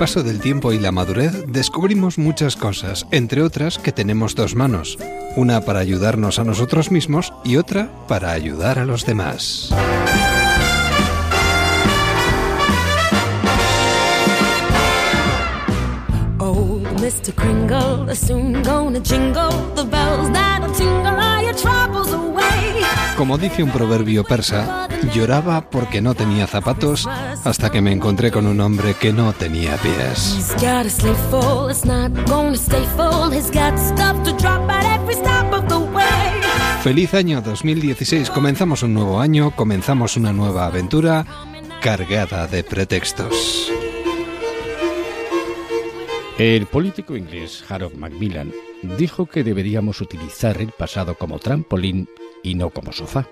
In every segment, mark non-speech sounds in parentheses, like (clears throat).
Paso del tiempo y la madurez descubrimos muchas cosas, entre otras que tenemos dos manos, una para ayudarnos a nosotros mismos y otra para ayudar a los demás. Como dice un proverbio persa, lloraba porque no tenía zapatos hasta que me encontré con un hombre que no tenía pies. Feliz año 2016, comenzamos un nuevo año, comenzamos una nueva aventura cargada de pretextos. El político inglés Harold Macmillan dijo que deberíamos utilizar el pasado como trampolín y no como sofá.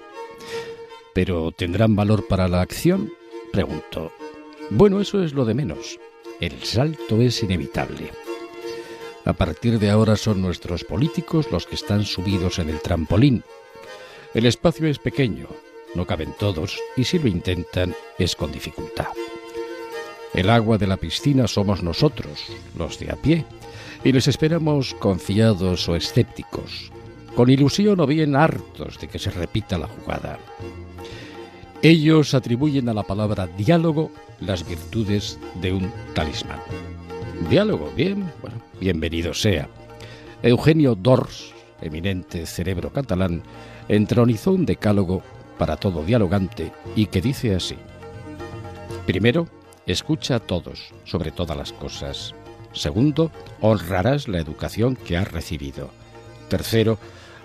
¿Pero tendrán valor para la acción? Preguntó. Bueno, eso es lo de menos. El salto es inevitable. A partir de ahora son nuestros políticos los que están subidos en el trampolín. El espacio es pequeño, no caben todos y si lo intentan es con dificultad. El agua de la piscina somos nosotros, los de a pie, y les esperamos confiados o escépticos, con ilusión o bien hartos de que se repita la jugada. Ellos atribuyen a la palabra diálogo las virtudes de un talismán. Diálogo, bien, bueno, bienvenido sea. Eugenio Dors, eminente cerebro catalán, entronizó un decálogo para todo dialogante y que dice así. Primero, escucha a todos, sobre todas las cosas. Segundo, honrarás la educación que has recibido. Tercero,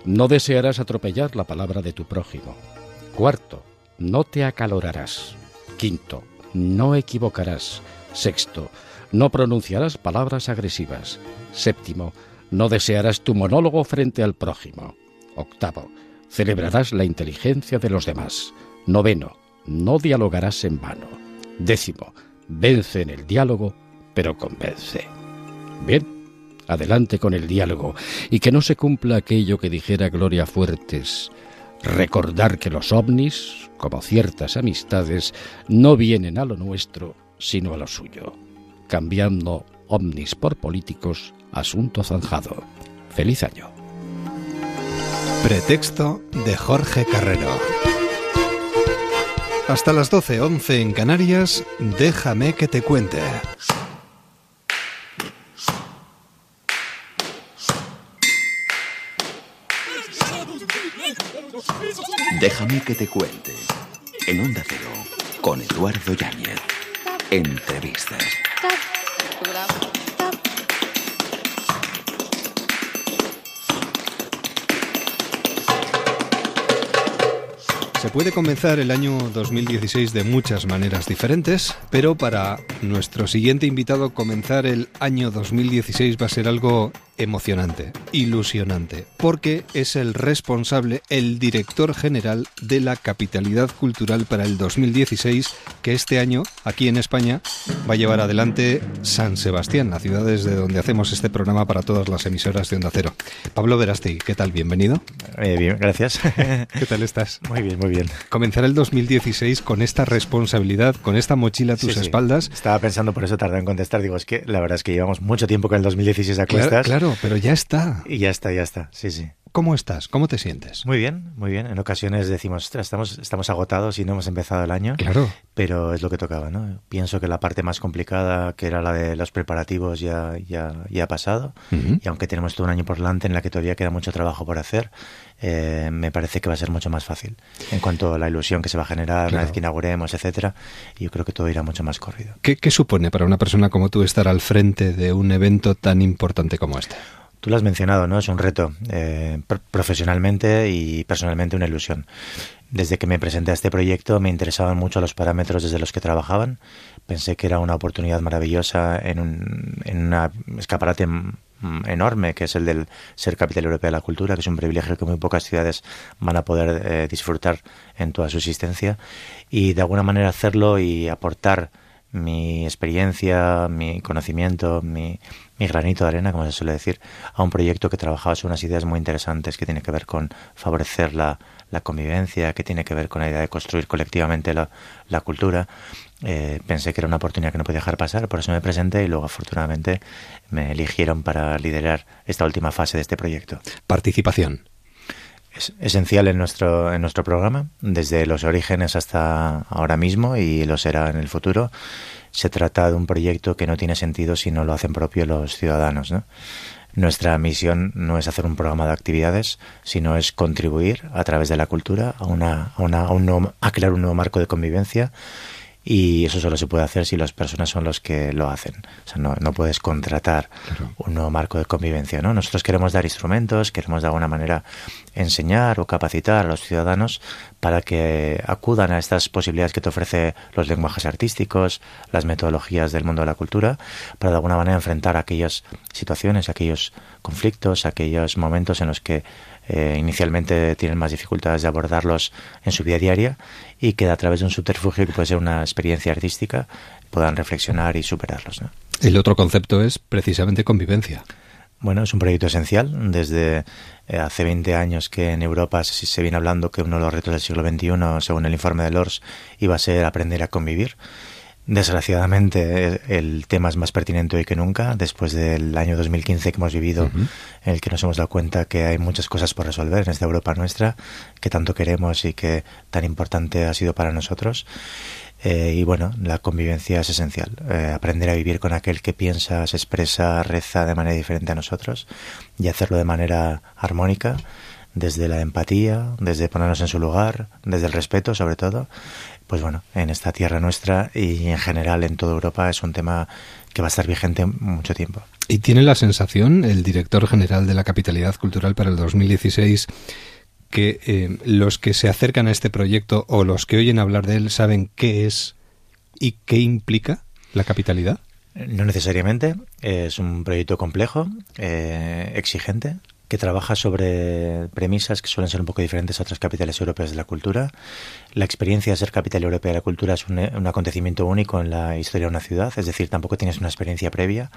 no desearás atropellar la palabra de tu prójimo. Cuarto, no te acalorarás. Quinto, no equivocarás. Sexto, no pronunciarás palabras agresivas. Séptimo, no desearás tu monólogo frente al prójimo. Octavo, celebrarás la inteligencia de los demás. Noveno, no dialogarás en vano. Décimo, vence en el diálogo, pero convence. Bien, adelante con el diálogo y que no se cumpla aquello que dijera Gloria Fuertes. Recordar que los ovnis, como ciertas amistades, no vienen a lo nuestro, sino a lo suyo. Cambiando ovnis por políticos, asunto zanjado. Feliz año. Pretexto de Jorge Carrero. Hasta las 12.11 en Canarias, déjame que te cuente. Déjame que te cuente. En Onda Cero con Eduardo Yáñez. Entrevistas. Se puede comenzar el año 2016 de muchas maneras diferentes, pero para nuestro siguiente invitado comenzar el año 2016 va a ser algo emocionante, ilusionante, porque es el responsable, el director general de la Capitalidad Cultural para el 2016, que este año, aquí en España, va a llevar adelante San Sebastián, la ciudad desde donde hacemos este programa para todas las emisoras de Onda Cero. Pablo Verástegui, ¿qué tal? Bienvenido. Eh, bien, gracias. (laughs) ¿Qué tal estás? Muy bien, muy bien. Comenzar el 2016 con esta responsabilidad, con esta mochila a tus Sí, sí. espaldas. Estaba pensando, por eso tardé en contestar. Digo, es que la verdad es que llevamos mucho tiempo con el 2016 a Claro, cuestas. Claro, pero ya está. Y ya está, ya está. Sí, sí. ¿Cómo estás? ¿Cómo te sientes? Muy bien, muy bien. En ocasiones decimos, "Ostras, estamos, estamos agotados y no hemos empezado el año. Claro. Pero es lo que tocaba, ¿no? Pienso que la parte más complicada, que era la de los preparativos, ya, ya, ya ha pasado. Y aunque tenemos todo un año por delante en la que todavía queda mucho trabajo por hacer, eh, me parece que va a ser mucho más fácil. En cuanto a la ilusión que se va a generar Claro. una vez que inauguremos, etcétera, yo creo que todo irá mucho más corrido. ¿Qué, qué supone para una persona como tú estar al frente de un evento tan importante como este? Tú lo has mencionado, ¿no? Es un reto, eh, pr- profesionalmente y personalmente una ilusión. Desde que me presenté a este proyecto me interesaban mucho los parámetros desde los que trabajaban, pensé que era una oportunidad maravillosa en un en una escaparate enorme, que es el del ser capital europea de la cultura, que es un privilegio que muy pocas ciudades van a poder eh, disfrutar en toda su existencia, y de alguna manera hacerlo y aportar mi experiencia, mi conocimiento, mi, mi granito de arena, como se suele decir, a un proyecto que trabajaba sobre unas ideas muy interesantes que tiene que ver con favorecer la, convivencia, que tiene que ver con la idea de construir colectivamente la cultura. Eh, pensé que era una oportunidad que no podía dejar pasar, por eso me presenté y luego afortunadamente me eligieron para liderar esta última fase de este proyecto. Participación. Es esencial en nuestro, en nuestro programa, desde los orígenes hasta ahora mismo y lo será en el futuro. Se trata de un proyecto que no tiene sentido si no lo hacen propio los ciudadanos. ¿no? Nuestra misión no es hacer un programa de actividades, sino es contribuir a través de la cultura a, una, a, una, a, un nuevo, a crear un nuevo marco de convivencia y eso solo se puede hacer si las personas son los que lo hacen. O sea, no, no puedes contratar claro. un nuevo marco de convivencia, ¿no? Nosotros queremos dar instrumentos, queremos de alguna manera enseñar o capacitar a los ciudadanos para que acudan a estas posibilidades que te ofrece los lenguajes artísticos, las metodologías del mundo de la cultura, para de alguna manera enfrentar aquellas situaciones, aquellos conflictos, aquellos momentos en los que eh, inicialmente tienen más dificultades de abordarlos en su vida diaria y que a través de un subterfugio que puede ser una experiencia artística puedan reflexionar y superarlos. ¿no? El otro concepto es precisamente convivencia. Bueno, es un proyecto esencial. Desde eh, hace 20 años que en Europa se, se, viene hablando que uno de los retos del siglo XXI, según el informe de Lors, iba a ser aprender a convivir. Desgraciadamente el tema es más pertinente hoy que nunca, después del año 2015 que hemos vivido, uh -huh. en el que nos hemos dado cuenta que hay muchas cosas por resolver en esta Europa nuestra, que tanto queremos y que tan importante ha sido para nosotros. Eh, y bueno, la convivencia es esencial. Eh, aprender a vivir con aquel que piensa, se expresa, reza de manera diferente a nosotros y hacerlo de manera armónica, desde la empatía, desde ponernos en su lugar, desde el respeto sobre todo pues bueno, en esta tierra nuestra y en general en toda Europa es un tema que va a estar vigente mucho tiempo. ¿Y tiene la sensación el director general de la Capitalidad Cultural para el 2016 que eh, los que se acercan a este proyecto o los que oyen hablar de él saben qué es y qué implica la capitalidad? No necesariamente. Es un proyecto complejo, eh, exigente, que trabaja sobre premisas que suelen ser un poco diferentes a otras capitales europeas de la cultura. La experiencia de ser capital europea de la cultura es un, un acontecimiento único en la historia de una ciudad, es decir, tampoco tienes una experiencia previa,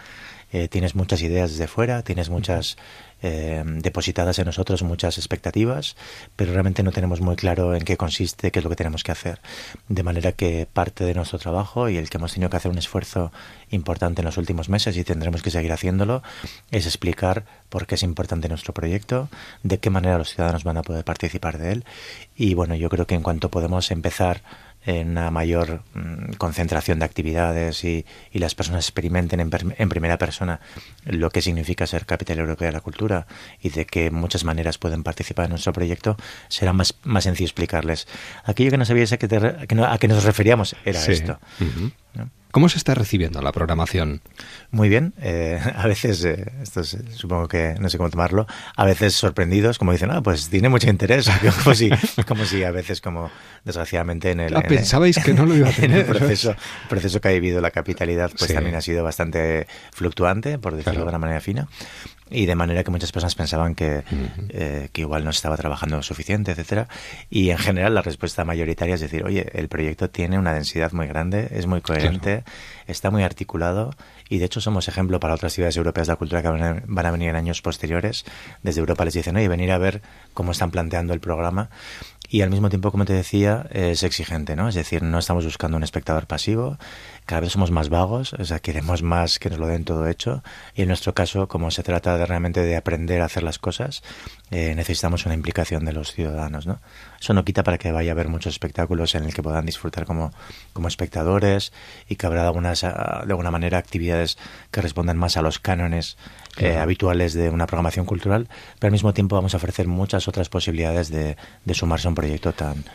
eh, tienes muchas ideas desde fuera, tienes muchas eh, depositadas en nosotros muchas expectativas, pero realmente no tenemos muy claro en qué consiste, qué es lo que tenemos que hacer. De manera que parte de nuestro trabajo y el que hemos tenido que hacer un esfuerzo importante en los últimos meses y tendremos que seguir haciéndolo es explicar por qué es importante nuestro proyecto, de qué manera los ciudadanos van a poder participar de él y bueno, yo creo que en cuanto podemos empezar en una mayor mmm, concentración de actividades y, y, las personas experimenten en, en, primera persona lo que significa ser capital europea de la cultura y de que muchas maneras pueden participar en nuestro proyecto, será más, más sencillo explicarles. Aquello que no sabíais a qué, te, a qué, no, a qué nos referíamos era sí. esto. Uh -huh. ¿no? ¿Cómo se está recibiendo la programación? Muy bien. Eh, (laughs) a veces, eh, esto es, supongo que no sé cómo tomarlo, a veces sorprendidos, como dicen, ah, pues tiene mucho interés. (laughs) como, si, como si a veces, como desgraciadamente en el. Ah, pensabais en, que no lo iba a (laughs) tener. el proceso, el proceso que ha vivido la capitalidad, pues sí. también ha sido bastante fluctuante, por decirlo claro. de una manera fina y de manera que muchas personas pensaban que, uh -huh. eh, que igual no estaba trabajando suficiente, etcétera. Y en general la respuesta mayoritaria es decir, oye, el proyecto tiene una densidad muy grande, es muy coherente, claro. está muy articulado y de hecho somos ejemplo para otras ciudades europeas de la cultura que van a, van a venir en años posteriores. Desde Europa les dicen, oye, venir a ver cómo están planteando el programa y al mismo tiempo, como te decía, es exigente, ¿no? Es decir, no estamos buscando un espectador pasivo, cada vez somos más vagos, o sea, queremos más que nos lo den todo hecho y en nuestro caso, como se trata de realmente de aprender a hacer las cosas, eh, necesitamos una implicación de los ciudadanos, ¿no? Eso no quita para que vaya a haber muchos espectáculos en el que puedan disfrutar como, como espectadores y que habrá algunas, de alguna manera actividades que respondan más a los cánones eh, claro. habituales de una programación cultural, pero al mismo tiempo vamos a ofrecer muchas otras posibilidades de, de sumarse a un proyecto tan,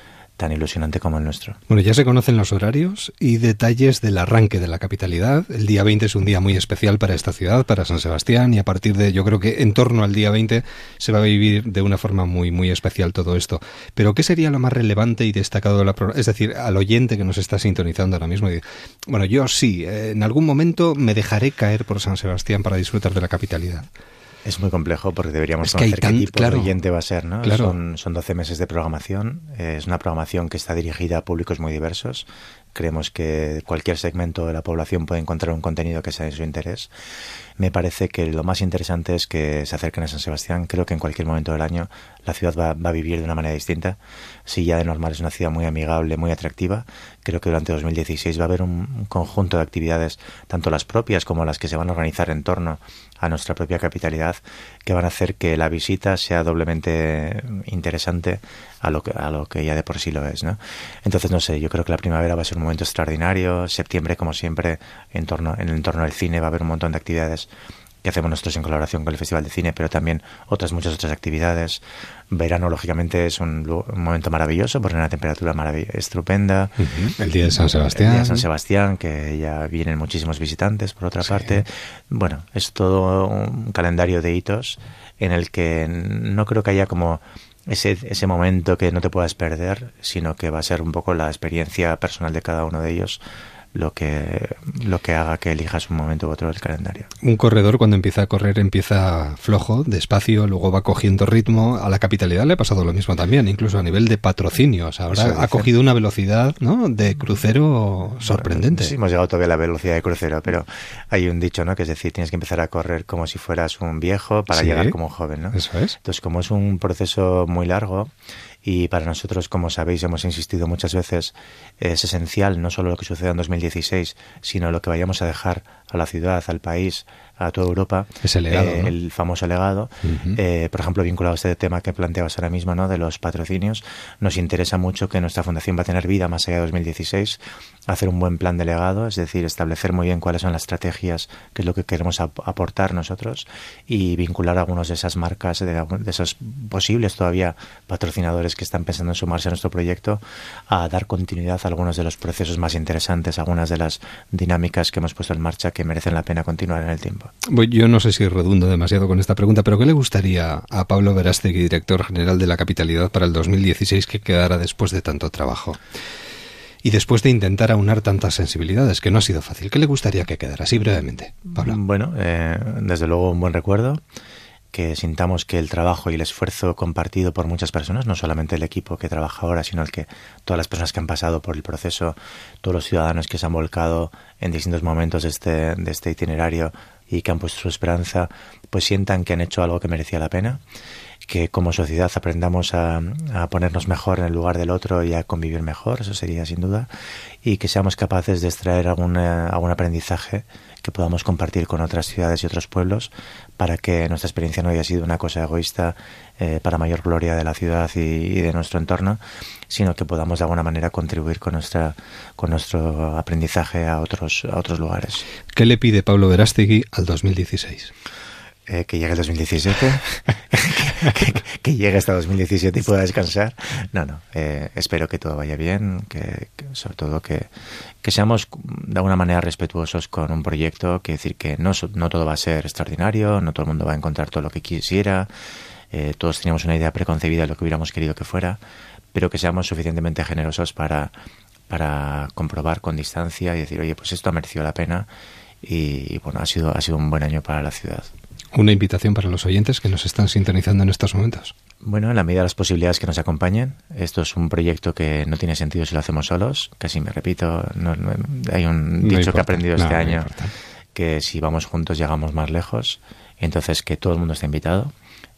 tan ilusionante como el nuestro. Bueno, ya se conocen los horarios y detalles del arranque de la capitalidad. El día 20 es un día muy especial para esta ciudad, para San Sebastián, y a partir de, yo creo que en torno al día 20 se va a vivir de una forma muy, muy especial todo esto. Pero, ¿qué sería lo más relevante y destacado de la Es decir, al oyente que nos está sintonizando ahora mismo. Bueno, yo sí, eh, en algún momento me dejaré caer por San Sebastián para disfrutar de la capitalidad. Es muy complejo porque deberíamos conocer qué tipo de oyente va a ser, ¿no? Son, son 12 meses de programación, es una programación que está dirigida a públicos muy diversos. Creemos que cualquier segmento de la población puede encontrar un contenido que sea de su interés. Me parece que lo más interesante es que se acerquen a San Sebastián. Creo que en cualquier momento del año la ciudad va, a vivir de una manera distinta. Si ya de normal es una ciudad muy amigable, muy atractiva, creo que durante 2016 va a haber un conjunto de actividades, tanto las propias como las que se van a organizar en torno a nuestra propia capitalidad que van a hacer que la visita sea doblemente interesante a lo que, a lo que ya de por sí lo es. ¿no? Entonces, no sé, yo creo que la primavera va a ser un momento extraordinario. Septiembre, como siempre, en, torno, en el entorno del cine va a haber un montón de actividades que hacemos nosotros en colaboración con el Festival de Cine, pero también otras muchas otras actividades. Verano, lógicamente, es un, momento maravilloso porque una temperatura estupenda. El día de San Sebastián. El día de San Sebastián, que ya vienen muchísimos visitantes, por otra parte. Bueno, es todo un calendario de hitos en el que no creo que haya como ese, ese momento que no te puedas perder, sino que va a ser un poco la experiencia personal de cada uno de ellos lo que, lo que haga que elijas un momento u otro del calendario. Un corredor cuando empieza a correr empieza flojo, despacio, luego va cogiendo ritmo. A la capitalidad le ha pasado lo mismo también, incluso a nivel de patrocinios. Ahora ha cogido una velocidad ¿no? de crucero sorprendente. sí, hemos llegado todavía a la velocidad de crucero, pero hay un dicho, ¿no? Que es decir, tienes que empezar a correr como si fueras un viejo para llegar como un joven, ¿no? Eso es. Entonces, como es un proceso muy largo, y para nosotros, como sabéis, hemos insistido muchas veces, es esencial no solo lo que suceda en 2016, sino lo que vayamos a dejar a la ciudad, al país, a toda Europa. Ese legado. Eh, el famoso legado. Eh, por ejemplo, vinculado a este tema que planteabas ahora mismo, ¿no? de los patrocinios, nos interesa mucho que nuestra fundación va a tener vida más allá de 2016, hacer un buen plan de legado, es decir, establecer muy bien cuáles son las estrategias, qué es lo que queremos aportar nosotros y vincular algunos de esas marcas, de, de esos posibles todavía patrocinadores que están pensando en sumarse a nuestro proyecto, a dar continuidad a algunos de los procesos más interesantes, algunas de las dinámicas que hemos puesto en marcha que merecen la pena continuar en el tiempo. Yo no sé si redundo demasiado con esta pregunta, pero ¿qué le gustaría a Pablo Verástegui, director general de la Capitalidad para el 2016, que quedara después de tanto trabajo? Y después de intentar aunar tantas sensibilidades, que no ha sido fácil, ¿qué le gustaría que quedara así brevemente, Pablo? Bueno, eh, desde luego un buen recuerdo que sintamos que el trabajo y el esfuerzo compartido por muchas personas, no solamente el equipo que trabaja ahora, sino el que todas las personas que han pasado por el proceso, todos los ciudadanos que se han volcado en distintos momentos de este, de este itinerario y que han puesto su esperanza, pues sientan que han hecho algo que merecía la pena, que como sociedad aprendamos a, a ponernos mejor en el lugar del otro y a convivir mejor, eso sería sin duda, y que seamos capaces de extraer algún, algún aprendizaje que podamos compartir con otras ciudades y otros pueblos para que nuestra experiencia no haya sido una cosa egoísta eh, para mayor gloria de la ciudad y, de nuestro entorno, sino que podamos de alguna manera contribuir con nuestra con nuestro aprendizaje a otros a otros lugares. ¿Qué le pide Pablo Verástegui al 2016? Eh, que llegue el 2017, (laughs) que, llegue hasta 2017 y pueda descansar. No, no, eh, espero que todo vaya bien, que, sobre todo que, que, seamos de alguna manera respetuosos con un proyecto, que decir que no, no todo va a ser extraordinario, no todo el mundo va a encontrar todo lo que quisiera, eh, todos teníamos una idea preconcebida de lo que hubiéramos querido que fuera, pero que seamos suficientemente generosos para, para comprobar con distancia y decir, oye, pues esto ha merecido la pena y, y bueno, ha sido, ha sido un buen año para la ciudad. Una invitación para los oyentes que nos están sintonizando en estos momentos. Bueno, en la medida de las posibilidades que nos acompañen. Esto es un proyecto que no tiene sentido si lo hacemos solos. Casi me repito, hay un dicho que he aprendido este año que si vamos juntos llegamos más lejos. Entonces, que todo el mundo esté invitado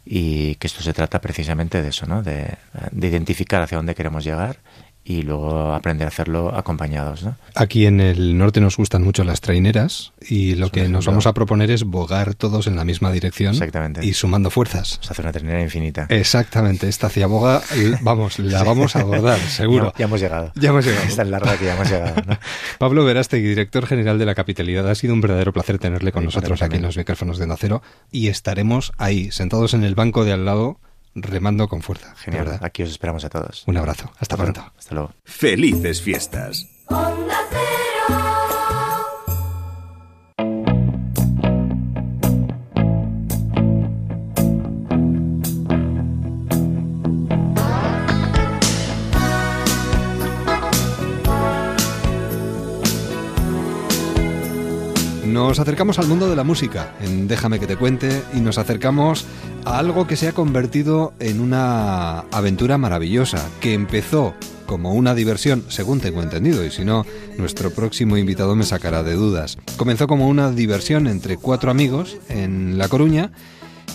y que esto se trata precisamente de eso, ¿no? de identificar hacia dónde queremos llegar y luego aprender a hacerlo acompañados. ¿no? Aquí en el norte nos gustan mucho las traineras y lo que nos vamos a proponer es bogar todos en la misma dirección y sumando fuerzas. Vamos a hacer una trainera infinita. Exactamente, esta ciaboga, vamos, la vamos a abordar, (laughs) seguro. Ya, hemos llegado. Ya hemos llegado. Es tan larga que ya hemos llegado. (laughs) Pablo Verástegui, director general de la Capitalidad, ha sido un verdadero placer tenerle con nosotros aquí en los micrófonos de Nacero y estaremos ahí, sentados en el banco de al lado remando con fuerza. Genial. Aquí os esperamos a todos. Un abrazo. Hasta Bueno, pronto. Hasta luego. Felices fiestas. Nos acercamos al mundo de la música en Déjame que te cuente y nos acercamos a algo que se ha convertido en una aventura maravillosa, que empezó como una diversión, según tengo entendido, y si no, nuestro próximo invitado me sacará de dudas. Comenzó como una diversión entre cuatro amigos en La Coruña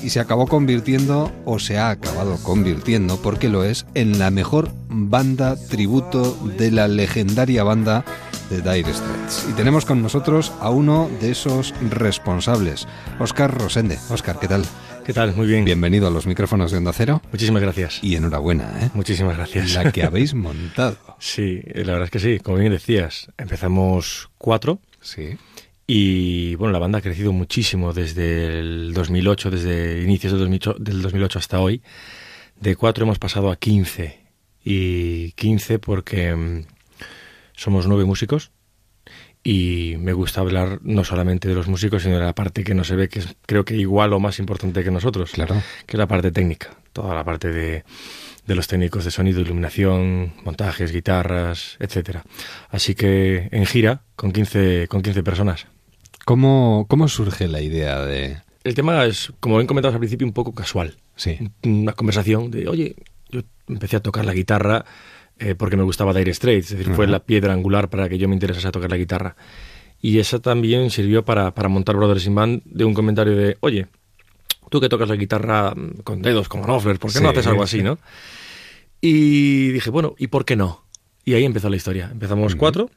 y se acabó convirtiendo, o se ha acabado convirtiendo, porque lo es, en la mejor banda tributo de la legendaria banda de Dire Straits. Y tenemos con nosotros a uno de esos responsables, Oscar Rosende. Oscar, ¿qué tal? ¿Qué tal? Muy bien. Bienvenido a los micrófonos de Onda Cero Muchísimas gracias. y enhorabuena, ¿eh? Muchísimas gracias. La que (laughs) habéis montado. Sí, la verdad es que sí. Como bien decías, empezamos cuatro Sí. Y bueno, la banda ha crecido muchísimo desde el 2008, desde inicios del 2008, del 2008 hasta hoy. De cuatro hemos pasado a 15 y 15 porque mm, somos nueve músicos y me gusta hablar no solamente de los músicos, sino de la parte que no se ve, que es creo que igual o más importante que nosotros. Claro. que es la parte técnica, toda la parte de, de los técnicos de sonido, iluminación, montajes, guitarras, etcétera. Así que en gira con 15, con 15 personas. ¿Cómo, ¿Cómo surge la idea de...? El tema es, como bien comentado al principio, un poco casual. Sí. Una conversación de, oye, yo empecé a tocar la guitarra eh, porque me gustaba Dire Straits, es decir, fue la piedra angular para que yo me interesase a tocar la guitarra. Y esa también sirvió para, para montar Brothers in Band de un comentario de, oye, tú que tocas la guitarra mm, con dedos como Knopfler, ¿por qué no haces algo así, sí. no? Y dije, bueno, ¿y por qué no? Y ahí empezó la historia. Empezamos cuatro,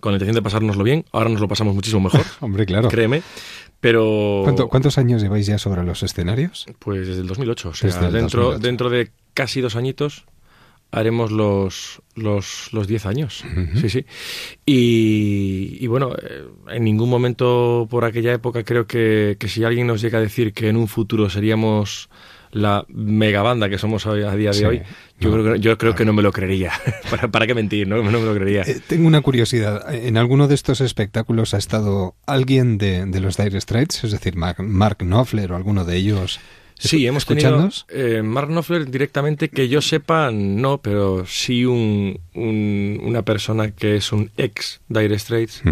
con la intención de pasárnoslo bien. Ahora nos lo pasamos muchísimo mejor, (laughs) Hombre, claro. créeme. Pero... ¿Cuánto- ¿Cuántos años lleváis ya sobre los escenarios? Pues desde el 2008. O sea, Desde dentro, 2008. dentro de casi dos añitos haremos los, los, los 10 años. Sí, sí. Y, y bueno, eh, en ningún momento por aquella época creo que, que si alguien nos llega a decir que en un futuro seríamos la megabanda que somos hoy, a día de Sí. hoy, yo No, creo que, yo creo que no me lo creería. (laughs) ¿Para, ¿Para qué mentir? No, no me lo creería. Eh, tengo una curiosidad. ¿En alguno de estos espectáculos ha estado alguien de, de los Dire Straits? Es decir, Mark, Mark Knopfler o alguno de ellos. Sí, hemos tenido eh, Mark Knopfler directamente, que yo sepa, no, pero sí un, un- una persona que es un ex Dire Straits.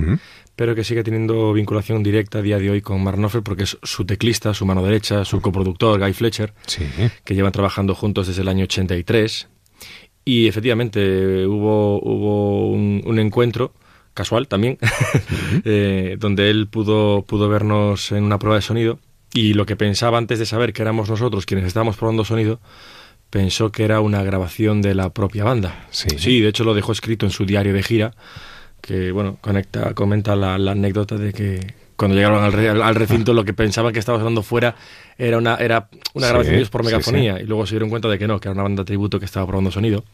Pero que sigue teniendo vinculación directa a día de hoy con Mark Knopfler porque es su teclista, su mano derecha, su coproductor, Guy Fletcher, Sí. que llevan trabajando juntos desde el año 83. Y efectivamente hubo, hubo un, un encuentro casual también, (laughs) eh, donde él pudo, pudo vernos en una prueba de sonido y lo que pensaba antes de saber que éramos nosotros quienes estábamos probando sonido, pensó que era una grabación de la propia banda. Sí. de hecho lo dejó escrito en su diario de gira, que bueno, conecta, comenta la, la anécdota de que cuando llegaron al, re- al recinto lo que pensaban que estaba sonando fuera era una, era una Sí, grabación ellos por sí, megafonía y luego se dieron cuenta de que no, que era una banda tributo que estaba probando sonido.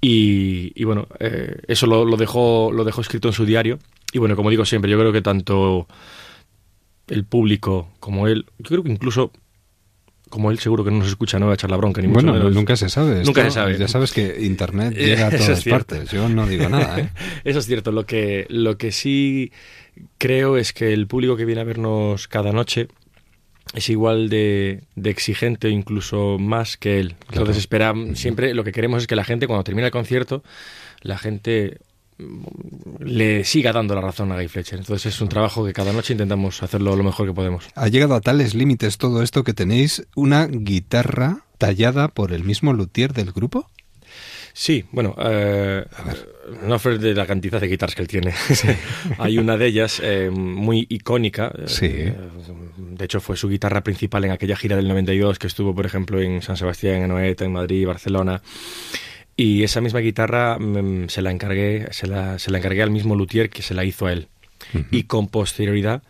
Y, y bueno, eh, eso lo, lo dejó, lo dejó escrito en su diario. Y bueno, como digo siempre, yo creo que tanto el público como él, yo creo que incluso como él seguro que no nos escucha, no va a echar la bronca, ni mucho Bueno, menos. nunca se sabe. Nunca se sabe. Ya sabes que Internet (laughs) llega a todas partes. Yo no digo nada, ¿eh? (laughs) Eso es cierto. Lo que, lo que sí creo es que el público que viene a vernos cada noche es igual de, de exigente incluso más que él. Entonces Claro. espera, siempre lo que queremos es que la gente cuando termina el concierto, la gente le siga dando la razón a Guy Fletcher. Entonces es un trabajo que cada noche intentamos hacerlo lo mejor que podemos. Ha llegado a tales límites todo esto que tenéis una guitarra tallada por el mismo luthier del grupo. Sí, bueno, eh, no fue de la cantidad de guitarras que él tiene. (laughs) Hay una de ellas eh, muy icónica. eh, Sí. eh, de hecho, fue su guitarra principal en aquella gira del 92 que estuvo, por ejemplo, en San Sebastián, en Anoeta, en Madrid, Barcelona. Y esa misma guitarra mm, se la encargué, se la, se la encargué al mismo luthier que se la hizo a él. Y con posterioridad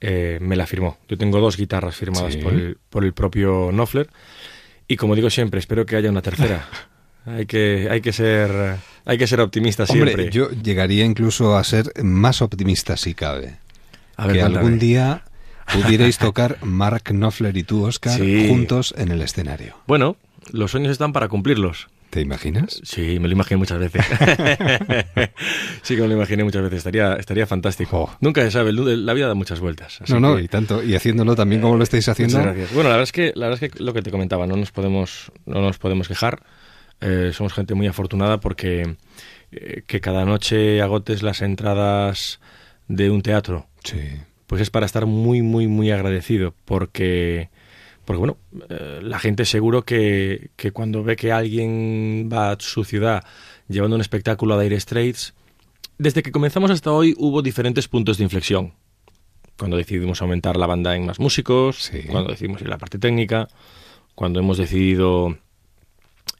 eh, me la firmó. Yo tengo dos guitarras firmadas Sí. por, el, por el propio Knopfler. Y como digo siempre, espero que haya una tercera. (laughs) hay que, hay que ser, hay que ser optimista siempre. Hombre, yo llegaría incluso a ser más optimista si cabe. A ver, que cuéntame. algún día pudierais tocar Mark Knopfler y tú, Oscar, Sí. juntos en el escenario. Bueno, los sueños están para cumplirlos. ¿Te imaginas? Sí, me lo imaginé muchas veces. (laughs) sí que me lo imaginé muchas veces. Estaría, estaría fantástico. Jo. Nunca se sabe, la vida da muchas vueltas. así no, no, que- y tanto. Y haciéndolo también como lo estáis haciendo. Muchas gracias. Bueno, la verdad es que la verdad es que lo que te comentaba, no nos podemos no nos podemos quejar. Eh, somos gente muy afortunada porque eh, que cada noche agotes las entradas de un teatro, Sí. pues es para estar muy muy muy agradecido porque porque bueno, eh, la gente seguro que, que cuando ve que alguien va a su ciudad llevando un espectáculo a Dire Straits, desde que comenzamos hasta hoy hubo diferentes puntos de inflexión. Cuando decidimos aumentar la banda en más músicos, Sí. cuando decidimos ir a la parte técnica, cuando hemos decidido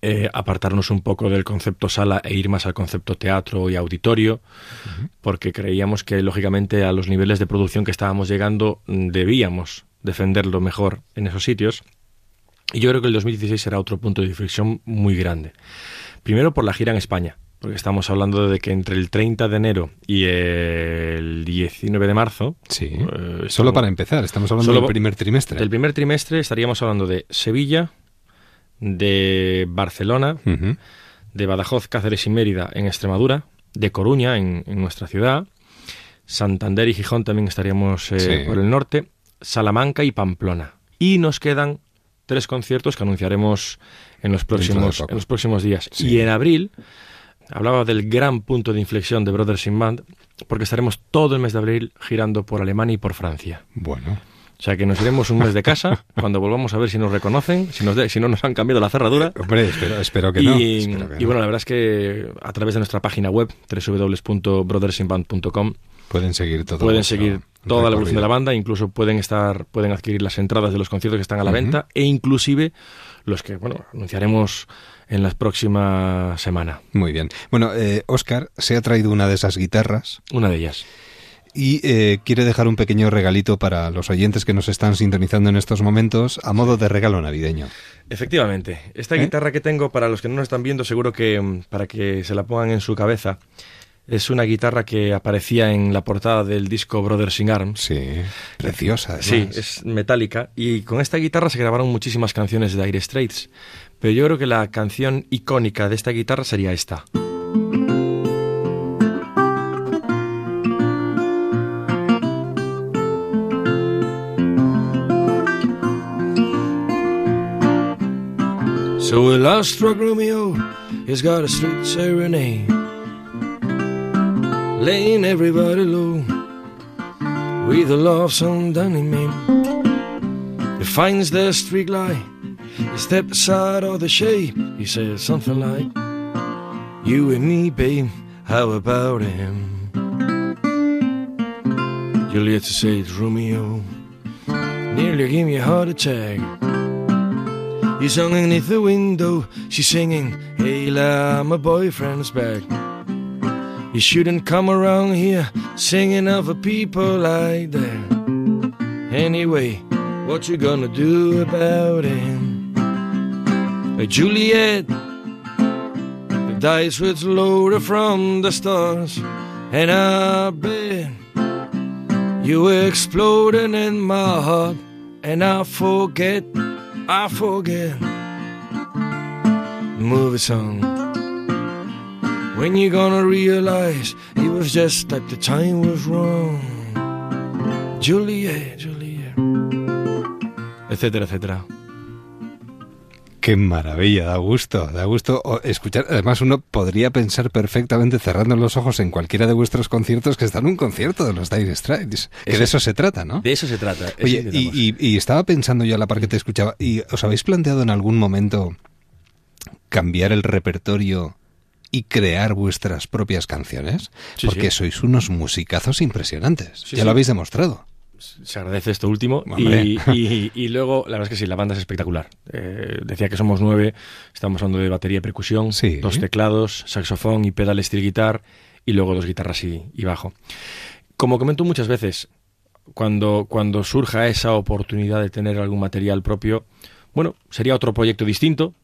eh, apartarnos un poco del concepto sala e ir más al concepto teatro y auditorio, porque creíamos que lógicamente a los niveles de producción que estábamos llegando mm, debíamos defenderlo mejor en esos sitios. Y yo creo que el 2016 será otro punto de inflexión muy grande. Primero por la gira en España, porque estamos hablando de que entre el 30 de enero y el 19 de marzo, Sí. eh, Solo para empezar, estamos hablando Solo del primer trimestre. del primer trimestre estaríamos hablando de Sevilla, de Barcelona, de Badajoz, Cáceres y Mérida en Extremadura, de Coruña en, en nuestra ciudad, Santander y Gijón también estaríamos eh, Sí. por el norte, Salamanca y Pamplona. Y nos quedan tres conciertos que anunciaremos en los próximos, en los próximos días. Sí. Y en abril hablaba del gran punto de inflexión de Brothers in Band, porque estaremos todo el mes de abril girando por Alemania y por Francia. Bueno. O sea que nos iremos un mes de casa, (laughs) cuando volvamos a ver si nos reconocen, si, nos de- si no nos han cambiado la cerradura. Hombre, espero, espero que y, no. espero que y no. bueno, la verdad es que a través de nuestra página web, www.brothersinband.com, pueden seguir todo. pueden seguir toda la evolución de la banda, incluso pueden estar, pueden adquirir las entradas de los conciertos que están a la venta, e inclusive los que, bueno, anunciaremos en la próxima semana. Muy bien. Bueno, eh, Oscar se ha traído una de esas guitarras Una de ellas. y eh, quiere dejar un pequeño regalito para los oyentes que nos están sintonizando en estos momentos a modo de regalo navideño. Efectivamente, esta ¿Eh? guitarra que tengo, para los que no nos están viendo, seguro que mm, para que se la pongan en su cabeza, es una guitarra que aparecía en la portada del disco Brothers in Arms. Sí, preciosa. Sí, es metálica y con esta guitarra se grabaron muchísimas canciones de Dire Straits, pero yo creo que la canción icónica de esta guitarra sería esta. So a love-struck Romeo has got a sweet serenade, laying everybody low with a love song done in me. He finds the street light, he steps aside of the shade. He says something like, You and me, babe, how about him? Juliet says, Romeo, nearly gave me a heart attack. He's hung underneath the window, she's singing, Hey, la, my boyfriend's back. You shouldn't come around here singing of a people like that. Anyway, what you gonna do about it? Hey, Juliet, the dice loaded from the stars, and I bet you were exploding in my heart, and I forget, I forget. Movie song. When you gonna realize it was just that the time was wrong? Juliet, Juliet. Etcétera, etcétera. Qué maravilla, da gusto, da gusto escuchar. Además, uno podría pensar perfectamente cerrando los ojos en cualquiera de vuestros conciertos que está en un concierto de los Dire Straits. Que Eso- de eso se trata, ¿no? De eso se trata. eso Oye, y- y estaba pensando yo a la par que te escuchaba, ¿y os habéis planteado en algún momento cambiar el repertorio y crear vuestras propias canciones? Sí, Porque sí. sois unos musicazos impresionantes. Sí, ya lo habéis demostrado. se agradece esto último. Y, y- y luego, la verdad es que sí, la banda es espectacular. Eh, decía que somos nueve, estamos hablando de batería y percusión, Sí. dos teclados, saxofón y pedal steel guitar, y luego dos guitarras y, y bajo. Como comento muchas veces, cuando, cuando surja esa oportunidad de tener algún material propio, bueno, sería otro proyecto distinto,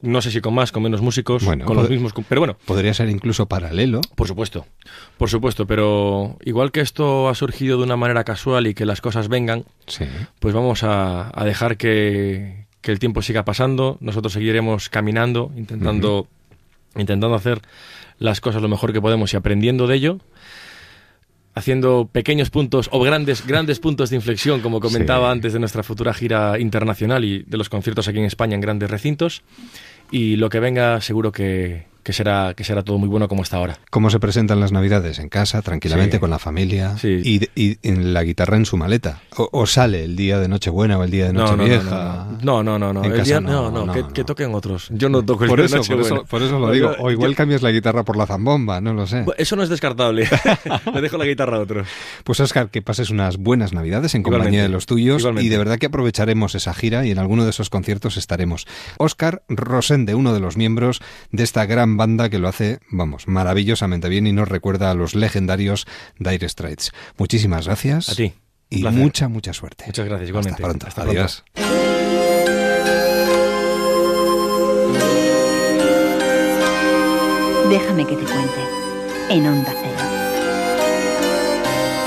no sé si con más, con menos músicos, Bueno, con los mismos, pero bueno, Podría ser incluso paralelo. por supuesto, por supuesto, pero igual que esto ha surgido de una manera casual y que las cosas vengan, Sí. pues vamos a, a dejar que, que el tiempo siga pasando, nosotros seguiremos caminando, intentando, intentando hacer las cosas lo mejor que podemos y aprendiendo de ello, haciendo pequeños puntos o grandes, grandes puntos de inflexión, como comentaba Sí. antes de nuestra futura gira internacional y de los conciertos aquí en España en grandes recintos. Y lo que venga seguro que, que será, que será todo muy bueno como está ahora. ¿Cómo se presentan las navidades? ¿En casa, tranquilamente, Sí. con la familia? Sí. Y, y en la guitarra en su maleta? ¿O, o sale el día de Nochebuena o el día de No, no, no, Nochevieja? no, no, no, no, día- no, no, no, no, que, toquen otros. Yo no toco el Por día eso, de por eso, Nochebuena. por eso lo digo. O igual yo- cambias la guitarra por la zambomba, no lo sé. Eso no es descartable. (laughs) Le dejo la guitarra a otros. Pues Oscar, que pases unas buenas navidades en compañía Igualmente, de los tuyos igualmente. y de verdad que aprovecharemos esa gira y en alguno de esos conciertos estaremos. Oscar Rosende, uno de los miembros de esta gran banda que lo hace, vamos, maravillosamente bien y nos recuerda a los legendarios Dire Straits. Muchísimas gracias. A ti. Y placer. mucha, mucha suerte. Muchas gracias, igualmente. Hasta pronto. Hasta pronto. Adiós. Déjame que te cuente. En Onda Cero.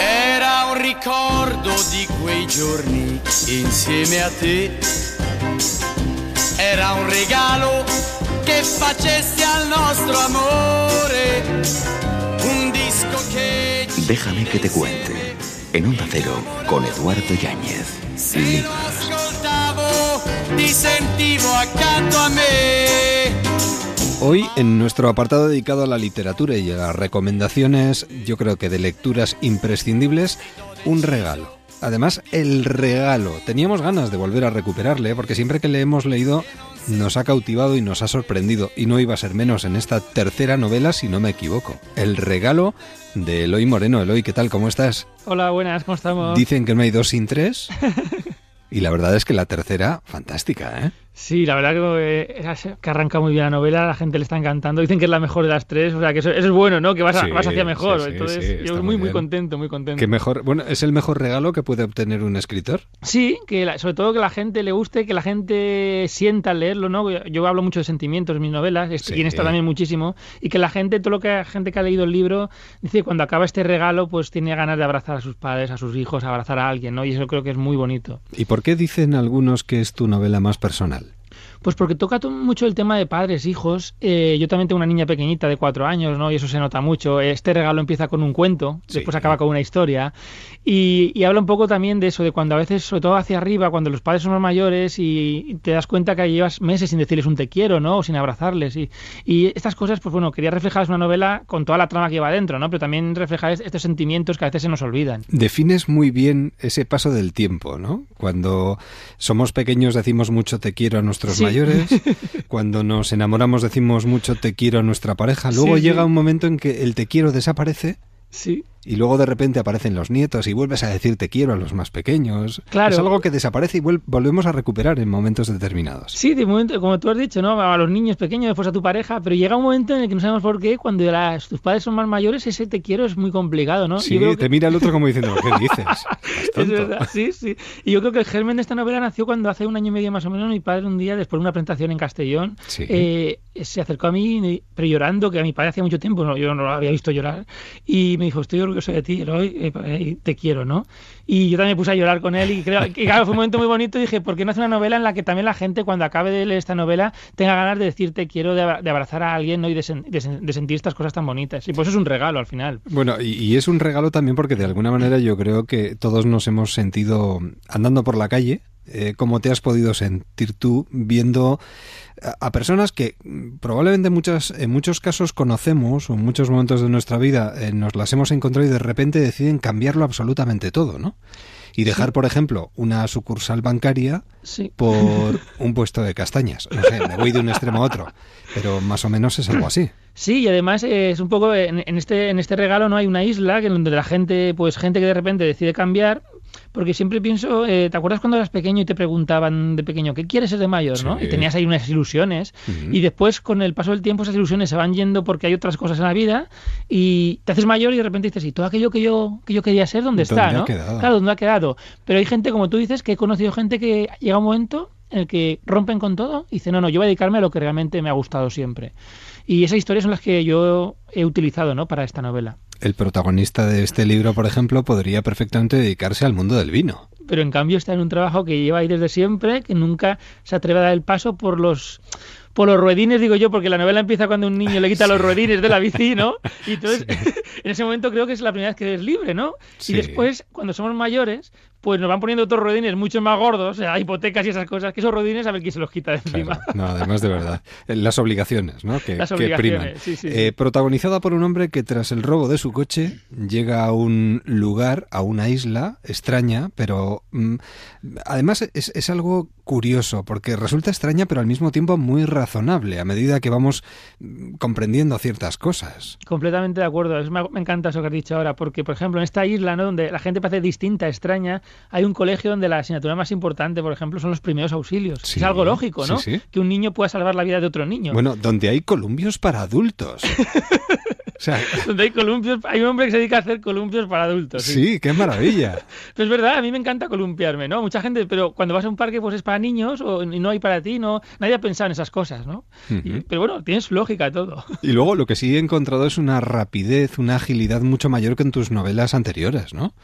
Era un ricordo di quei giorni insieme a te. Era un regalo che al nostro amore. Un disco che Déjame que te cuente. En Onda Cero, con Eduardo Yáñez. se lo ascoltavo ti sentivo accanto a me. Hoy, en nuestro apartado dedicado a la literatura y a las recomendaciones, yo creo que de lecturas imprescindibles, un regalo. Además, el regalo. Teníamos ganas de volver a recuperarle, porque siempre que le hemos leído nos ha cautivado y nos ha sorprendido, y no iba a ser menos en esta tercera novela, si no me equivoco. El regalo de Eloy Moreno. Eloy, ¿qué tal? ¿Cómo estás? Hola, buenas, ¿cómo estamos? Dicen que no hay dos sin tres. (laughs) Y la verdad es que la tercera, fantástica, ¿eh? Sí, la verdad que, eh, que arranca muy bien la novela, la gente le está encantando. Dicen que es la mejor de las tres, o sea que eso, eso es bueno, ¿no? Que vas, a- Sí, vas hacia mejor. sí, sí, Entonces, sí, yo muy, muy contento, muy contento. Que mejor, bueno, es el mejor regalo que puede obtener un escritor. Sí, que la- sobre todo que la gente le guste, que la gente sienta al leerlo, ¿no? Yo hablo mucho de sentimientos en mis novelas, y en esta también muchísimo, y que la gente, todo lo que la gente que ha leído el libro, dice que cuando acaba este regalo, pues tiene ganas de abrazar a sus padres, a sus hijos, abrazar a alguien, ¿no? Y eso creo que es muy bonito. ¿Y por qué dicen algunos que es tu novela más personal? Pues porque toca to- mucho el tema de padres, hijos. Eh, yo también tengo una niña pequeñita de cuatro años, ¿no? Y eso se nota mucho. Este regalo empieza con un cuento, Sí. después acaba con una historia. Y, y habla un poco también de eso, de cuando a veces, sobre todo hacia arriba, cuando los padres son más mayores y, te das cuenta que llevas meses sin decirles un te quiero, ¿no? O sin abrazarles. Y, y estas cosas, pues bueno, quería reflejar una novela con toda la trama que lleva dentro, ¿no? Pero también reflejar es- estos sentimientos que a veces se nos olvidan. Defines muy bien ese paso del tiempo, ¿no? Cuando somos pequeños decimos mucho te quiero a nuestros Sí. mayores, cuando nos enamoramos decimos mucho te quiero a nuestra pareja, luego Sí, llega sí. un momento en que el te quiero desaparece Sí. Y luego de repente aparecen los nietos y vuelves a decir te quiero a los más pequeños. Claro. Es algo que desaparece y volvemos a recuperar en momentos determinados. Sí, de momento, como tú has dicho, ¿no? A los niños pequeños, después a tu pareja, pero llega un momento en el que no sabemos por qué, cuando las- tus padres son más mayores, ese te quiero es muy complicado, ¿no? Sí, que- te mira el otro como diciendo, ¿qué dices? (laughs) Es tonto". verdad, sí, sí. Y yo creo que el germen de esta novela nació cuando hace un año y medio más o menos mi padre un día, después de una presentación en Castellón, Sí. eh, se acercó a mí, pero llorando, que a mi padre hacía mucho tiempo, no, yo no lo había visto llorar, y me dijo, estoy orgulloso de ti, Eloy, eh, eh, te quiero, ¿no? Y yo también puse a llorar con él y creo que claro, fue un momento muy bonito y dije, ¿por qué no hacer una novela en la que también la gente cuando acabe de leer esta novela tenga ganas de decir te quiero, de, abra- de abrazar a alguien ¿no? y de, sen- de sen- de sentir estas cosas tan bonitas? Y pues es un regalo al final. Bueno, y, es un regalo también porque de alguna manera yo creo que todos nos hemos sentido andando por la calle. eh, ¿Cómo te has podido sentir tú viendo a, personas que mm, probablemente muchas, en muchos casos conocemos o en muchos momentos de nuestra vida eh, nos las hemos encontrado y de repente deciden cambiarlo absolutamente todo, ¿no? Y dejar, por ejemplo, una sucursal bancaria Sí. por (laughs) un puesto de castañas. No sé, me voy de un extremo a otro, pero más o menos es algo así. Sí, y además es un poco en, en este en este regalo no hay una isla que donde la gente pues gente que de repente decide cambiar porque siempre pienso eh, ¿te acuerdas cuando eras pequeño y te preguntaban de pequeño qué quieres ser de mayor, no? Y tenías ahí unas ilusiones y después con el paso del tiempo esas ilusiones se van yendo porque hay otras cosas en la vida y te haces mayor y de repente dices y todo aquello que yo que yo quería ser dónde está, ¿Dónde ha ¿no? quedado? Claro, dónde ha quedado. Pero hay gente como tú dices que he conocido gente que llega un momento en el que rompen con todo y dicen, no, no, yo voy a dedicarme a lo que realmente me ha gustado siempre. Y esas historias son las que yo he utilizado ¿no? para esta novela. El protagonista de este libro, por ejemplo, podría perfectamente dedicarse al mundo del vino. Pero en cambio está en un trabajo que lleva ahí desde siempre, que nunca se atreve a dar el paso por los por los ruedines, digo yo, porque la novela empieza cuando un niño le quita los (laughs) ruedines de la bici, ¿no? Y entonces, (laughs) en ese momento creo que es la primera vez que es libre, ¿no? Sí. Y después, cuando somos mayores, pues nos van poniendo otros ruedines mucho más gordos, o sea, hipotecas y esas cosas, que esos ruedines a ver quién se los quita de encima. Claro. No, además de verdad. Eh, Las obligaciones, ¿no? Que, Las que priman. sí, sí, Eh, sí. protagonizada por un hombre que tras el robo de su coche llega a un lugar, a una isla extraña, pero mm, además es, es algo curioso, porque resulta extraña, pero al mismo tiempo muy razonable, a medida que vamos mm, comprendiendo ciertas cosas. Completamente de acuerdo. Es- me, me encanta eso que has dicho ahora, porque, por ejemplo, en esta isla, ¿no? donde la gente parece distinta, extraña, hay un colegio donde la asignatura más importante, por ejemplo, son los primeros auxilios. Sí, es algo lógico, ¿no? sí, sí. Que un niño pueda salvar la vida de otro niño. Bueno, donde hay columpios para adultos. (laughs) O sea, Donde hay columpios, hay un hombre que se dedica a hacer columpios para adultos. sí, qué maravilla. (laughs) Pero es verdad, a mí me encanta columpiarme, ¿no? Mucha gente, pero cuando vas a un parque pues es para niños o, y no hay para ti, no nadie ha pensado en esas cosas, ¿no? Y- pero bueno, tienes lógica todo. Y luego lo que sí he encontrado es una rapidez, una agilidad mucho mayor que en tus novelas anteriores, ¿no?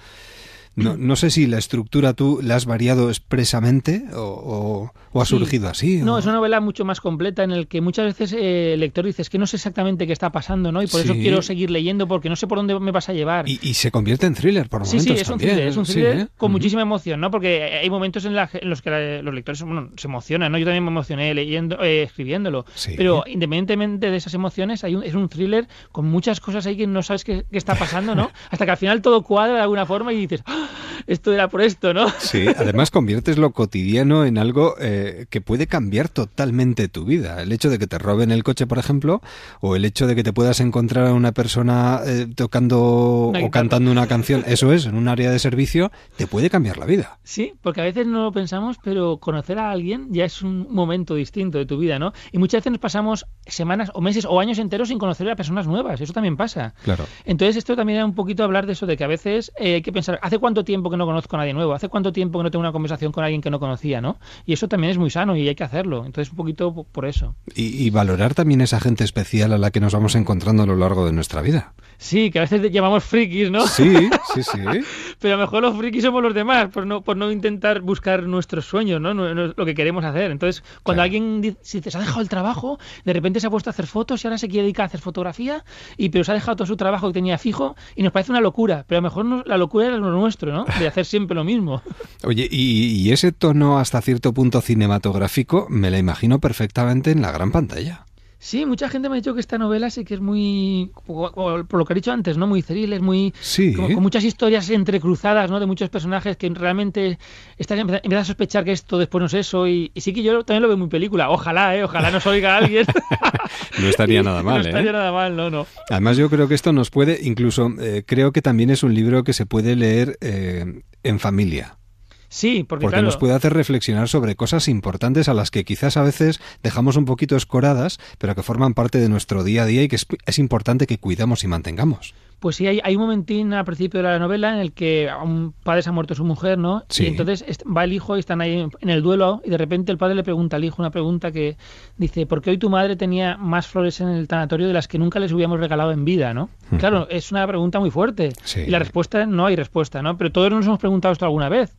No, no sé si la estructura tú la has variado expresamente o, o- o ha Sí. surgido así. No, o- es una novela mucho más completa en el que muchas veces eh, el lector dice "Es que no sé exactamente qué está pasando, ¿no? Y por eso Sí. quiero seguir leyendo porque no sé por dónde me vas a llevar. Y, y se convierte en thriller por Sí, momentos sí, es un thriller, es un sí, thriller ¿eh? con muchísima emoción, ¿no? Porque hay momentos en, la- en los que la- los lectores bueno, se emocionan, ¿no? Yo también me emocioné leyendo, eh, escribiéndolo. Sí. Pero independientemente de esas emociones, hay un- es un thriller con muchas cosas ahí que no sabes qué, qué está pasando, ¿no? (laughs) Hasta que al final todo cuadra de alguna forma y dices, "Ah, esto era por esto, ¿no? Sí, además conviertes lo cotidiano en algo eh, que puede cambiar totalmente tu vida. El hecho de que te roben el coche, por ejemplo, o el hecho de que te puedas encontrar a una persona eh, tocando o cantando una canción, eso es, en un área de servicio, te puede cambiar la vida. Sí, porque a veces no lo pensamos, pero conocer a alguien ya es un momento distinto de tu vida, ¿no? Y muchas veces nos pasamos semanas o meses o años enteros sin conocer a personas nuevas, eso también pasa. Claro. Entonces esto también era un poquito hablar de eso, de que a veces eh, hay que pensar, ¿hace cuánto tiempo que no conozco a nadie nuevo? ¿Hace cuánto tiempo que no tengo una conversación con alguien que no conocía, no? Y eso también es muy sano y hay que hacerlo. Entonces un poquito po- por eso. Y, y valorar también esa gente especial a la que nos vamos encontrando a lo largo de nuestra vida. Sí, que a veces llamamos frikis, ¿no? Sí, (laughs) sí, sí. Pero a lo mejor los frikis somos los demás, por no, por no intentar buscar nuestros sueños, ¿no? No- no- lo que queremos hacer. Entonces, cuando Claro. alguien dice, si te se ha dejado el trabajo, de repente se ha puesto a hacer fotos y ahora se quiere dedicar a hacer fotografía, y pero se ha dejado todo su trabajo que tenía fijo, y nos parece una locura. Pero a lo mejor no- la locura era lo nuestro, ¿no? De hacer siempre lo mismo. (laughs) Oye, y, y ese tono hasta cierto punto cinematográfico me la imagino perfectamente en la gran pantalla. Sí, mucha gente me ha dicho que esta novela sí que es muy, por lo que he dicho antes, ¿no? Muy thriller, muy Sí. como con muchas historias entrecruzadas, ¿no? De muchos personajes que realmente estás empiezas a sospechar que esto después no es eso y, y sí que yo también lo veo muy película. Ojalá, ¿eh? Ojalá nos oiga alguien. (laughs) No estaría nada (laughs) mal, no estaría ¿eh? nada mal, no, no. Además, yo creo que esto nos puede, incluso eh, creo que también es un libro que se puede leer eh, en familia. Sí, porque, Porque claro, nos puede hacer reflexionar sobre cosas importantes a las que quizás a veces dejamos un poquito escoradas, pero que forman parte de nuestro día a día y que es, es importante que cuidamos y mantengamos. Pues sí, hay, hay un momentín al principio de la novela en el que a un padre se ha muerto su mujer, ¿no? Sí. Y entonces va el hijo y están ahí en- el duelo y de repente el padre le pregunta al hijo una pregunta que dice, ¿por qué hoy tu madre tenía más flores en el tanatorio de las que nunca les hubiéramos regalado en vida, ¿no? Claro, es una pregunta muy fuerte. Sí. Y la respuesta, no hay respuesta, ¿no? Pero todos nos hemos preguntado esto alguna vez.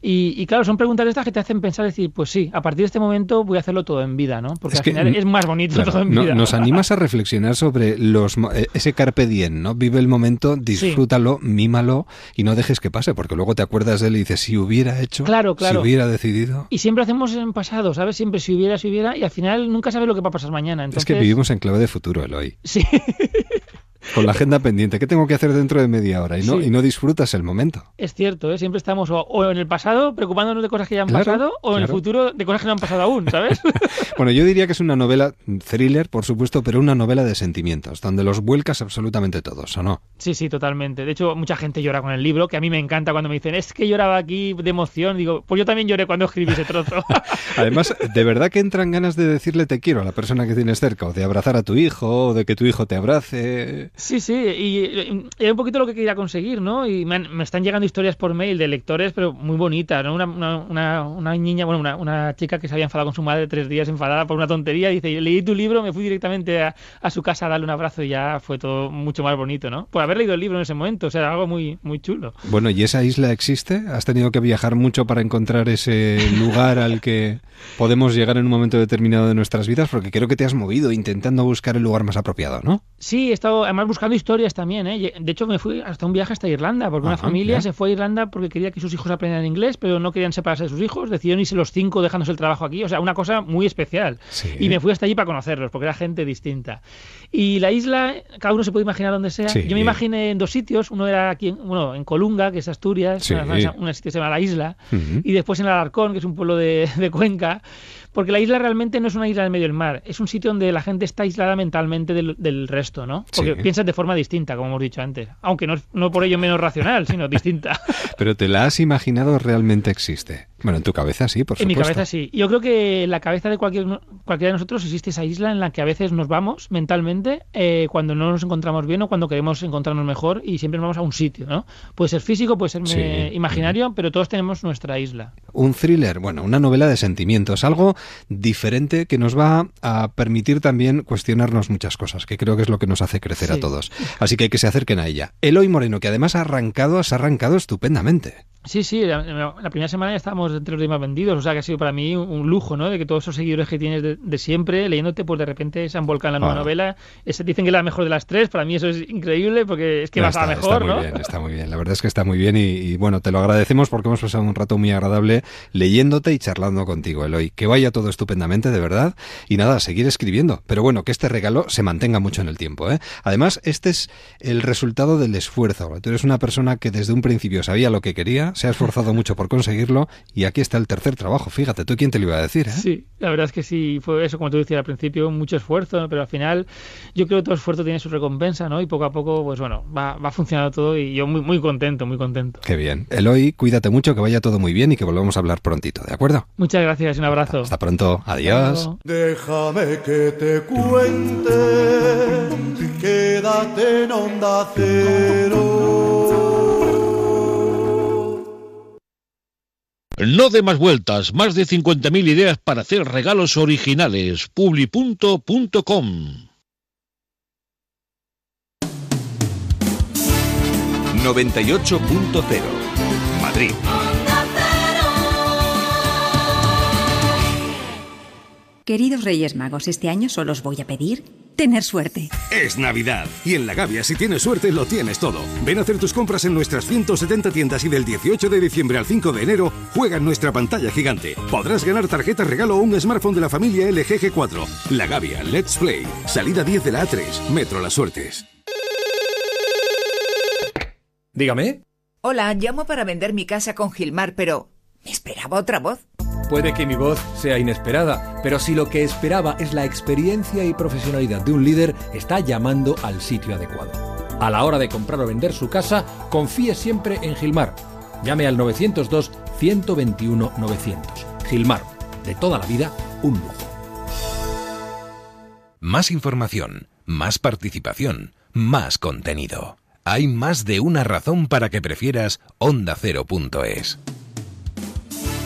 Y, y claro, son preguntas estas que te hacen pensar, decir, pues sí, a partir de este momento voy a hacerlo todo en vida, ¿no? Porque Es al que, final es más bonito Claro, todo en no- vida. nos animas a reflexionar sobre los eh, ese carpe diem, ¿no? Vive el momento, disfrútalo, mímalo y no dejes que pase, porque luego te acuerdas de él y dices, si hubiera hecho, Claro, claro. si hubiera decidido. Y siempre hacemos en pasado, ¿sabes? Siempre si hubiera, si hubiera, y al final nunca sabes lo que va a pasar mañana. Entonces, Es que vivimos en clave de futuro, Eloy. Sí, (laughs) Con la agenda pendiente, ¿qué tengo que hacer dentro de media hora? Y no, Sí. y no disfrutas el momento. es cierto, ¿eh? Siempre estamos o, o en el pasado preocupándonos de cosas que ya han Claro, pasado, o en el futuro de cosas que no han pasado aún, ¿sabes? (laughs) Bueno, yo diría que es una novela thriller, por supuesto, pero una novela de sentimientos, donde los vuelcas absolutamente todos, ¿o no? sí, sí, totalmente. De hecho, mucha gente llora con el libro, que a mí me encanta cuando me dicen, es que lloraba aquí de emoción. Digo, pues yo también lloré cuando escribí ese trozo. (laughs) Además, de verdad que entran ganas de decirle te quiero a la persona que tienes cerca, o de abrazar a tu hijo, o de que tu hijo te abrace. Sí, sí, y, era un poquito lo que quería conseguir, ¿no? Y me, han- me están llegando historias por mail de lectores, pero muy bonitas, ¿no? Una, una, una, una niña, bueno, una, una chica que se había enfadado con su madre tres días, enfadada por una tontería, dice, leí tu libro, me fui directamente a, a su casa a darle un abrazo y ya fue todo mucho más bonito, ¿no? Por haber leído el libro en ese momento, o sea, algo muy, muy chulo. Bueno, ¿y esa isla existe? ¿Has tenido que viajar mucho para encontrar ese lugar al que podemos llegar en un momento determinado de nuestras vidas? Porque creo que te has movido intentando buscar el lugar más apropiado, ¿no? Sí, he estado además buscando historias también, ¿eh? De hecho, me fui hasta un viaje hasta Irlanda, porque una Ajá, familia ya. se fue a Irlanda porque quería que sus hijos aprendieran inglés, pero no querían separarse de sus hijos, decidieron irse los cinco dejándose el trabajo aquí, o sea, una cosa muy especial. Sí. Y me fui hasta allí para conocerlos, porque era gente distinta. Y la isla, cada uno se puede imaginar donde sea. Sí. Yo me imaginé en dos sitios, uno era aquí, en, bueno, en Colunga, que es Asturias, Sí. una, una- una sitio que se llama La Isla, Ujú. y después en Alarcón, que es un pueblo de, de Cuenca, porque la isla realmente no es una isla en medio del mar, es un sitio donde la gente está aislada mentalmente del, del resto, ¿no? Porque Sí. piensas de forma distinta, como hemos dicho antes, aunque no, no por ello menos racional, sino distinta. (laughs) Pero ¿te la has imaginado realmente existe? Bueno, en tu cabeza sí, por en mi supuesto. cabeza sí. Yo creo que en la cabeza de cualquier, cualquiera de nosotros existe esa isla en la que a veces nos vamos mentalmente eh, cuando no nos encontramos bien o cuando queremos encontrarnos mejor y siempre nos vamos a un sitio, ¿no? Puede ser físico, puede ser Sí. eh, imaginario, pero todos tenemos nuestra isla. Un thriller, bueno, una novela de sentimientos, algo diferente que nos va a permitir también cuestionarnos muchas cosas, que creo que es lo que nos hace crecer a todos. Así que que se acerquen a ella. Eloy Moreno, que además ha arrancado, se ha arrancado estupendamente. Sí, sí, la, la primera semana ya estábamos entre los 10 más vendidos, o sea que ha sido para mí un, un lujo, ¿no? De que todos esos seguidores que tienes de, de siempre, leyéndote, pues de repente se han volcado en la nueva Ah. novela. Dicen que es la mejor de las tres, para mí eso es increíble porque es que No, vas a la mejor, está ¿no? muy bien, está muy bien. La verdad es que está muy bien y, y, bueno, te lo agradecemos porque hemos pasado un rato muy agradable leyéndote y charlando contigo, Eloy. Que vaya todo estupendamente, de verdad. Y nada, seguir escribiendo. Pero bueno, que este regalo se mantenga mucho en el tiempo, ¿eh? Además, este es el resultado del esfuerzo. Tú eres una persona que desde un principio sabía lo que quería, se ha esforzado mucho por conseguirlo y aquí está el tercer trabajo. Fíjate, ¿tú quién te lo iba a decir, eh? Sí, la verdad es que sí, fue eso, como tú decías al principio, mucho esfuerzo, ¿no? pero al final yo creo que todo esfuerzo tiene su recompensa, ¿no? Y poco a poco, pues bueno, va, va funcionando todo y yo muy, muy contento, muy contento. Qué bien. Eloy, cuídate mucho, que vaya todo muy bien y que volvamos a hablar prontito, ¿de acuerdo? Muchas gracias y un abrazo. Hasta pronto. Adiós. Déjame que te cuente, quédate en onda cero. No de más vueltas, más de 50.000 ideas para hacer regalos originales. Publi.com 98.0 Madrid. Queridos Reyes Magos, este año solo os voy a pedir tener suerte. Es Navidad y en La Gavia si tienes suerte lo tienes todo. Ven a hacer tus compras en nuestras 170 tiendas y del 18 de diciembre al 5 de enero juega en nuestra pantalla gigante. Podrás ganar tarjeta regalo o un smartphone de la familia LG G4. La Gavia, Let's Play. Salida 10 de la A3. Metro Las Suertes. Dígame. Hola, llamo para vender mi casa con Gilmar, pero me esperaba otra voz. Puede que mi voz sea inesperada, pero si lo que esperaba es la experiencia y profesionalidad de un líder, está llamando al sitio adecuado. A la hora de comprar o vender su casa, confíe siempre en Gilmar. Llame al 902 121 900. Gilmar, de toda la vida, un lujo. Más información, más participación, más contenido. Hay más de una razón para que prefieras ondacero.es.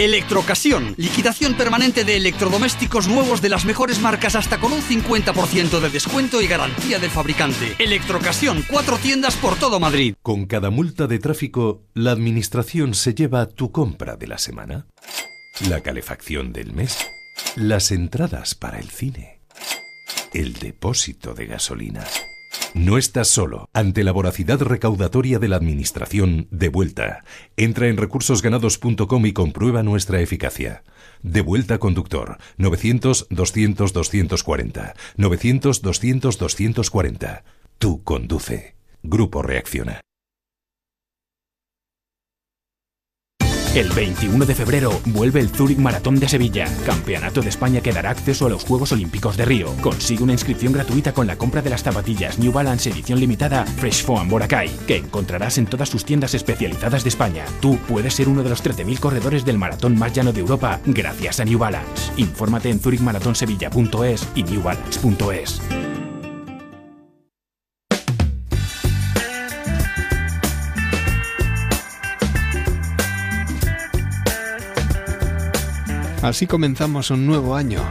Electrocasión, liquidación permanente de electrodomésticos nuevos de las mejores marcas hasta con un 50% de descuento y garantía del fabricante. Electrocasión, cuatro tiendas por todo Madrid. Con cada multa de tráfico, la administración se lleva tu compra de la semana, la calefacción del mes, las entradas para el cine, el depósito de gasolina. No estás solo. Ante la voracidad recaudatoria de la Administración, de vuelta. Entra en recursosganados.com y comprueba nuestra eficacia. De vuelta conductor. 900-200-240. 900-200-240. Tú conduce. Grupo Reacciona. El 21 de febrero vuelve el Zurich Maratón de Sevilla, campeonato de España que dará acceso a los Juegos Olímpicos de Río. Consigue una inscripción gratuita con la compra de las zapatillas New Balance edición limitada Fresh Foam Boracay, que encontrarás en todas sus tiendas especializadas de España. Tú puedes ser uno de los 13.000 corredores del maratón más llano de Europa gracias a New Balance. Infórmate en zurichmaratonsevilla.es y newbalance.es. Así comenzamos un nuevo año.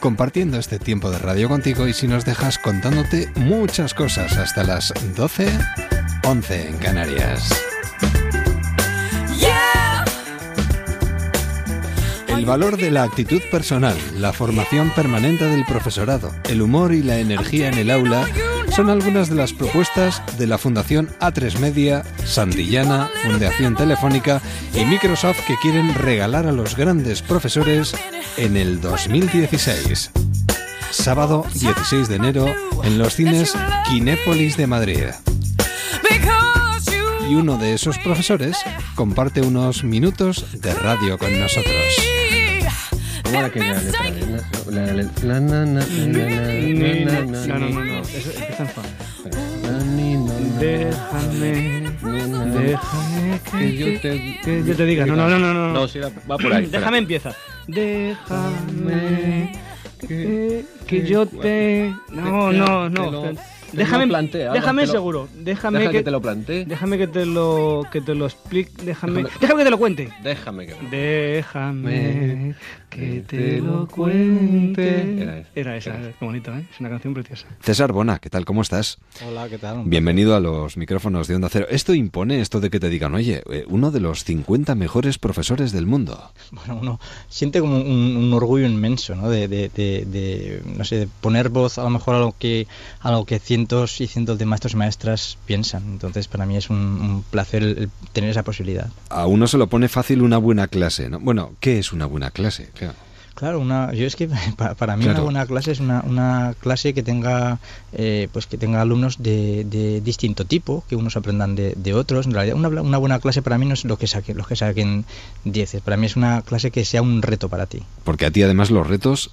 Compartiendo este tiempo de radio contigo y si nos dejas contándote muchas cosas hasta las 12, 11 en Canarias. El valor de la actitud personal, la formación permanente del profesorado, el humor y la energía en el aula son algunas de las propuestas de la Fundación A3 Media, Santillana, Fundación Telefónica y Microsoft que quieren regalar a los grandes profesores en el 2016. Sábado 16 de enero en los cines Kinépolis de Madrid. Y uno de esos profesores comparte unos minutos de radio con nosotros. ¿Cómo era que la la, la, la, la, na, No, no, no, empieza en fa. Déjame, déjame que yo te, que yo te diga. No, no, no, no. No, No, sí, va por ahí. (clears throat) Déjame empieza. Déjame que, que yo te. No, no, no. Déjame, plantea, déjame lo- seguro. Déjame Deja que, que te lo plantee. Déjame que te lo que te lo explique. Déjame, Déjame- déjame que te lo cuente. Déjame que Déjame que te lo cuente. Era esa. Era esa, qué bonito, ¿eh? Es una canción preciosa. César Bona, ¿qué tal? ¿Cómo estás? Hola, ¿qué tal? Bienvenido a los micrófonos de Onda Cero. Esto impone esto de que te digan, oye, eh, uno de los 50 mejores profesores del mundo. Bueno, uno siente como un, un orgullo inmenso, ¿no? De, de- de- de, no sé, de poner voz a lo mejor a lo que a lo que cientos y cientos de maestros y maestras piensan. Entonces, para mí es un, un placer el- el tener esa posibilidad. A uno se lo pone fácil una buena clase, ¿no? Bueno, ¿qué es una buena clase? Claro. Claro, una, yo es que (laughs) para, para mí Claro. una buena clase es una, una clase que tenga eh, pues que tenga alumnos de, de distinto tipo, que unos aprendan de, de otros. En realidad, una, una buena clase para mí no es lo que saquen, los que saquen dieces. Para mí es una clase que sea un reto para ti. Porque a ti además los retos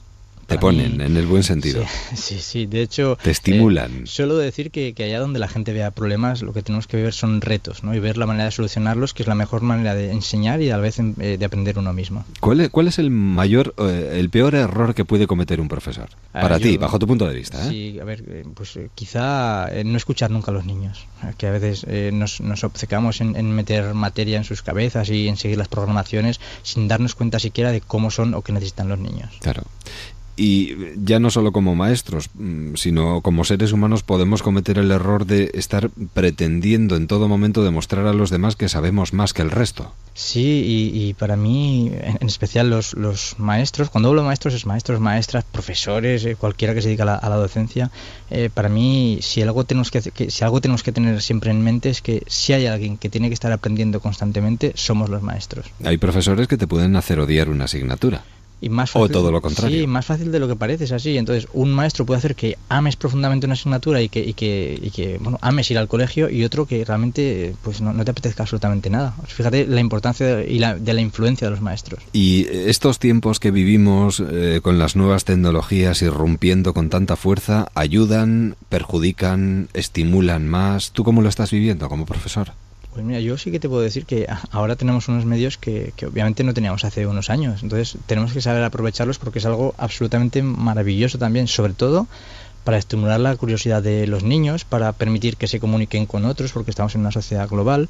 te ponen mí- en el buen sentido. Sí, (laughs) sí, sí, de hecho... Te estimulan. eh, suelo decir que, que allá donde la gente vea problemas, lo que tenemos que ver son retos, ¿no? Y ver la manera de solucionarlos, que es la mejor manera de enseñar y a la vez em, eh, de aprender uno mismo. ¿Cuál es, cuál es el mayor, eh, el peor error que puede cometer un profesor? Ah, Para yo- ti, bajo tu punto de vista, ¿eh? Sí, a ver, eh, pues eh, quizá eh, no escuchar nunca a los niños, eh, que a veces eh, nos, nos obcecamos en, en meter materia en sus cabezas y en seguir las programaciones sin darnos cuenta siquiera de cómo son o qué necesitan los niños. Claro. Y ya no solo como maestros, mm, sino como seres humanos podemos cometer el error de estar pretendiendo en todo momento demostrar a los demás que sabemos más que el resto. Sí, y, y para mí, en, especial los, los maestros, cuando hablo de maestros es maestros, maestras, profesores, eh, cualquiera que se dedica a la, a la docencia, eh, para mí si algo, tenemos que- si algo tenemos que tener siempre en mente es que si hay alguien que tiene que estar aprendiendo constantemente, somos los maestros. Hay profesores que te pueden hacer odiar una asignatura. Y más O todo lo contrario. Sí, más fácil de lo que parece, es así. Entonces, un maestro puede hacer que ames profundamente una asignatura y que, y que, y que bueno, ames ir al colegio y otro que realmente pues no, no te apetezca absolutamente nada. Fíjate la importancia y la, de la influencia de los maestros. Y estos tiempos que vivimos eh, con las nuevas tecnologías irrumpiendo con tanta fuerza, ayudan, perjudican, estimulan más. ¿Tú cómo lo estás viviendo como profesor? Pues mira, yo sí que te puedo decir que ahora tenemos unos medios que, que obviamente no teníamos hace unos años. Entonces tenemos que saber aprovecharlos porque es algo absolutamente maravilloso también, sobre todo para estimular la curiosidad de los niños, para permitir que se comuniquen con otros, porque estamos en una sociedad global.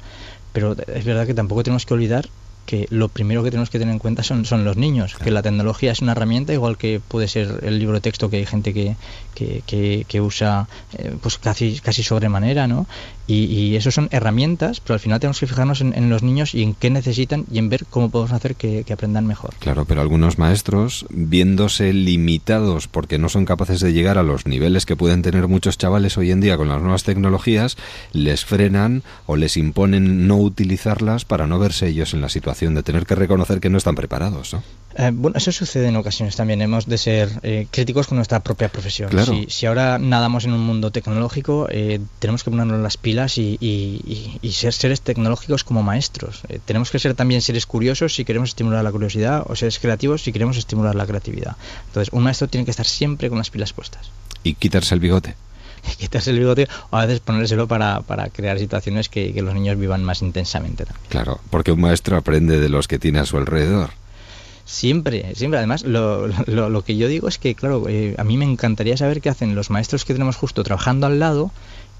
Pero es verdad que tampoco tenemos que olvidar que lo primero que tenemos que tener en cuenta son, son los niños, que la tecnología es una herramienta, igual que puede ser el libro de texto que hay gente que, que, que- que usa eh, pues casi, casi sobremanera, ¿no? Y, y eso son herramientas, pero al final tenemos que fijarnos en, los niños y en qué necesitan y en ver cómo podemos hacer que, que aprendan mejor. Claro, pero algunos maestros, viéndose limitados porque no son capaces de llegar a los niveles que pueden tener muchos chavales hoy en día con las nuevas tecnologías, les frenan o les imponen no utilizarlas para no verse ellos en la situación de tener que reconocer que no están preparados. ¿no? Eh, bueno, eso sucede en ocasiones también. Hemos de ser eh, críticos con nuestra propia profesión. Claro. Si, si ahora nadamos en un mundo tecnológico, eh, tenemos que ponernos las pilas y, y- y- y ser seres tecnológicos como maestros. Eh, tenemos que ser también seres curiosos si queremos estimular la curiosidad o seres creativos si queremos estimular la creatividad. Entonces, un maestro tiene que estar siempre con las pilas puestas. Y quitarse el bigote. (laughs) Quitarse el bigote o a veces ponérselo para, para crear situaciones que, que los niños vivan más intensamente. también. Claro, porque un maestro aprende de los que tiene a su alrededor. Siempre, siempre. Además, lo, lo, que yo digo es que, claro, eh, a mí me encantaría saber qué hacen los maestros que tenemos justo trabajando al lado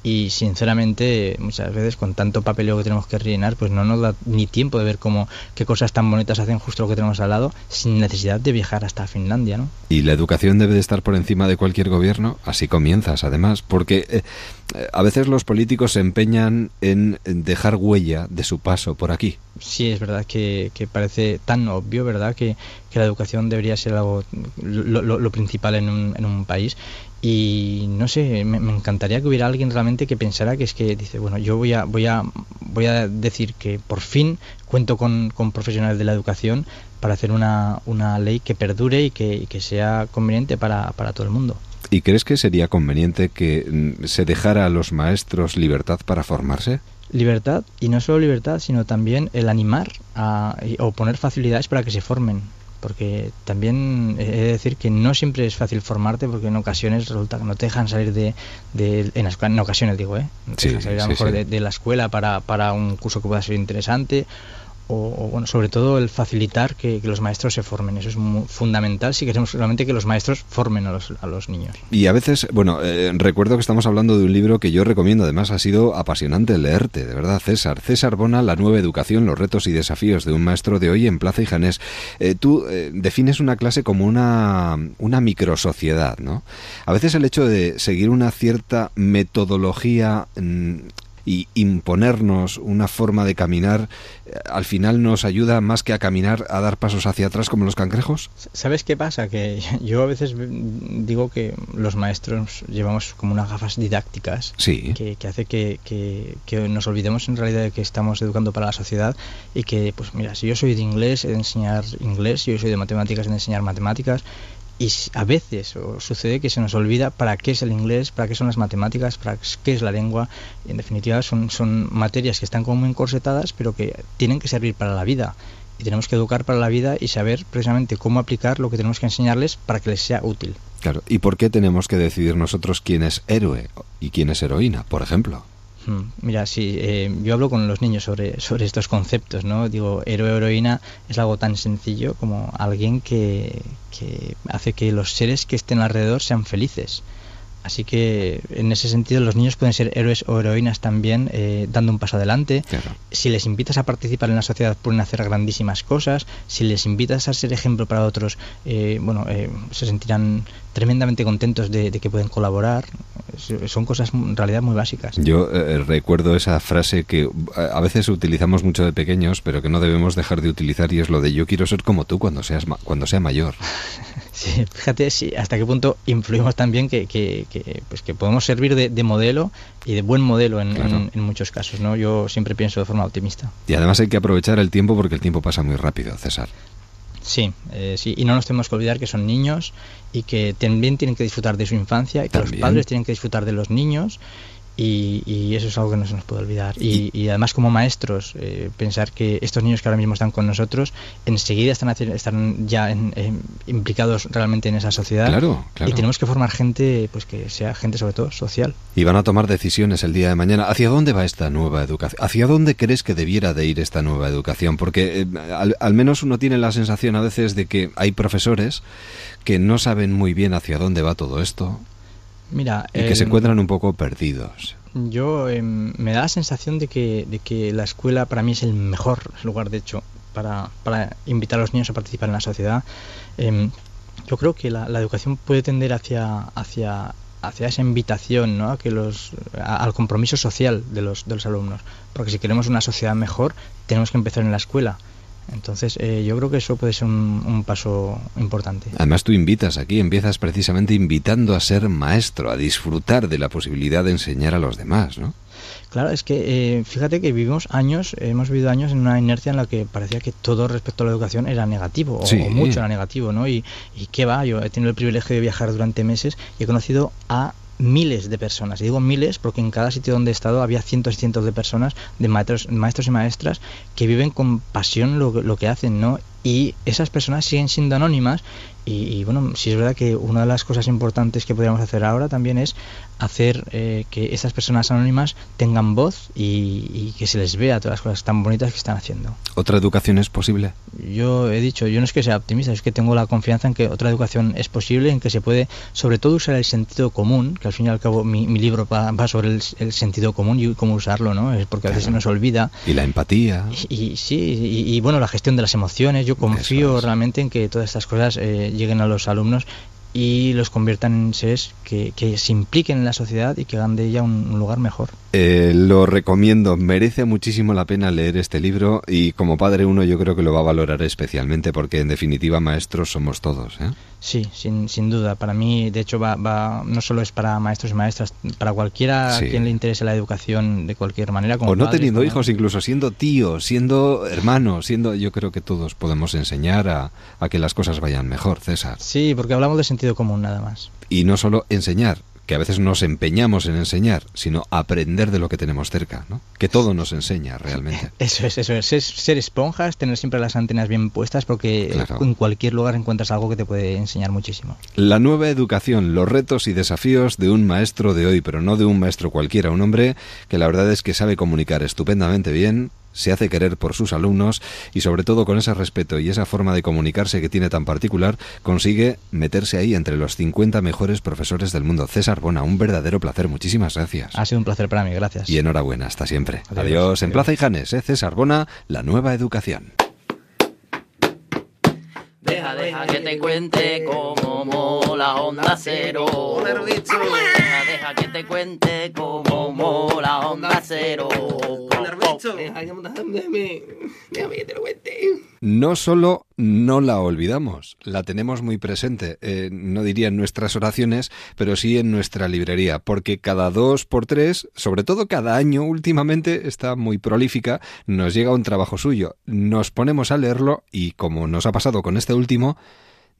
y, sinceramente, muchas veces con tanto papeleo que tenemos que rellenar, pues no nos da ni tiempo de ver cómo qué cosas tan bonitas hacen justo lo que tenemos al lado sin necesidad de viajar hasta Finlandia, ¿no? Y la educación debe de estar por encima de cualquier gobierno. Así comienzas, además, porque eh, a veces los políticos se empeñan en dejar huella de su paso por aquí. Sí, es verdad que, que parece tan obvio, ¿verdad? Que, la educación debería ser lo, principal en un, en un país. Y no sé, me, encantaría que hubiera alguien realmente que pensara que es que dice, bueno, yo voy a, voy a, voy a decir que por fin cuento con, profesionales de la educación para hacer una, ley que perdure y que, sea conveniente para todo el mundo. ¿Y crees que sería conveniente que mm, se dejara a los maestros libertad para formarse? Libertad, y no solo libertad, sino también el animar a, o poner facilidades para que se formen. Porque también he de decir que no siempre es fácil formarte, porque en ocasiones resulta que no te dejan salir de. de- en, las- en ocasiones digo, ¿eh? No te Sí, dejan salir a lo sí, mejor sí. De, de la escuela para, para un curso que pueda ser interesante. O, bueno, sobre todo el facilitar que, los maestros se formen. Eso es mu- fundamental si queremos realmente que los maestros formen a los, a los niños. Y a veces, bueno, eh, recuerdo que estamos hablando de un libro que yo recomiendo, además ha sido apasionante leerte, de verdad, César. César Bona, La nueva educación, los retos y desafíos de un maestro de hoy en Plaza y Janés. Eh, tú eh, defines una clase como una, una microsociedad, ¿no? A veces el hecho de seguir una cierta metodología... mm, y imponernos una forma de caminar, eh, al final nos ayuda más que a caminar a dar pasos hacia atrás como los cangrejos. ¿Sabes qué pasa? Que (laughs) yo a veces digo que los maestros llevamos como unas gafas didácticas Sí. que, que hace que, que- que nos olvidemos en realidad de que estamos educando para la sociedad y que, pues mira, si yo soy de inglés, he de enseñar inglés, si yo soy de matemáticas, he de enseñar matemáticas. Y a veces sucede que se nos olvida para qué es el inglés, para qué son las matemáticas, para qué es la lengua. En definitiva son, son materias que están como encorsetadas, pero que tienen que servir para la vida. Y tenemos que educar para la vida y saber precisamente cómo aplicar lo que tenemos que enseñarles para que les sea útil. Claro, ¿y por qué tenemos que decidir nosotros quién es héroe y quién es heroína, por ejemplo? Mm, Mira, sí, eh, yo hablo con los niños sobre, sobre estos conceptos, ¿no? Digo, héroe heroína es algo tan sencillo como alguien que, que hace que los seres que estén alrededor sean felices. Así que en ese sentido los niños pueden ser héroes o heroínas también eh, dando un paso adelante. Si les invitas a participar en la sociedad pueden hacer grandísimas cosas. Si les invitas a ser ejemplo para otros, eh, bueno, eh, se sentirán tremendamente contentos de, de que pueden colaborar. Son cosas en realidad muy básicas. Yo eh, recuerdo esa frase que eh, a veces utilizamos mucho de pequeños, pero que no debemos dejar de utilizar y es lo de yo quiero ser como tú cuando seas ma- cuando sea mayor. (laughs) Sí, fíjate sí, hasta qué punto influimos también que, que, que, pues que podemos servir de, de modelo y de buen modelo en, en- en muchos casos. ¿no? Yo siempre pienso de forma optimista. Y además hay que aprovechar el tiempo porque el tiempo pasa muy rápido, César. Sí, eh, sí, y no nos tenemos que olvidar que son niños y que también tienen que disfrutar de su infancia y que los padres tienen que disfrutar de los niños y, y, eso es algo que no se nos puede olvidar. Y, y además como maestros, eh, pensar que estos niños que ahora mismo están con nosotros, enseguida están, están ya en, en, implicados realmente en esa sociedad. Claro, claro. Y tenemos que formar gente, pues que sea gente sobre todo social. Y van a tomar decisiones el día de mañana. ¿Hacia dónde va esta nueva educación? ¿Hacia dónde crees que debiera de ir esta nueva educación? Porque eh, al, al menos uno tiene la sensación a veces de que hay profesores que no saben muy bien hacia dónde va todo esto. Mira, y que eh, se encuentran un poco perdidos. Yo eh, me da la sensación de que, de que la escuela para mí es el mejor lugar, de hecho, para, para invitar a los niños a participar en la sociedad. Eh, yo creo que la, la, educación puede tender hacia, hacia, hacia esa invitación, ¿no? a que los, a, al compromiso social de los, de los alumnos. Porque si queremos una sociedad mejor, tenemos que empezar en la escuela. Entonces, eh, yo creo que eso puede ser un, un, paso importante. Además, tú invitas aquí, empiezas precisamente invitando a ser maestro, a disfrutar de la posibilidad de enseñar a los demás, ¿no? Claro, es que eh, fíjate que vivimos años, hemos vivido años en una inercia en la que parecía que todo respecto a la educación era negativo, o, sí. o mucho era negativo, ¿no? Y, y qué va, yo he tenido el privilegio de viajar durante meses y he conocido a miles de personas. Y digo miles porque en cada sitio donde he estado había cientos y cientos de personas, de maestros, maestros y maestras, que viven con pasión lo, lo que hacen, ¿no? Y esas personas siguen siendo anónimas. Y, y, bueno, sí es verdad que una de las cosas importantes que podríamos hacer ahora también es hacer eh, que esas personas anónimas tengan voz y, y, que se les vea todas las cosas tan bonitas que están haciendo. ¿Otra educación es posible? Yo he dicho, yo no es que sea optimista, es que tengo la confianza en que otra educación es posible, en que se puede sobre todo usar el sentido común, que al fin y al cabo mi, mi libro va, va sobre el, el, sentido común y cómo usarlo, ¿no? Es porque a veces claro. se nos olvida. Y la empatía. Y, y sí, y, y, bueno, la gestión de las emociones. Yo confío es. realmente en que todas estas cosas eh, lleguen a los alumnos y los conviertan en seres que, que, se impliquen en la sociedad y que hagan de ella un, un lugar mejor. Eh, lo recomiendo, merece muchísimo la pena leer este libro y como padre uno yo creo que lo va a valorar especialmente porque en definitiva maestros somos todos. ¿eh? Sí, sin, sin duda. Para mí, de hecho, va, va, no solo es para maestros y maestras, para cualquiera sí. a quien le interese la educación de cualquier manera. Como o no padres, teniendo como... hijos, incluso siendo tíos, siendo hermanos, siendo, yo creo que todos podemos enseñar a, a que las cosas vayan mejor, César. Sí, porque hablamos de sentido común nada más. Y no solo enseñar, que a veces nos empeñamos en enseñar, sino aprender de lo que tenemos cerca, ¿no? Que todo nos enseña realmente. (laughs) Eso es, eso es, es ser esponjas, tener siempre las antenas bien puestas, porque claro. en cualquier lugar encuentras algo que te puede enseñar muchísimo. La nueva educación, los retos y desafíos de un maestro de hoy, pero no de un maestro cualquiera, un hombre que la verdad es que sabe comunicar estupendamente bien, se hace querer por sus alumnos y sobre todo con ese respeto y esa forma de comunicarse que tiene tan particular, consigue meterse ahí entre los 50 mejores profesores del mundo. César Bona, un verdadero placer. Muchísimas gracias. Ha sido un placer para mí, gracias. Y enhorabuena, hasta siempre. Adiós. En Plaza y Janes, ¿eh? César Bona, la nueva educación. Deja, deja que te cuente cómo mola Onda Cero. Deja, deja que te cuente cómo mola Onda Cero. No solo no la olvidamos, la tenemos muy presente, eh, no diría en nuestras oraciones, pero sí en nuestra librería, porque cada dos por tres, sobre todo cada año últimamente, está muy prolífica, nos llega un trabajo suyo, nos ponemos a leerlo y como nos ha pasado con este último,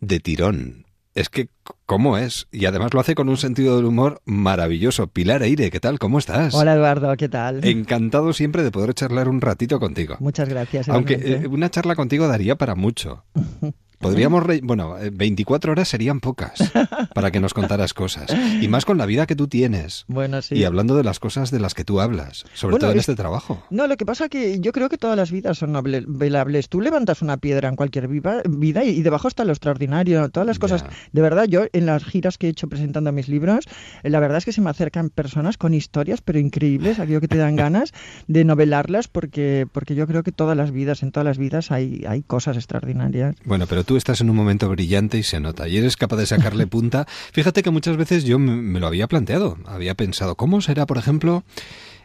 de tirón. Es que, ¿cómo es? Y además lo hace con un sentido del humor maravilloso. Pilar Eire, ¿qué tal? ¿Cómo estás? Hola Eduardo, ¿qué tal? Encantado siempre de poder charlar un ratito contigo. Muchas gracias. Aunque eh, una charla contigo daría para mucho. (laughs) Podríamos, re... bueno, 24 horas serían pocas para que nos contaras cosas. Y más con la vida que tú tienes. Bueno, sí. Y hablando de las cosas de las que tú hablas, sobre bueno, todo en es... este trabajo. No, lo que pasa que yo creo que todas las vidas son velables. Tú levantas una piedra en cualquier viva, vida y, y, debajo está lo extraordinario. Todas las cosas. Ya. De verdad, yo en las giras que he hecho presentando mis libros, eh, la verdad es que se me acercan personas con historias, pero increíbles, aquello que te dan (laughs) ganas de novelarlas, porque, porque yo creo que todas las vidas, en todas las vidas hay, hay cosas extraordinarias. Bueno, pero tú estás en un momento brillante y se nota, y eres capaz de sacarle (laughs) punta. Fíjate que muchas veces yo me lo había planteado, había pensado, ¿cómo será, por ejemplo,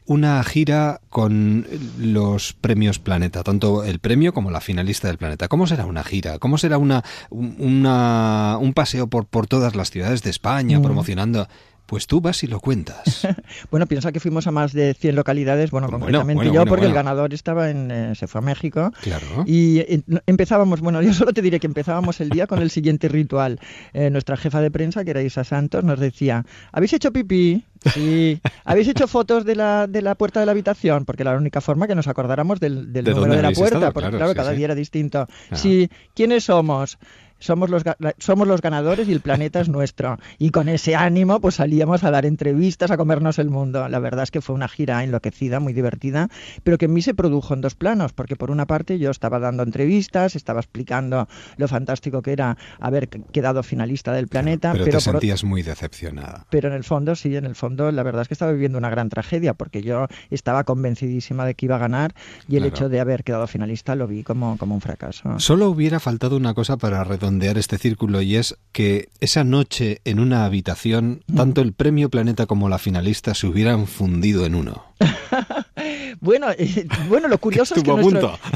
una gira con los premios Planeta, tanto el premio como la finalista del Planeta. ¿Cómo será una gira? ¿Cómo será una, una un paseo por, por todas las ciudades de España mm. promocionando? Pues tú vas y lo cuentas. (laughs) bueno, piensa que fuimos a más de 100 localidades, bueno, concretamente yo, porque el ganador estaba en, eh, se fue a México. Claro. Y eh, empezábamos, bueno, yo solo te diré que empezábamos el día con el siguiente ritual. Eh, nuestra jefa de prensa, que era Isa Santos, nos decía, ¿habéis hecho pipí? Sí. ¿Habéis hecho fotos de la, de la puerta de la habitación? Porque era la única forma que nos acordáramos del, del número de la puerta, porque claro, cada día era distinto. Sí. ¿Quiénes somos? Somos los, somos los ganadores y el planeta es nuestro. Y con ese ánimo, pues salíamos a dar entrevistas, a comernos el mundo. La verdad es que fue una gira enloquecida, muy divertida, pero que en mí se produjo en dos planos, porque por una parte yo estaba dando entrevistas, estaba explicando lo fantástico que era haber quedado finalista del planeta. pero, te sentías muy decepcionada. Pero en el fondo, sí, en el fondo, la verdad es que estaba viviendo una gran tragedia, porque yo estaba convencidísima de que iba a ganar y el hecho de haber quedado finalista lo vi como, como un fracaso. Solo hubiera faltado una cosa para redondear este círculo y es que esa noche en una habitación, tanto el premio Planeta como la finalista se hubieran fundido en uno. (laughs) bueno, eh, bueno, lo curioso (laughs) es que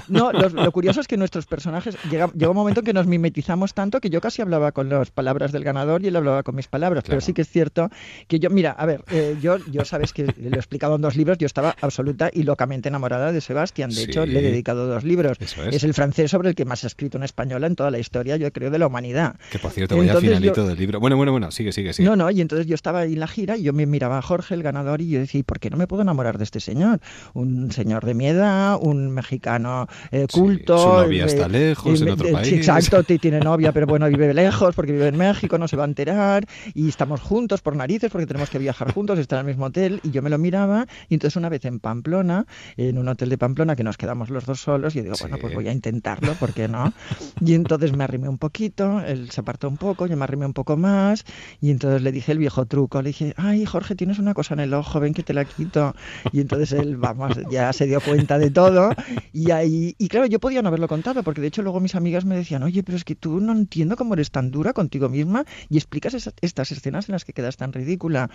no, lo, (laughs) curioso es que nuestros personajes llega, llega, un momento en que nos mimetizamos tanto que yo casi hablaba con las palabras del ganador y él hablaba con mis palabras, pero sí que es cierto que yo, mira, a ver, eh, yo, yo sabes que lo he explicado en dos libros, yo estaba absoluta y locamente enamorada de Sebastián, de hecho le he dedicado dos libros. Es. el francés sobre el que más ha escrito una española en toda la historia, yo creo, de la humanidad. Que por cierto, vaya finalito del libro. Bueno, bueno, bueno, sigue, sigue, sigue. No, no, y entonces yo estaba ahí en la gira y yo me miraba a Jorge, el ganador, y yo decía, ¿y por qué no me puedo enamorar de este señor? Un señor de mi edad, un mexicano eh, culto. su novia eh, está lejos, en otro país. exacto, tiene novia, pero bueno, vive lejos porque vive en México, no se va a enterar, y estamos juntos por narices porque tenemos que viajar juntos, estar en el mismo hotel, y yo me lo miraba, y entonces una vez en Pamplona, en un hotel de Pamplona que nos quedamos los dos solos, y yo digo, bueno, pues voy a intentarlo, ¿por qué no? Y entonces me arrimé un poquito, él se apartó un poco, yo me arrimé un poco más, y entonces le dije el viejo truco, le dije, ay, Jorge, tienes una cosa en el ojo, ven que te la quito. Y entonces él, vamos, ya se dio cuenta de todo. Y ahí, y claro, yo podía no haberlo contado, porque de hecho luego mis amigas me decían, oye, pero es que tú no entiendo cómo eres tan dura contigo misma y explicas estas escenas en las que quedas tan ridícula.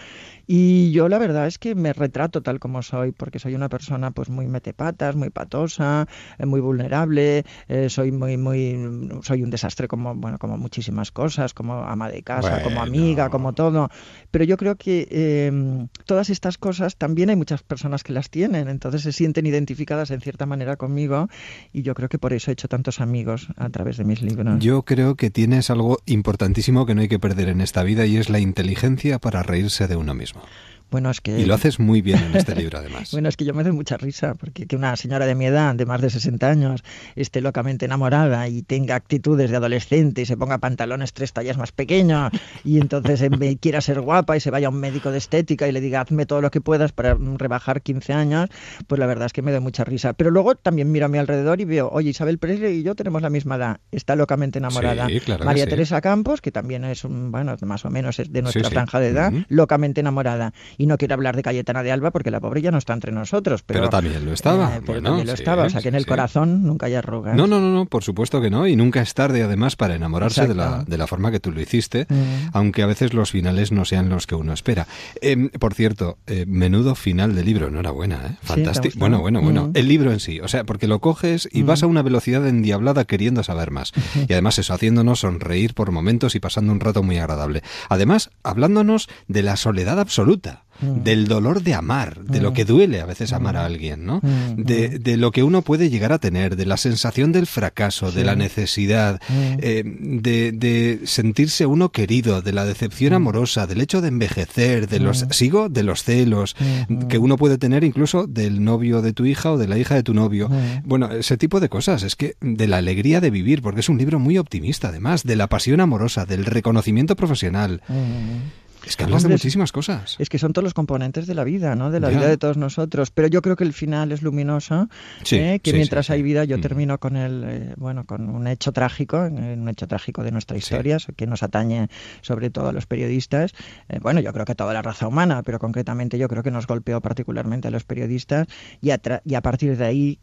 Y yo la verdad es que me retrato tal como soy, porque soy una persona pues muy metepatas, muy patosa, eh, muy vulnerable, eh, soy muy, muy, soy un desastre como, bueno, como muchísimas cosas, como ama de casa, como amiga, como todo. Pero yo creo que em, todas estas cosas también hay muchas personas que las tienen, entonces se sienten identificadas en cierta manera conmigo y yo creo que por eso he hecho tantos amigos a través de mis libros. Yo creo que tienes algo importantísimo que no hay que perder en esta vida y es la inteligencia para reírse de uno mismo. Bueno, es que... Y lo haces muy bien en este libro, además. (laughs) bueno, es que yo me doy mucha risa, porque que una señora de mi edad, de más de 60 años, esté locamente enamorada y tenga actitudes de adolescente y se ponga pantalones tres tallas más pequeños y entonces quiera ser guapa y se vaya a un médico de estética y le diga hazme todo lo que puedas para rebajar 15 años, pues la verdad es que me doy mucha risa. Pero luego también miro a mi alrededor y veo, oye, Isabel Presley y yo tenemos la misma edad, está locamente enamorada. María Teresa Campos, que también es, un, bueno, más o menos es de nuestra franja de edad, locamente enamorada y no quiero hablar de Cayetana de Alba porque la pobre ya no está entre nosotros. Pero, también lo estaba. Eh, pero también lo estaba, o sea que en el corazón nunca hay arrugas. No, no, no, no, por supuesto que no, y nunca es tarde además para enamorarse de la, de la forma que tú lo hiciste, mm. aunque a veces los finales no sean los que uno espera. Em, por cierto, eh, menudo final de libro, enhorabuena, ¿eh? fantástico. bueno, bueno, bueno. Mm. El libro en sí, o sea, porque lo coges y vas a mm. una velocidad endiablada queriendo saber más. (laughs) Y además eso, haciéndonos sonreír por momentos y pasando un rato muy agradable. Además, hablándonos de la soledad absoluta. Mm. del dolor de amar, de lo mm. que duele a veces amar a mm. alguien, ¿no? De, de, lo que uno puede llegar a tener, de la sensación del fracaso, de la necesidad, eh, de, de, sentirse uno querido, de la decepción amorosa, del hecho de envejecer, de los, sigo, de los celos, que uno puede tener incluso del novio de tu hija o de la hija de tu novio. Bueno, ese tipo de cosas, es que de la alegría de vivir, porque es un libro muy optimista además, de la pasión amorosa, del reconocimiento profesional. Es que hablas de muchísimas cosas. Es que son todos los componentes de la vida, ¿no? De la vida de todos nosotros. Pero yo creo que el final es luminoso. ¿eh? Que mientras hay vida, yo mm. termino con el, eh, bueno, con un hecho trágico, un hecho trágico de nuestra historia, que nos atañe sobre todo a los periodistas. Eh, bueno, yo creo que a toda la raza humana, pero concretamente yo creo que nos golpeó particularmente a los periodistas y a, y a partir de ahí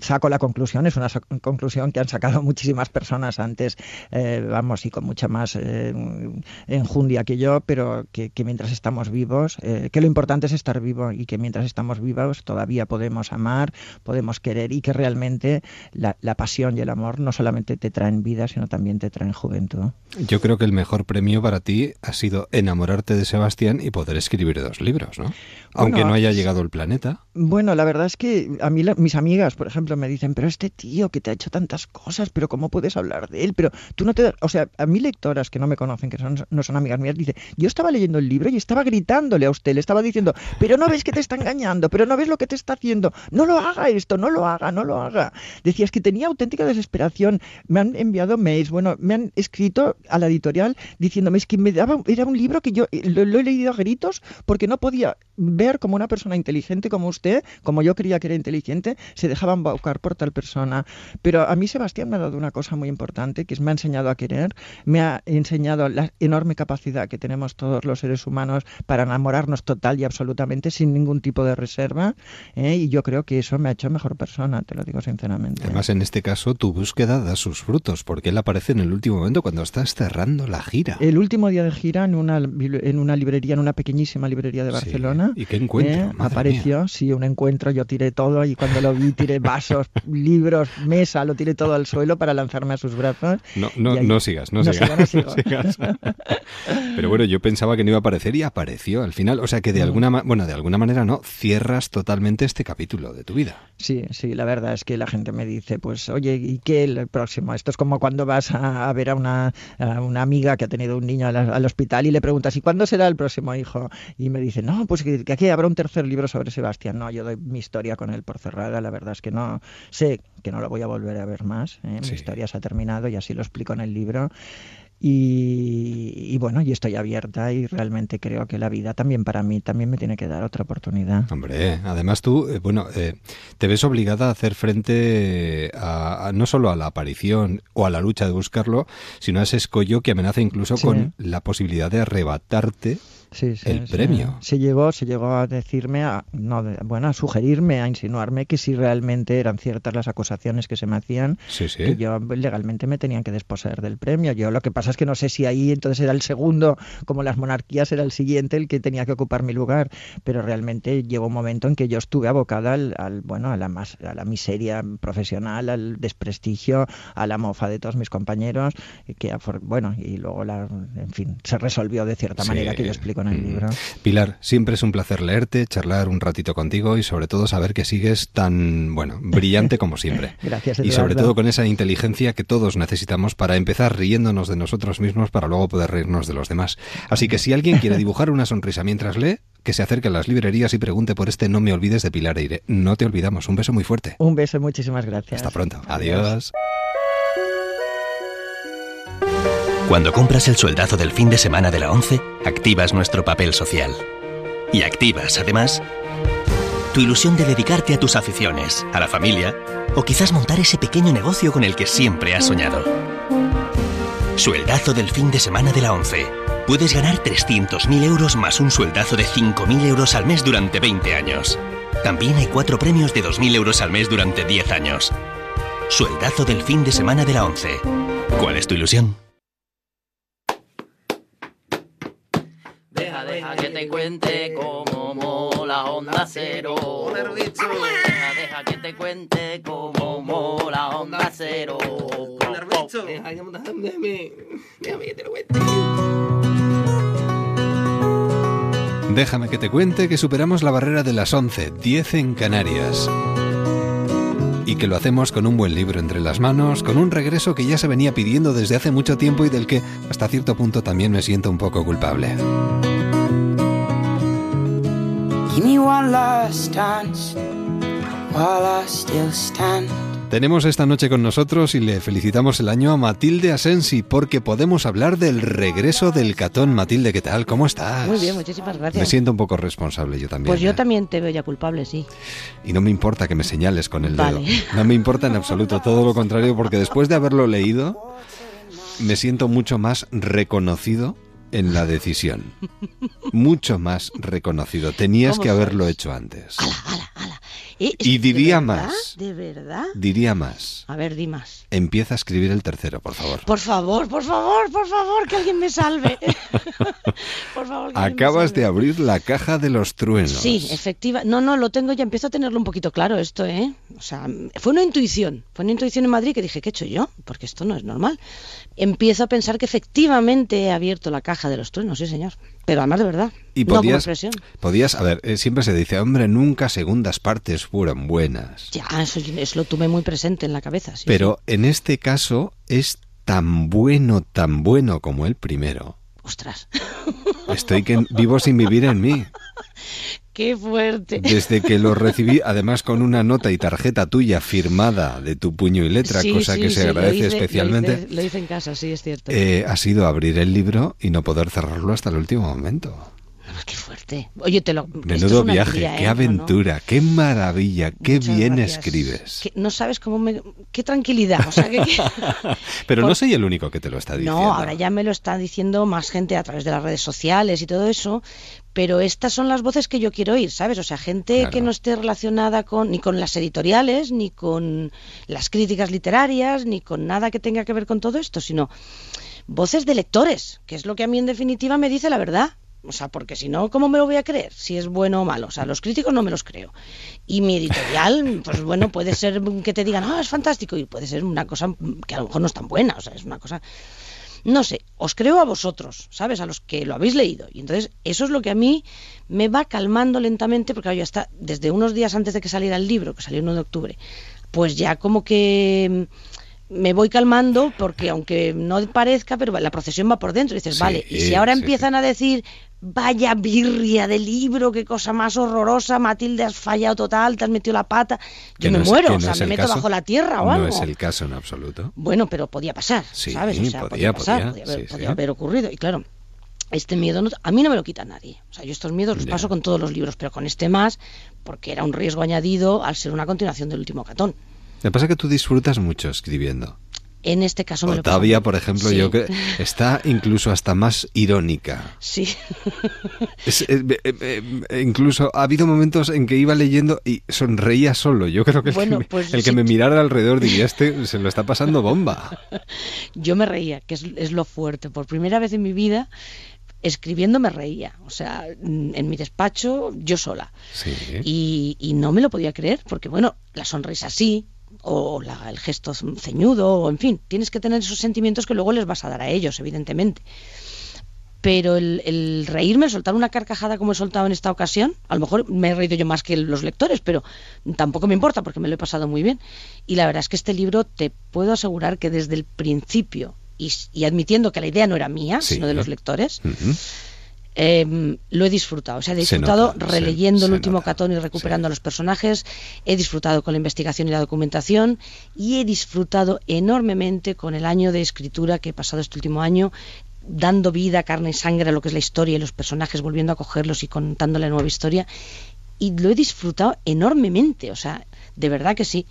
saco la conclusión, es una conclusión que han sacado (laughs) muchísimas personas antes, eh, vamos, y con mucha más eh, enjundia que yo, pero que, que mientras estamos vivos, eh, que lo importante es estar vivo y que mientras estamos vivos todavía podemos amar, podemos querer y que realmente la, la pasión y el amor no solamente te traen vida, sino también te traen juventud. Yo creo que el mejor premio para ti ha sido enamorarte de Sebastián y poder escribir dos libros, ¿no? Aunque no haya llegado el planeta. Bueno, la verdad es que a mí la- mis amigas, por ejemplo, me dicen, pero este tío que te ha hecho tantas cosas, pero ¿cómo puedes hablar de él? Pero tú no te... das-". O sea, a mí lectoras que no me conocen, que son, no son amigas mías, dice, yo estaba leyendo el libro y estaba gritándole a usted, le estaba diciendo, pero no ves que te está engañando, pero no ves lo que te está haciendo, no lo haga esto, no lo haga, no lo haga. Decías que tenía auténtica desesperación, me han enviado mails, bueno, me han escrito a la editorial diciéndome es que me daba, era un libro que yo eh, lo, lo he leído a gritos porque no podía ver como una persona inteligente como usted, como yo creía que era inteligente, se dejaba embaucar por tal persona. Pero a mí Sebastián me ha dado una cosa muy importante, que es me ha enseñado a querer, me ha enseñado la enorme capacidad que tenemos todos los seres humanos para enamorarnos total y absolutamente sin ningún tipo de reserva, ¿eh? y yo creo que eso me ha hecho mejor persona, te lo digo sinceramente. Además, en este caso, tu búsqueda da sus frutos, porque él aparece en el último momento cuando estás cerrando la gira. El último día de gira en una, en una librería, en una pequeñísima librería de Barcelona. ¿Y qué encuentro? ¿eh? Apareció, sí, un encuentro. Yo tiré todo y cuando lo vi tiré vasos, (laughs) libros, mesa, lo tiré todo al suelo para lanzarme a sus brazos. No, no, ahí- no sigas, no, No sigas. sigo, no (laughs) sigo. no sigas. Pero bueno, yo pensaba que no iba a aparecer y apareció al final. O sea que de Mm. alguna, bueno, de alguna manera no, cierras totalmente este capítulo de tu vida. Sí, sí, la verdad es que la gente me dice, pues, oye, ¿y qué el próximo? Esto es como cuando vas a, a ver a una, a una amiga que ha tenido un niño al, al hospital y le preguntas, ¿y cuándo será el próximo hijo? Y me dice, no, pues que, que aquí habrá un tercer libro sobre Sebastián. No, yo doy mi historia con él por cerrada, la verdad es que no, sé que no lo voy a volver a ver más. ¿eh? Mi historia se ha terminado y así lo explico en el libro. Y, y bueno, y estoy abierta y realmente creo que la vida también para mí también me tiene que dar otra oportunidad. Hombre, además tú, eh, bueno, eh, te ves obligada a hacer frente a, a- no solo a la aparición o a la lucha de buscarlo, sino a ese escollo que amenaza incluso Sí. con la posibilidad de arrebatarte Sí, sí, el sí. premio. Se llegó, se llegó a decirme, a, no, bueno, a sugerirme, a insinuarme que si realmente eran ciertas las acusaciones que se me hacían, que yo legalmente me tenían que desposeer del premio. Yo lo que pasa es que no sé si ahí entonces era el segundo, como las monarquías era el siguiente el que tenía que ocupar mi lugar, pero realmente llegó un momento en que yo estuve abocada al, al, bueno, a la más, a la miseria profesional, al desprestigio, a la mofa de todos mis compañeros, y que bueno, y luego la, en fin, se resolvió de cierta manera que yo explico en el libro. Pilar, siempre es un placer leerte, charlar un ratito contigo y sobre todo saber que sigues tan, bueno, brillante como siempre. (laughs) Gracias, Y sobre todo con esa inteligencia que todos necesitamos para empezar riéndonos de nosotros mismos para luego poder reírnos de los demás. Así que si alguien quiere dibujar una sonrisa mientras lee, que se acerque a las librerías y pregunte por este No me olvides de Pilar Eire. No te olvidamos. Un beso muy fuerte. Un beso, muchísimas gracias. Hasta pronto. Adiós. Cuando compras el sueldazo del fin de semana de la 11, activas nuestro papel social. Y activas, además, tu ilusión de dedicarte a tus aficiones, a la familia, o quizás montar ese pequeño negocio con el que siempre has soñado. Sueldazo del fin de semana de la 11. Puedes ganar 300.000 euros más un sueldazo de 5.000 euros al mes durante 20 años. También hay cuatro premios de 2.000 euros al mes durante 10 años. Sueldazo del fin de semana de la 11. ¿Cuál es tu ilusión? Deja, que te cuente cómo mola Onda Cero. Deja, deja que te cuente cómo mola Onda Cero. Deja, que te lo cuente. Déjame que te cuente que superamos la barrera de las 11, 10 en Canarias. Y que lo hacemos con un buen libro entre las manos, con un regreso que ya se venía pidiendo desde hace mucho tiempo y del que hasta cierto punto también me siento un poco culpable. Give me one last dance while I still stand. Tenemos esta noche con nosotros y le felicitamos el año a Matilde Asensi porque podemos hablar del regreso del catón. Matilde, ¿qué tal? ¿Cómo estás? Muy bien, muchísimas gracias. Me siento un poco responsable yo también. Pues yo ¿eh? también te veo ya culpable, sí. Y no me importa que me señales con el dedo. (laughs) No me importa en absoluto, todo lo contrario, porque después de haberlo leído, me siento mucho más reconocido en la decisión. Mucho más reconocido. Tenías ¿Cómo que haberlo hecho antes. Eh, Y ¿de diría verdad? más. ¿De verdad? Diría más. A ver, di más. Empieza a escribir el tercero, por favor. Por favor, por favor, por favor, que alguien me salve. (laughs) por favor, que alguien me Acabas salve. de abrir la caja de los truenos. Sí, efectiva. No, no, lo tengo ya, empiezo a tenerlo un poquito claro esto, ¿eh? O sea, fue una intuición, fue una intuición en Madrid que dije, ¿qué he hecho yo? Porque esto no es normal. Empiezo a pensar que efectivamente he abierto la caja de los truenos, sí, señor. Pero además de verdad. Y no como podías, podías, a ver, eh, siempre se dice, hombre, nunca segundas partes fueron buenas. Ya, eso, eso lo tuve muy presente en la cabeza, sí. Pero en este caso es tan bueno, tan bueno como el primero. Ostras, Estoy que vivo sin vivir en mí. (laughs) qué fuerte. Desde que lo recibí, además con una nota y tarjeta tuya firmada de tu puño y letra, Sí, cosa sí, que sí, se lo agradece hice- lo especialmente, hice- Lo hice, en casa, sí, es cierto. eh, ha sido abrir el libro y no poder cerrarlo hasta el último momento. Qué fuerte. Oye, te lo. es Menudo viaje, alegría, qué ¿eh? No. aventura, qué maravilla, qué Muchas bien gracias. escribes. Que no sabes cómo me... Qué tranquilidad. O sea, que... que- (laughs) Pero no soy el único que te lo está diciendo. No, ahora ya me lo está diciendo más gente a través de las redes sociales y todo eso, pero estas son las voces que yo quiero oír, ¿sabes? O sea, gente Claro. que no esté relacionada con ni con las editoriales, ni con las críticas literarias, ni con nada que tenga que ver con todo esto, sino voces de lectores, que es lo que a mí en definitiva me dice la verdad. O sea, porque si no, ¿cómo me lo voy a creer? Si es bueno o malo. O sea, los críticos no me los creo. Y mi editorial, (laughs) pues bueno, puede ser que te digan, ah, es fantástico, y puede ser una cosa que a lo mejor no es tan buena. O sea, es una cosa no sé, os creo a vosotros, ¿sabes? A los que lo habéis leído. Y entonces eso es lo que a mí me va calmando lentamente, porque claro, ya está, desde unos días antes de que saliera el libro, que salió el 1 de octubre, pues ya como que me voy calmando, porque aunque no parezca, pero la procesión va por dentro. Y dices, Sí, vale, y si ahora sí, empiezan a decir, vaya birria de libro, qué cosa más horrorosa, Matilde, has fallado total, te has metido la pata, Que yo me no es- muero, que o no sea, es me meto caso. bajo la tierra o No algo. es el caso en absoluto. Bueno, pero podía pasar, Sí, ¿sabes? O sea, podía, pasar, podía, podía haber, sí, podía sí. haber ocurrido. Y claro, este miedo no- a mí no me lo quita nadie. O sea, yo estos miedos los paso con todos los libros, pero con este más, porque era un riesgo añadido al ser una continuación del último catón. Me pasa que tú disfrutas mucho escribiendo. En este caso me lo Octavia, muy- por ejemplo, Sí. yo creo está incluso hasta más irónica. Sí. (laughs) Es- eh, eh, eh, incluso ha habido momentos en que iba leyendo y sonreía solo. Yo creo que el, Bueno, que, me, pues el que sí. me mirara alrededor diría, este se lo está pasando bomba. (laughs) Yo me reía, que es, es lo fuerte. Por primera vez en mi vida, escribiendo me reía. O sea, mm, en mi despacho, yo sola. Sí. y, y no me lo podía creer, porque bueno, la sonrisa sí, o la- el gesto ceñudo, o en fin, tienes que tener esos sentimientos que luego les vas a dar a ellos, evidentemente. Pero el, el reírme, soltar una carcajada como he soltado en esta ocasión, a lo mejor me he reído yo más que los lectores, pero tampoco me importa porque me lo he pasado muy bien. Y la verdad es que este libro te puedo asegurar que desde el principio, y, admitiendo que la idea no era mía, Sí. sino de los lectores. Eh, lo he disfrutado. O sea, he Se disfrutado se- releyendo el último catón y recuperando a los personajes. He disfrutado con la investigación y la documentación. Y he disfrutado enormemente con el año de escritura que he pasado este último año dando vida, carne y sangre a lo que es la historia y los personajes, volviendo a cogerlos y contando la nueva historia. Y lo he disfrutado enormemente, o sea, de verdad que sí.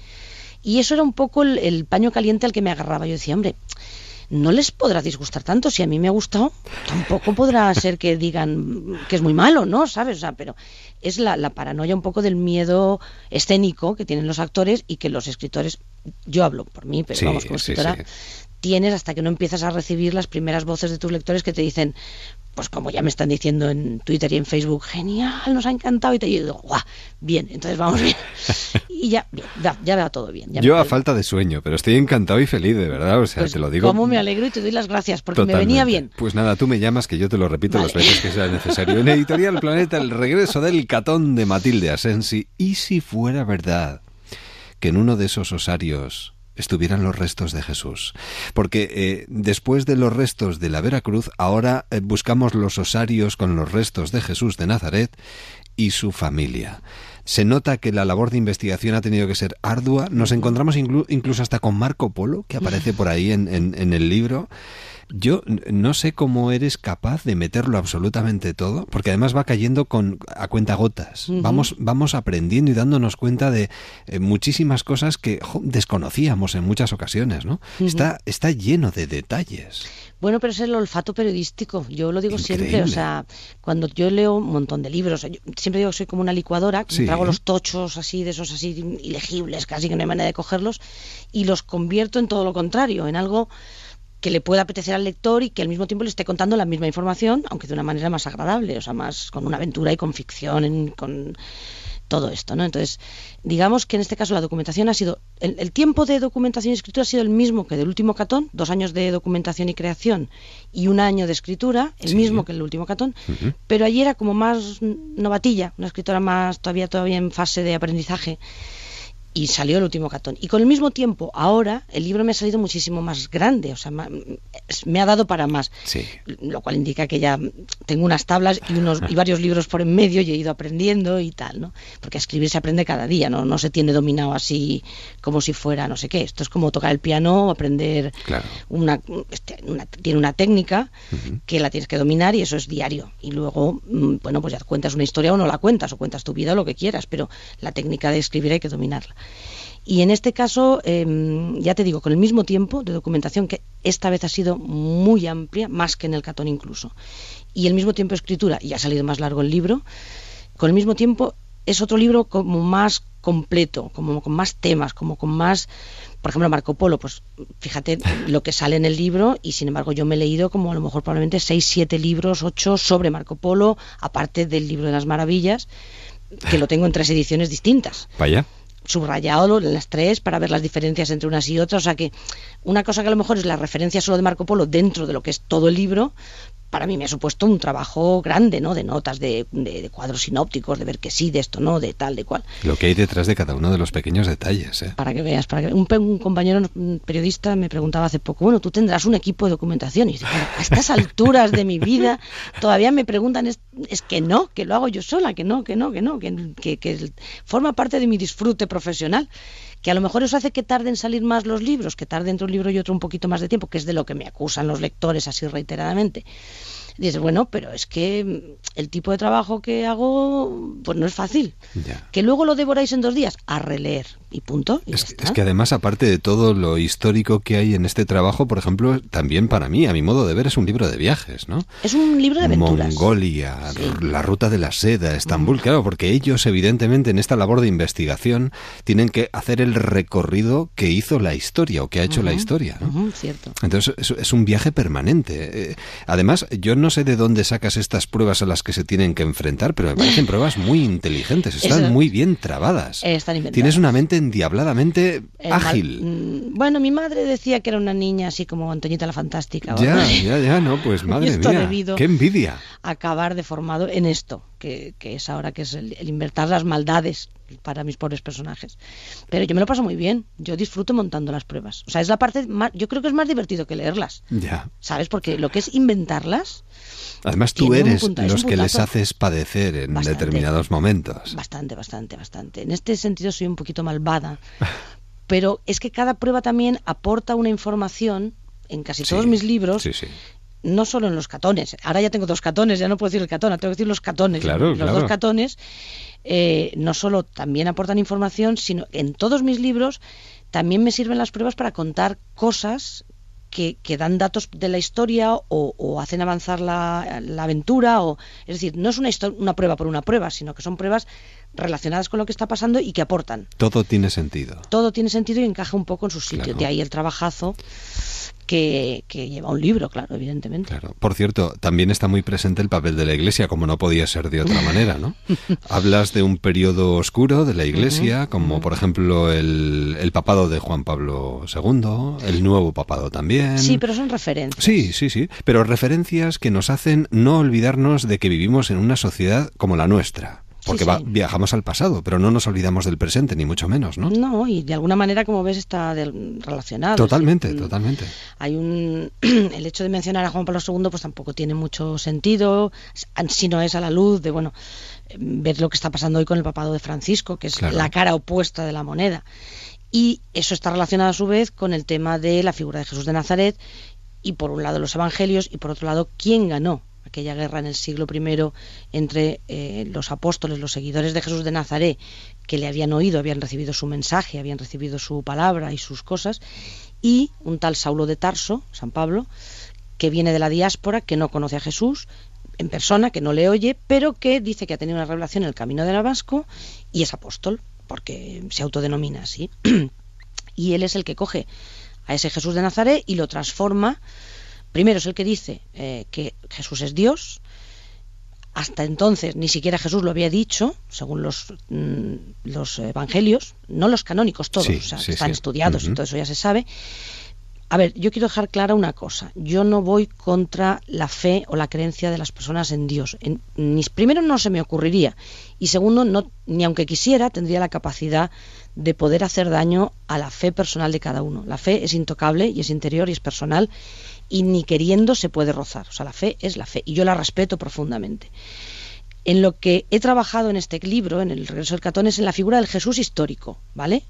Y eso era un poco el, el paño caliente al que me agarraba. Yo decía, hombre, no les podrá disgustar tanto. Si a mí me ha gustado, tampoco podrá (laughs) ser que digan que es muy malo, ¿no? ¿Sabes? O sea, pero es la, la paranoia un poco del miedo escénico que tienen los actores y que los escritores, yo hablo por mí, pero Sí, vamos, como sí, escritora, sí. tienes hasta que no empiezas a recibir las primeras voces de tus lectores que te dicen, pues como ya me están diciendo en Twitter y en Facebook, genial, nos ha encantado, y te digo, guau, bien, entonces vamos bien. (laughs) y ya, bien, ya, ya va todo bien. ya Yo a falta de sueño, pero estoy encantado y feliz, de verdad. O sea, pues, te lo digo. Cómo me alegro y te doy las gracias, porque me venía bien. Pues nada, tú me llamas que yo te lo repito las veces que sea necesario. En Editorial Planeta, el regreso del catón de Matilde Asensi. ¿Y si fuera verdad que en uno de esos osarios estuvieran los restos de Jesús? Porque eh, después de los restos de la Veracruz, ahora eh, buscamos los osarios con los restos de Jesús de Nazaret y su familia. Se nota que la labor de investigación ha tenido que ser ardua. Nos encontramos inclu- incluso hasta con Marco Polo, que aparece por ahí en el libro. Yo no sé cómo eres capaz de meterlo absolutamente todo, porque además va cayendo con a cuentagotas. Ujú. Vamos vamos aprendiendo y dándonos cuenta de eh, muchísimas cosas que jo, desconocíamos en muchas ocasiones, ¿no? Está está lleno de detalles. Bueno, pero es el olfato periodístico. Yo lo digo siempre. O sea, cuando yo leo un montón de libros, yo siempre digo que soy como una licuadora, que Sí. trago los tochos así, de esos así ilegibles, casi que no hay manera de cogerlos, y los convierto en todo lo contrario, en algo que le pueda apetecer al lector y que al mismo tiempo le esté contando la misma información, aunque de una manera más agradable, o sea, más con una aventura y con ficción, con todo esto, ¿no? Entonces, digamos que en este caso la documentación ha sido, el, el tiempo de documentación y escritura ha sido el mismo que del último catón, dos años de documentación y creación y un año de escritura, el Sí. mismo que el último catón, pero allí era como más novatilla, una escritora más todavía todavía en fase de aprendizaje y salió el último catón. Y con el mismo tiempo, ahora el libro me ha salido muchísimo más grande, o sea, me ha dado para más, Sí. lo cual indica que ya tengo unas tablas y unos y varios libros por en medio y he ido aprendiendo y tal, ¿no? Porque a escribir se aprende cada día, no no se tiene dominado así como si fuera no sé qué. Esto es como tocar el piano aprender Claro. una, este, una- tiene una técnica que la tienes que dominar y eso es diario. Y luego, mm, bueno, pues ya cuentas una historia o no la cuentas, o cuentas tu vida o lo que quieras, pero la técnica de escribir hay que dominarla. Y en este caso, em, ya te digo, con el mismo tiempo de documentación, que esta vez ha sido muy amplia, más que en el Catón incluso, y el mismo tiempo de escritura, y ha salido más largo el libro, con el mismo tiempo es otro libro como más completo, como con más temas, como con más, por ejemplo, Marco Polo, pues fíjate lo que sale en el libro y sin embargo yo me he leído como a lo mejor probablemente seis, siete libros, ocho sobre Marco Polo, aparte del libro de las maravillas, que lo tengo en tres ediciones distintas Vaya. Subrayado en las tres para ver las diferencias entre unas y otras. O sea que una cosa que a lo mejor es la referencia solo de Marco Polo dentro de lo que es todo el libro, para mí me ha supuesto un trabajo grande, ¿no? De notas, de, de- de cuadros sinópticos, de ver que sí, de esto no, de tal, de cual. Lo que hay detrás de cada uno de los pequeños detalles, ¿eh? Para que veas, para que un, un compañero un periodista me preguntaba hace poco, bueno, tú tendrás un equipo de documentación. Y digo, "Bueno, a estas (laughs) alturas de mi vida todavía me preguntan, es, es que no, que lo hago yo sola, que no, que no, que no, que, que, que forma parte de mi disfrute profesional. Que a lo mejor eso hace que tarden en salir más los libros, que tarde entre un libro y otro un poquito más de tiempo, que es de lo que me acusan los lectores así reiteradamente. Y dices, bueno, pero es que el tipo de trabajo que hago, pues no es fácil. Que luego lo devoráis en dos días, a releer y punto. y Es, que además, aparte de todo lo histórico que hay en este trabajo, por ejemplo, también para mí, a mi modo de ver, es un libro de viajes, ¿no? Es un libro de aventuras. Mongolia, la ruta de la seda, Estambul, claro, porque ellos evidentemente en esta labor de investigación tienen que hacer el recorrido que hizo la historia o que ha hecho la historia. ¿no? cierto. Entonces es, es un viaje permanente. Eh, además, yo no sé de dónde sacas estas pruebas a las que se tienen que enfrentar, pero me parecen pruebas muy inteligentes, están Eso- muy bien trabadas. Eh, están inventadas. Tienes una mente endiabladamente El ágil. mm, bueno, mi madre decía que era una niña así como Antoñita la Fantástica. Ya, ya, ya, no, pues (laughs) madre esto mía, debido- qué envidia. acabar deformado en esto, que, que es ahora que es el, el invertir las maldades para mis pobres personajes. Pero yo me lo paso muy bien, yo disfruto montando las pruebas. O sea, es la parte más, yo creo que es más divertido que leerlas, Ya. ¿sabes? Porque lo que es inventarlas, Además, tú eres los que les haces padecer en Bastante. determinados momentos. Bastante, bastante, bastante. En este sentido soy un poquito malvada, (laughs) pero es que cada prueba también aporta una información en casi todos mis libros, Sí, sí. no solo en los catones. Ahora ya tengo dos catones, ya no puedo decir el catón, tengo que decir los catones. Claro, los claro. dos catones eh, no solo también aportan información, sino en todos mis libros también me sirven las pruebas para contar cosas que, que dan datos de la historia o, o hacen avanzar la, la aventura. O, es decir, no es una, una prueba por una prueba, sino que son pruebas relacionadas con lo que está pasando y que aportan. Todo tiene sentido. Todo tiene sentido y encaja un poco en su sitio. De ahí el trabajazo que, que lleva un libro, claro, evidentemente. Por cierto, también está muy presente el papel de la Iglesia, como no podía ser de otra manera, ¿no? (laughs) Hablas de un periodo oscuro de la Iglesia, como por ejemplo el, el papado de Juan Pablo II, el nuevo papado también. Sí, pero son referencias. Sí, sí, sí, pero referencias que nos hacen no olvidarnos de que vivimos en una sociedad como la nuestra. Porque Sí, va- sí. viajamos al pasado, pero no nos olvidamos del presente, ni mucho menos, ¿no? No, y de alguna manera, como ves, está del- relacionado. Totalmente, decir, totalmente. Hay un (clears throat) el hecho de mencionar a Juan Pablo II pues tampoco tiene mucho sentido si no es a la luz de bueno ver lo que está pasando hoy con el papado de Francisco que es Claro. la cara opuesta de la moneda y eso está relacionado a su vez con el tema de la figura de Jesús de Nazaret y por un lado los evangelios y por otro lado quién ganó aquella guerra en el siglo I entre eh, los apóstoles, los seguidores de Jesús de Nazaret, que le habían oído, habían recibido su mensaje, habían recibido su palabra y sus cosas, y un tal Saulo de Tarso, San Pablo, que viene de la diáspora, que no conoce a Jesús en persona, que no le oye, pero que dice que ha tenido una revelación en el camino de Damasco y es apóstol, porque se autodenomina así. (clears throat) y él es el que coge a ese Jesús de Nazaret y lo transforma. Primero es el que dice eh, que Jesús es Dios. Hasta entonces ni siquiera Jesús lo había dicho, según los, mm, los evangelios, no los canónicos todos, Sí, o sea, sí, están sí. estudiados y todo eso ya se sabe. A ver, yo quiero dejar clara una cosa. Yo no voy contra la fe o la creencia de las personas en Dios. En- ni, primero, no se me ocurriría. Y segundo, no, ni aunque quisiera, tendría la capacidad de poder hacer daño a la fe personal de cada uno. La fe es intocable y es interior y es personal y ni queriendo se puede rozar. O sea, la fe es la fe y yo la respeto profundamente. En lo que he trabajado en este libro, en el regreso del Catón, es en la figura del Jesús histórico, ¿vale?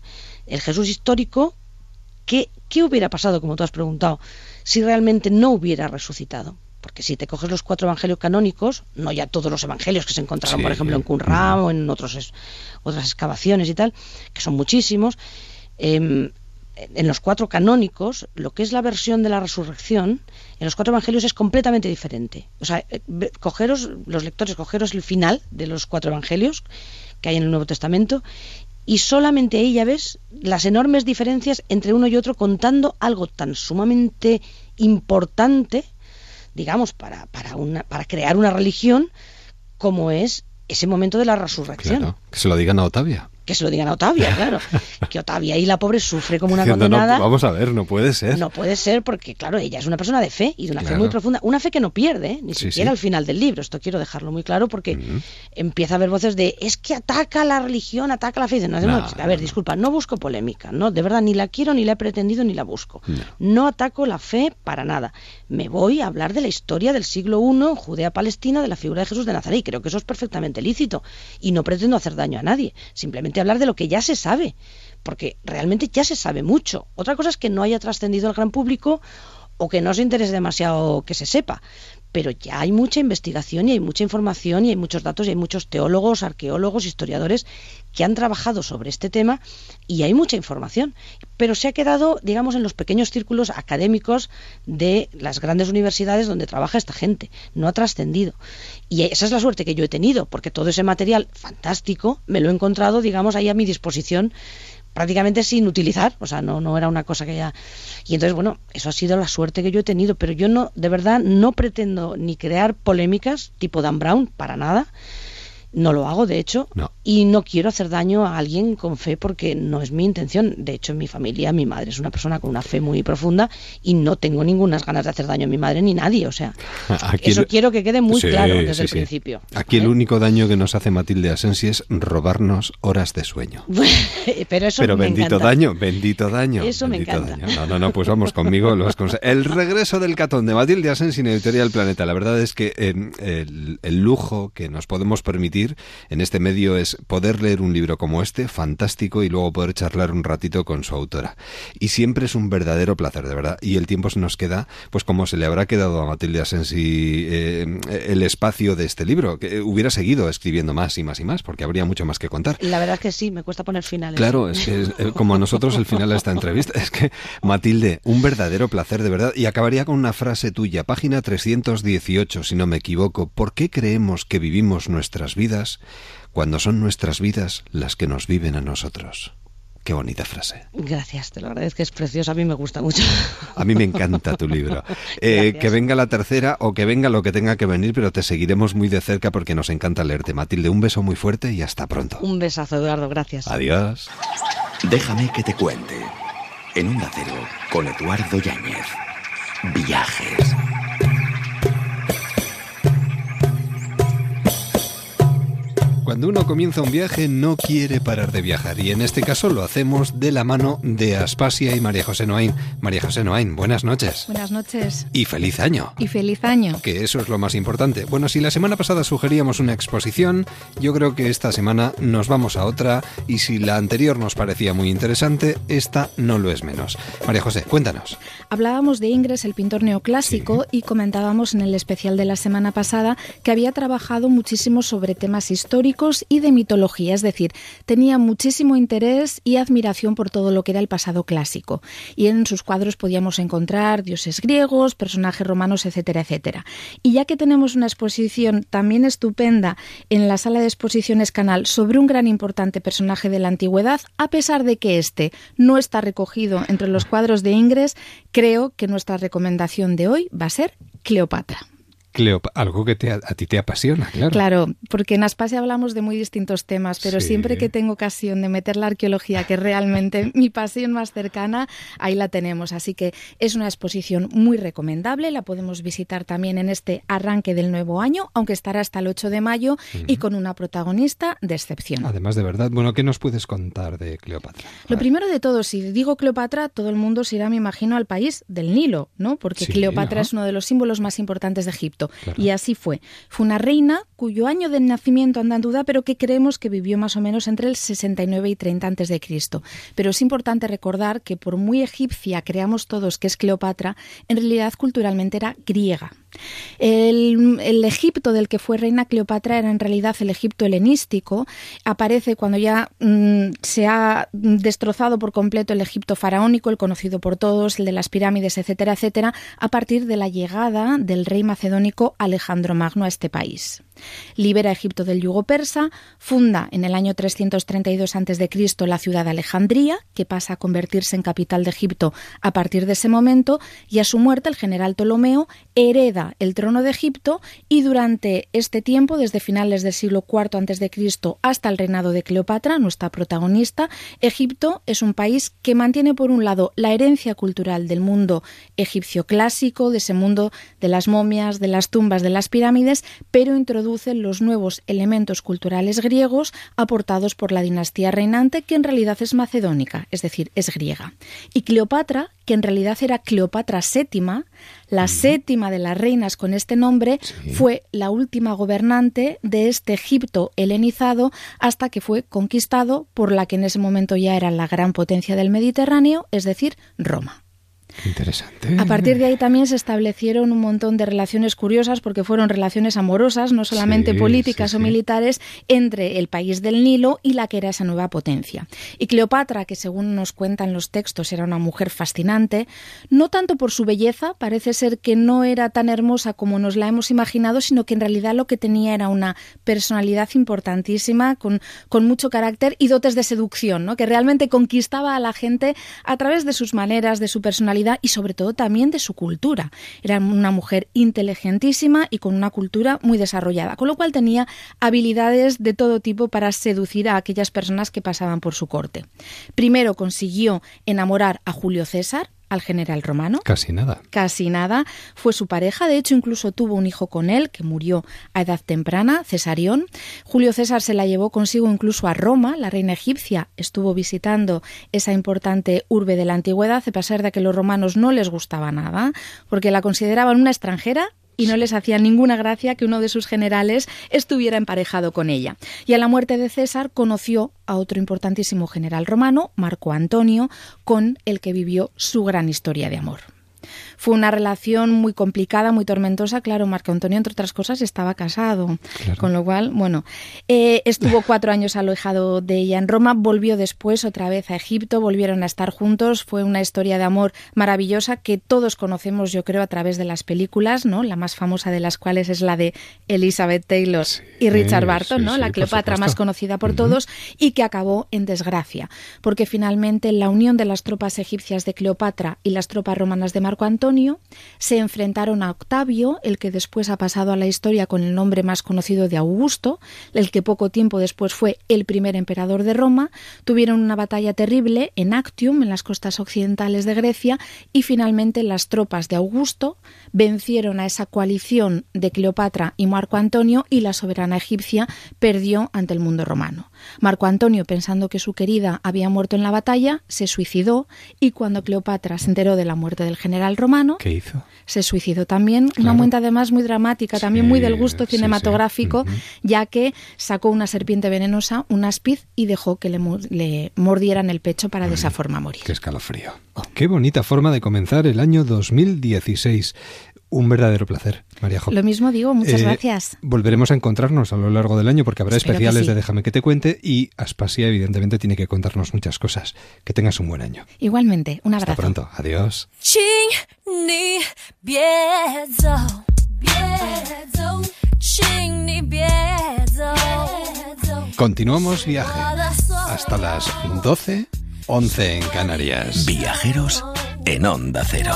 El Jesús histórico ¿Qué, ¿Qué hubiera pasado, como tú has preguntado, si realmente no hubiera resucitado? Porque si te coges los cuatro evangelios canónicos, no ya todos los evangelios que se encontraron, Sí. por ejemplo, en Qumran o en otros otras excavaciones y tal, que son muchísimos, em, en los cuatro canónicos, lo que es la versión de la resurrección, en los cuatro evangelios es completamente diferente. O sea, eh, cogeros, los lectores, cogeros el final de los cuatro evangelios que hay en el Nuevo Testamento y solamente ahí ya ves las enormes diferencias entre uno y otro contando algo tan sumamente importante, digamos, para, para, una, para crear una religión como es ese momento de la resurrección. Que se lo digan a Otavia. Que se lo digan a Otavia, (laughs) claro. Que Otavia ahí la pobre sufre como una Diciendo, no, condenada. vamos a ver, no puede ser. No puede ser porque, claro, ella es una persona de fe y de una fe muy profunda. Una fe que no pierde, ¿eh? ni Sí, siquiera sí. al final del libro. Esto quiero dejarlo muy claro porque empieza a haber voces de es que ataca la religión, ataca la fe. Dice, No, no, No, a ver, disculpa, no busco polémica. No, de verdad, ni la quiero, ni la he pretendido, ni la busco. No ataco la fe para nada. Me voy a hablar de la historia del siglo I en Judea-Palestina, de la figura de Jesús de Nazaret. Y creo que eso es perfectamente lícito. Y no pretendo hacer daño a nadie. Simplemente hablar de lo que ya se sabe. Porque realmente ya se sabe mucho. Otra cosa es que no haya trascendido al gran público o que no se interese demasiado que se sepa. Pero ya hay mucha investigación y hay mucha información y hay muchos datos y hay muchos teólogos, arqueólogos, historiadores que han trabajado sobre este tema y hay mucha información. Pero se ha quedado, digamos, en los pequeños círculos académicos de las grandes universidades donde trabaja esta gente. No ha trascendido. Y esa es la suerte que yo he tenido, porque todo ese material fantástico me lo he encontrado, digamos, ahí a mi disposición prácticamente sin utilizar, o sea, no, no era una cosa que ya... Y entonces, bueno, eso ha sido la suerte que yo he tenido, pero yo no, de verdad, no pretendo ni crear polémicas tipo Dan Brown, para nada, no lo hago, de hecho, y no quiero hacer daño a alguien con fe porque no es mi intención. De hecho, en mi familia, mi madre es una persona con una fe muy profunda y no tengo ninguna ganas de hacer daño a mi madre ni nadie, o sea, (laughs) Aquí eso el- quiero que quede muy Sí, claro desde sí, el sí. principio. Aquí el único daño que nos hace Matilde Asensi es robarnos horas de sueño. (laughs) pero eso Pero me bendito encanta. daño, bendito daño. Eso me encanta. daño. No, no, no, pues vamos conmigo. Los (laughs) el regreso del catón de Matilde Asensi en Editorial Planeta. La verdad es que eh, el, el lujo que nos podemos permitir en este medio es poder leer un libro como este, fantástico, y luego poder charlar un ratito con su autora. Y siempre es un verdadero placer, de verdad. Y el tiempo se nos queda, pues como se le habrá quedado a Matilde Asensi eh, el espacio de este libro, que hubiera seguido escribiendo más y más y más, porque habría mucho más que contar. La verdad es que sí, me cuesta poner finales. Claro, es que es, eh, como a nosotros el final de esta entrevista, es que Matilde, un verdadero placer de verdad. Y acabaría con una frase tuya, página 318, si no me equivoco. ¿Por qué creemos que vivimos nuestras vidas cuando son nuestras vidas las que nos viven a nosotros? Qué bonita frase. Gracias, te lo agradezco, es precioso, a mí me gusta mucho. A mí me encanta tu libro. (laughs) Eh, que venga la tercera o que venga lo que tenga que venir, pero te seguiremos muy de cerca porque nos encanta leerte. Matilde, un beso muy fuerte y hasta pronto. Un besazo, Eduardo, gracias. Adiós. Déjame que te cuente. En Onda Cero, con Eduardo Yáñez. Viajes. Cuando uno comienza un viaje no quiere parar de viajar y en este caso lo hacemos de la mano de Aspasia y María José Noain. María José Noain, buenas noches. Buenas noches. Y feliz año. Y feliz año. Que eso es lo más importante. Bueno, si la semana pasada sugeríamos una exposición, yo creo que esta semana nos vamos a otra y si la anterior nos parecía muy interesante, esta no lo es menos. María José, cuéntanos. Hablábamos de Ingres, el pintor neoclásico, y comentábamos en el especial de la semana pasada que había trabajado muchísimo sobre temas históricos y de mitología, es decir, tenía muchísimo interés y admiración por todo lo que era el pasado clásico. Y en sus cuadros podíamos encontrar dioses griegos, personajes romanos, etcétera, etcétera. Y ya que tenemos una exposición también estupenda en la sala de exposiciones Canal sobre un gran importante personaje de la antigüedad, a pesar de que este no está recogido entre los cuadros de Ingres, creo que nuestra recomendación de hoy va a ser Cleopatra. Cleop algo que te, a, ti te apasiona, claro. Claro, porque en Aspasia hablamos de muy distintos temas, pero Sí. siempre que tengo ocasión de meter la arqueología, que es realmente (laughs) mi pasión más cercana, ahí la tenemos. Así que es una exposición muy recomendable, la podemos visitar también en este arranque del nuevo año, aunque estará hasta el 8 de mayo y con una protagonista de excepción. Además de verdad, bueno, ¿qué nos puedes contar de Cleopatra? Lo primero de todo, si digo Cleopatra, todo el mundo se irá, me imagino, al país del Nilo, ¿no? Porque Sí, Cleopatra es uno de los símbolos más importantes de Egipto. Y así fue. Fue una reina cuyo año de nacimiento anda en duda, pero que creemos que vivió más o menos entre el 69 y 30 antes de Cristo. Pero es importante recordar que por muy egipcia creamos todos que es Cleopatra, en realidad culturalmente era griega. El, Egipto del que fue reina Cleopatra era en realidad el Egipto helenístico. Aparece cuando ya mm, se ha destrozado por completo el Egipto faraónico, el conocido por todos, el de las pirámides, etcétera, etcétera, a partir de la llegada del rey macedónico Alejandro Magno a este país. Libera Egipto del yugo persa, funda en el año 332 a.C. la ciudad de Alejandría, que pasa a convertirse en capital de Egipto a partir de ese momento, y a su muerte el general Ptolomeo hereda el trono de Egipto y durante este tiempo, desde finales del siglo IV a.C. hasta el reinado de Cleopatra, nuestra protagonista, Egipto es un país que mantiene por un lado la herencia cultural del mundo egipcio clásico, de ese mundo de las momias, de las tumbas, de las pirámides, pero introduce los nuevos elementos culturales griegos aportados por la dinastía reinante, que en realidad es macedónica, es decir, es griega. Y Cleopatra, que en realidad era Cleopatra VII, la séptima de las reinas con este nombre, fue la última gobernante de este Egipto helenizado hasta que fue conquistado por la que en ese momento ya era la gran potencia del Mediterráneo, es decir, Roma. Interesante. A partir de ahí también se establecieron un montón de relaciones curiosas porque fueron relaciones amorosas, no solamente Sí, políticas sí, o sí. militares, entre el país del Nilo y la que era esa nueva potencia. Y Cleopatra, que según nos cuentan los textos era una mujer fascinante, no tanto por su belleza, parece ser que no era tan hermosa como nos la hemos imaginado, sino que en realidad lo que tenía era una personalidad importantísima, con, con mucho carácter y dotes de seducción, ¿no? que realmente conquistaba a la gente a través de sus maneras, de su personalidad y sobre todo también de su cultura. Era una mujer inteligentísima y con una cultura muy desarrollada, con lo cual tenía habilidades de todo tipo para seducir a aquellas personas que pasaban por su corte. Primero consiguió enamorar a Julio César, al general romano, Casi nada. casi nada. Fue su pareja, de hecho incluso tuvo un hijo con él que murió a edad temprana, Cesarión. Julio César se la llevó consigo incluso a Roma, la reina egipcia estuvo visitando esa importante urbe de la antigüedad, a pesar de que los romanos no les gustaba nada, porque la consideraban una extranjera y no les hacía ninguna gracia que uno de sus generales estuviera emparejado con ella. Y a la muerte de César conoció a otro importantísimo general romano, Marco Antonio, con el que vivió su gran historia de amor. Fue una relación muy complicada, muy tormentosa. Claro, Marco Antonio, entre otras cosas, estaba casado. Con lo cual, bueno, eh, estuvo (laughs) cuatro años alojado de ella en Roma, volvió después otra vez a Egipto, volvieron a estar juntos. Fue una historia de amor maravillosa que todos conocemos, yo creo, a través de las películas, ¿no? La más famosa de las cuales es la de Elizabeth Taylor y Richard Barton, sí, ¿no? sí, la Cleopatra más conocida por todos y que acabó en desgracia, porque finalmente la unión de las tropas egipcias de Cleopatra y las tropas romanas de Marco Antonio Se enfrentaron a Octavio, el que después ha pasado a la historia con el nombre más conocido de Augusto, el que poco tiempo después fue el primer emperador de Roma, tuvieron una batalla terrible en Actium, en las costas occidentales de Grecia, y finalmente las tropas de Augusto vencieron a esa coalición de Cleopatra y Marco Antonio y la soberana egipcia perdió ante el mundo romano. Marco Antonio, pensando que su querida había muerto en la batalla, se suicidó y cuando Cleopatra se enteró de la muerte del general romano, ¿Qué hizo? se suicidó también. Una muerte además muy dramática, también muy del gusto sí, sí. cinematográfico, ya que sacó una serpiente venenosa, un aspiz, y dejó que le mordieran el pecho para de esa forma morir. Qué escalofrío. Qué bonita forma de comenzar el año 2016 un verdadero placer, María Jo. Lo mismo digo, muchas eh, gracias. Volveremos a encontrarnos a lo largo del año porque habrá especiales de Déjame que te cuente y Aspasia evidentemente tiene que contarnos muchas cosas. Que tengas un buen año. Igualmente, un abrazo. Hasta pronto, adiós. Continuamos viaje hasta las 12, 11 en Canarias. Viajeros en Onda Cero.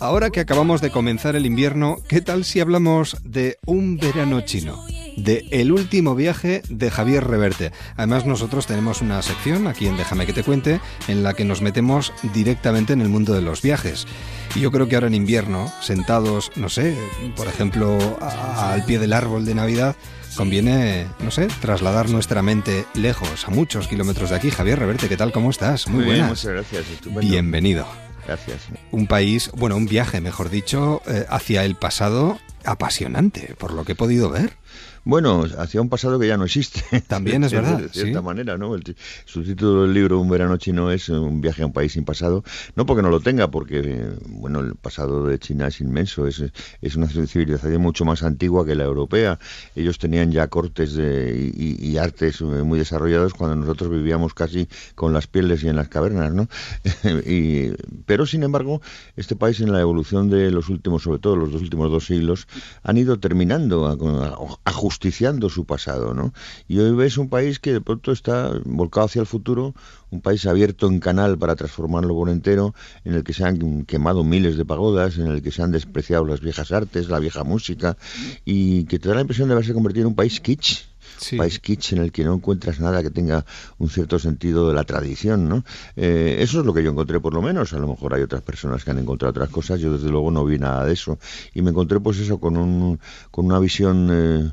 Ahora que acabamos de comenzar el invierno, ¿qué tal si hablamos de un verano chino? De El último viaje de Javier Reverte. Además, nosotros tenemos una sección aquí en Déjame que te cuente en la que nos metemos directamente en el mundo de los viajes. Y yo creo que ahora en invierno, sentados, no sé, por ejemplo, al pie del árbol de Navidad, conviene, no sé, trasladar nuestra mente lejos, a muchos kilómetros de aquí. Javier Reverte, ¿qué tal? ¿Cómo estás? Muy, bien, buenas. muchas gracias. Estupendo. Bienvenido. Gracias. Un país, bueno, un viaje, mejor dicho, eh, hacia el pasado apasionante, por lo que he podido ver. Bueno, hacia un pasado que ya no existe. También es (laughs) verdad, De cierta sí. manera, ¿no? El ti- subtítulo del libro Un verano chino es un viaje a un país sin pasado. No porque no lo tenga, porque, bueno, el pasado de China es inmenso. Es, es una civilización mucho más antigua que la europea. Ellos tenían ya cortes de- y, y artes muy desarrollados cuando nosotros vivíamos casi con las pieles y en las cavernas, ¿no? (laughs) y, pero, sin embargo, este país en la evolución de los últimos, sobre todo los dos últimos dos siglos, han ido terminando, a- a- ajusticiando su pasado, ¿no? Y hoy ves un país que de pronto está volcado hacia el futuro, un país abierto en canal para transformarlo por entero, en el que se han quemado miles de pagodas, en el que se han despreciado las viejas artes, la vieja música, y que te da la impresión de haberse convertido en un país kitsch. País kitsch en el que no encuentras nada que tenga un cierto sentido de la tradición, ¿no? Eh, eso es lo que yo encontré por lo menos. A lo mejor hay otras personas que han encontrado otras cosas. Yo desde luego no vi nada de eso. Y me encontré pues eso con, un, con una visión, eh,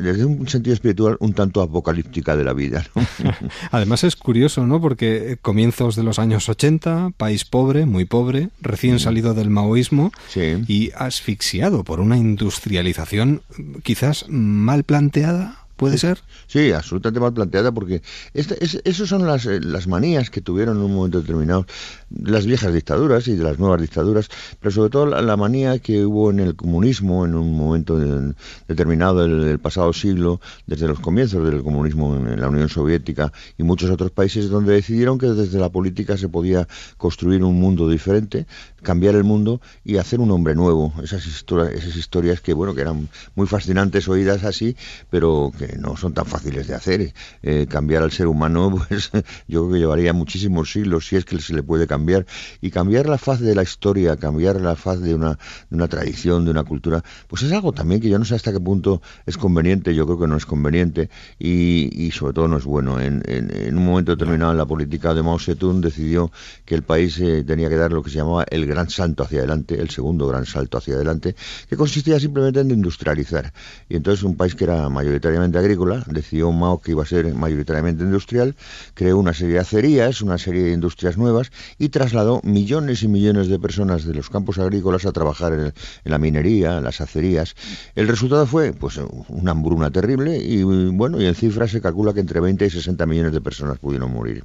desde un sentido espiritual, un tanto apocalíptica de la vida. ¿no? (laughs) Además es curioso, ¿no? Porque eh, comienzos de los años 80, país pobre, muy pobre, recién salido del maoísmo y asfixiado por una industrialización mm, quizás mal planteada, ¿puede ser? Sí, absolutamente mal planteada porque este, es, esas son las, eh, las manías que tuvieron en un momento determinado las viejas dictaduras y de las nuevas dictaduras, pero sobre todo la, manía que hubo en el comunismo en un momento de- determinado del, pasado siglo, desde los comienzos del comunismo en la Unión Soviética y muchos otros países donde decidieron que desde la política se podía construir un mundo diferente, cambiar el mundo y hacer un hombre nuevo. Esas historias, esas historias que bueno que eran muy fascinantes oídas así, pero que no son tan fáciles de hacer. Eh, cambiar al ser humano, (laughs) pues yo creo que llevaría muchísimos siglos si es que se le puede cambiar y cambiar la faz de la historia, cambiar la faz de una, de una tradición, de una cultura, pues es algo también que yo no sé hasta qué punto es conveniente. Yo creo que no es conveniente y, sobre todo no es bueno. En, en- en un momento determinado la política de Mao Zedong decidió que el país eh, tenía que dar lo que se llamaba el gran salto hacia adelante, el segundo gran salto hacia adelante, que consistía simplemente en industrializar. Y entonces un país que era mayoritariamente agrícola, decidió Mao que iba a ser mayoritariamente industrial, creó una serie de acerías, una serie de industrias nuevas y trasladó millones y millones de personas de los campos agrícolas a trabajar en, en la minería, en las acerías. El resultado fue pues una hambruna terrible y bueno, y en cifras se calcula que entre 20 y 60 millones de personas pudieron morir.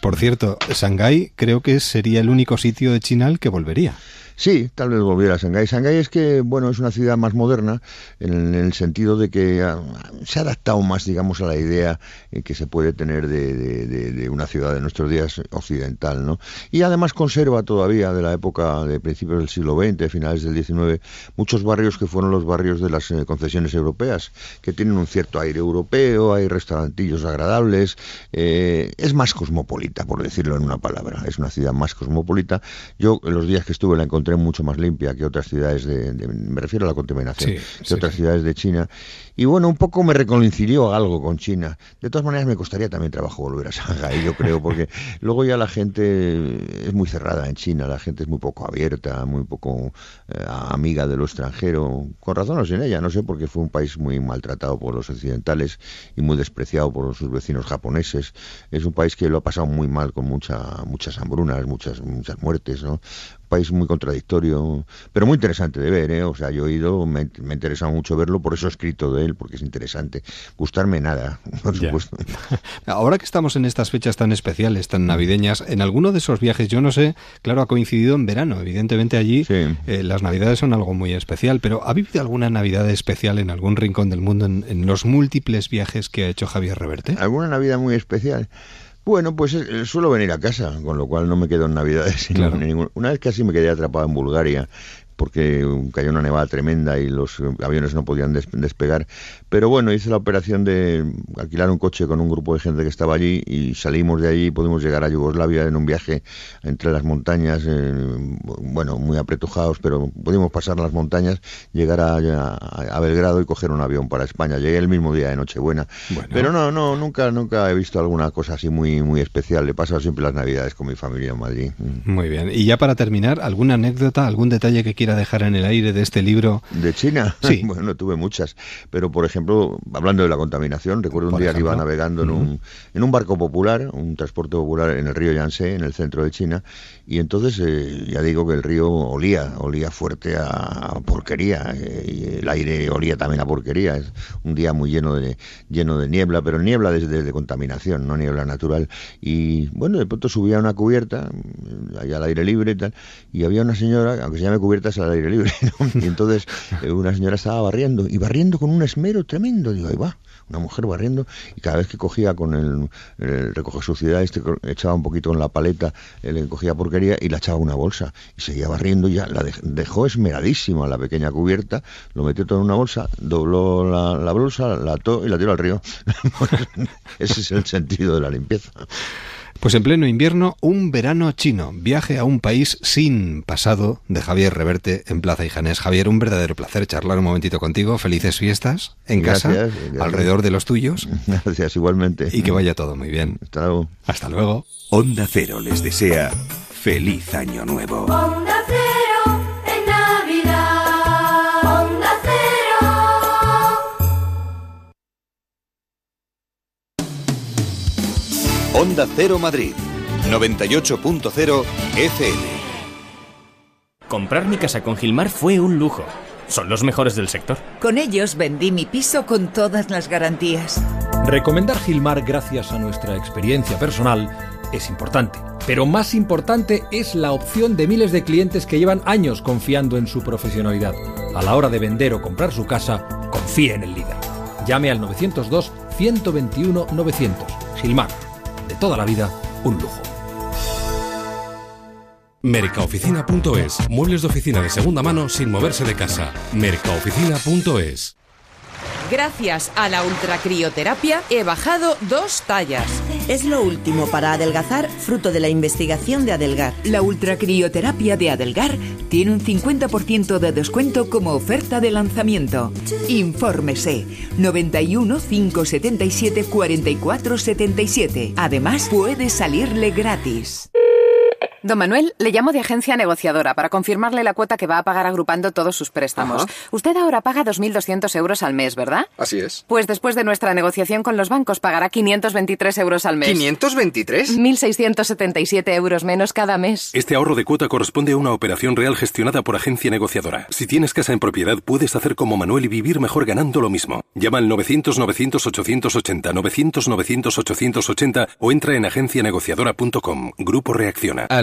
Por cierto, Shanghái creo que sería el único sitio de China al que volvería. Sí, tal vez volviera a Shanghái. Shanghái es que, bueno, es una ciudad más moderna en el sentido de que ah, se ha adaptado más, digamos, a la idea eh, que se puede tener de, una ciudad de nuestros días occidental, ¿no? Y además conserva todavía de la época de principios del siglo XX, finales del XIX, muchos barrios que fueron los barrios de las eh, concesiones europeas, que tienen un cierto aire europeo, hay restaurantillos agradables, eh, es más cosmopolita, por decirlo en una palabra, es una ciudad más cosmopolita. Yo en los días que estuve la encontré mucho más limpia que otras ciudades de, de- me refiero a la contaminación, Sí, que sí, otras ciudades de China. Y bueno, un poco me reconcilió algo con China. De todas maneras me costaría también trabajo volver a Shanghái, yo creo, porque (laughs) luego ya la gente es muy cerrada en China, la gente es muy poco abierta, muy poco eh, amiga de lo extranjero, con razón o sin ella, no sé, porque fue un país muy maltratado por los occidentales y muy despreciado por sus vecinos japoneses. Es un país que lo ha pasado muy mal con mucha, muchas hambrunas, muchas, muchas muertes, ¿no? Un país muy contradictorio, pero muy interesante de ver, ¿eh? O sea, yo he ido, me, me ha interesado mucho verlo, por eso he escrito de él, porque es interesante. Gustarme nada, (laughs) por supuesto. (laughs) Ahora que estamos en estas fechas tan especiales, tan navideñas, en alguno de esos viajes, yo no sé, claro, ha coincidido en verano. Evidentemente allí eh, las navidades son algo muy especial, pero ¿ha vivido alguna navidad especial en algún rincón del mundo en, en los múltiples viajes que ha hecho Javier Reverte? ¿Alguna Navidad muy especial? Bueno, pues eh, suelo venir a casa, con lo cual no me quedo en Navidades. (laughs) Claro. ningún- Una vez casi me quedé atrapado en Bulgaria porque cayó una nevada tremenda y los eh, aviones no podían des- despegar. Pero bueno, hice la operación de alquilar un coche con un grupo de gente que estaba allí y salimos de allí y pudimos llegar a Yugoslavia en un viaje entre las montañas, eh, bueno, muy apretujados, pero pudimos pasar las montañas, llegar a, a- a Belgrado y coger un avión para España. Llegué el mismo día de Nochebuena. Pero no, no, nunca, nunca he visto alguna cosa así muy, muy especial. Le he pasado siempre las Navidades con mi familia en Madrid. Muy bien. Y ya para terminar, ¿alguna anécdota, algún detalle que quiera dejar en el aire de este libro? ¿De China? (laughs) Sí. (laughs) bueno, tuve muchas. Pero, por ejemplo, hablando de la contaminación, recuerdo un día que iba navegando en, un, en un barco popular, un transporte popular en el río Yangtze, en el centro de China, y entonces eh, ya digo que el río olía, olía fuerte a porquería, eh, y el aire olía también a porquería. Es un día muy lleno de, lleno de niebla, pero niebla desde de contaminación, no niebla natural. Y bueno, de pronto subía a una cubierta, mm, allá al aire libre y tal, y había una señora, aunque se llame cubierta, al aire libre, ¿no? (laughs) Y entonces eh, una señora estaba barriendo, y barriendo con un esmero tremendo, digo, ahí va, una mujer barriendo, y cada vez que cogía con el, el recoge suciedad, este echaba un poquito con la paleta, le cogía porquería y la echaba una bolsa, y seguía barriendo, y ya la dej- dejó esmeradísima la pequeña cubierta, lo metió todo en una bolsa, dobló la, la bolsa, la ató y la tiró al río. (laughs) Ese es el sentido de la limpieza. Pues en pleno invierno, un verano chino, viaje a un país sin pasado de Javier Reverte en Plaza Ijanés. Javier, un verdadero placer charlar un momentito contigo. Felices fiestas en casa, gracias. alrededor de los tuyos. (laughs) Gracias, igualmente. Y que vaya todo muy bien. Hasta luego. Hasta luego. Onda Cero les desea feliz año nuevo. Onda Cero Onda Cero Madrid, 98.0 FM. Comprar mi casa con Gilmar fue un lujo. Son los mejores del sector. Con ellos vendí mi piso con todas las garantías. Recomendar Gilmar gracias a nuestra experiencia personal es importante, pero más importante es la opción de miles de clientes que llevan años confiando en su profesionalidad. A la hora de vender o comprar su casa, confíe en el líder. Llame al 902 121 900. Gilmar, toda la vida, un lujo. Mercaoficina.es. Muebles de oficina de segunda mano sin moverse de casa. Mercaoficina.es. Gracias a la ultracrioterapia he bajado dos tallas. Es lo último para adelgazar, fruto de la investigación de Adelgar. La ultracrioterapia de Adelgar tiene un 50% de descuento como oferta de lanzamiento. Infórmese 91 577 44 77. Además, puede salirle gratis. Don Manuel, le llamo de agencia negociadora para confirmarle la cuota que va a pagar agrupando todos sus préstamos. Ajá. Usted ahora paga 2.200 euros al mes, ¿verdad? Así es. Pues después de nuestra negociación con los bancos pagará 523 euros al mes. ¿523? 1.677 euros menos cada mes. Este ahorro de cuota corresponde a una operación real gestionada por agencia negociadora. Si tienes casa en propiedad, puedes hacer como Manuel y vivir mejor ganando lo mismo. Llama al 900-900-880, 900-900-880 o entra en agencianegociadora.com. Grupo Reacciona.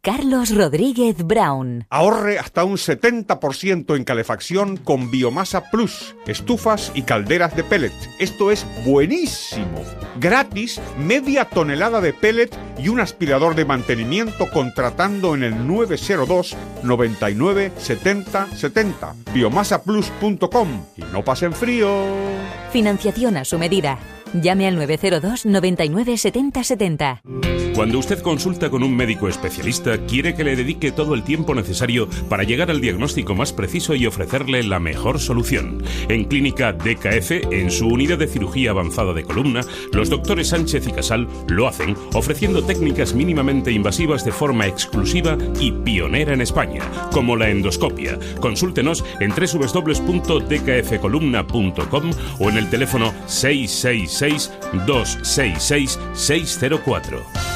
Carlos Rodríguez Brown. Ahorre hasta un 70% en calefacción con Biomasa Plus, estufas y calderas de pellet. Esto es buenísimo. Gratis, media tonelada de pellet y un aspirador de mantenimiento contratando en el 902 99 70 70. Biomasaplus.com y no pasen frío. Financiación a su medida. Llame al 902 99 70 70. Cuando usted consulta con un médico especialista, quiere que le dedique todo el tiempo necesario para llegar al diagnóstico más preciso y ofrecerle la mejor solución. En Clínica DKF, en su unidad de cirugía avanzada de columna, los doctores Sánchez y Casal lo hacen ofreciendo técnicas mínimamente invasivas de forma exclusiva y pionera en España, como la endoscopia. Consúltenos en www.dkfcolumna.com o en el teléfono 666 266 604.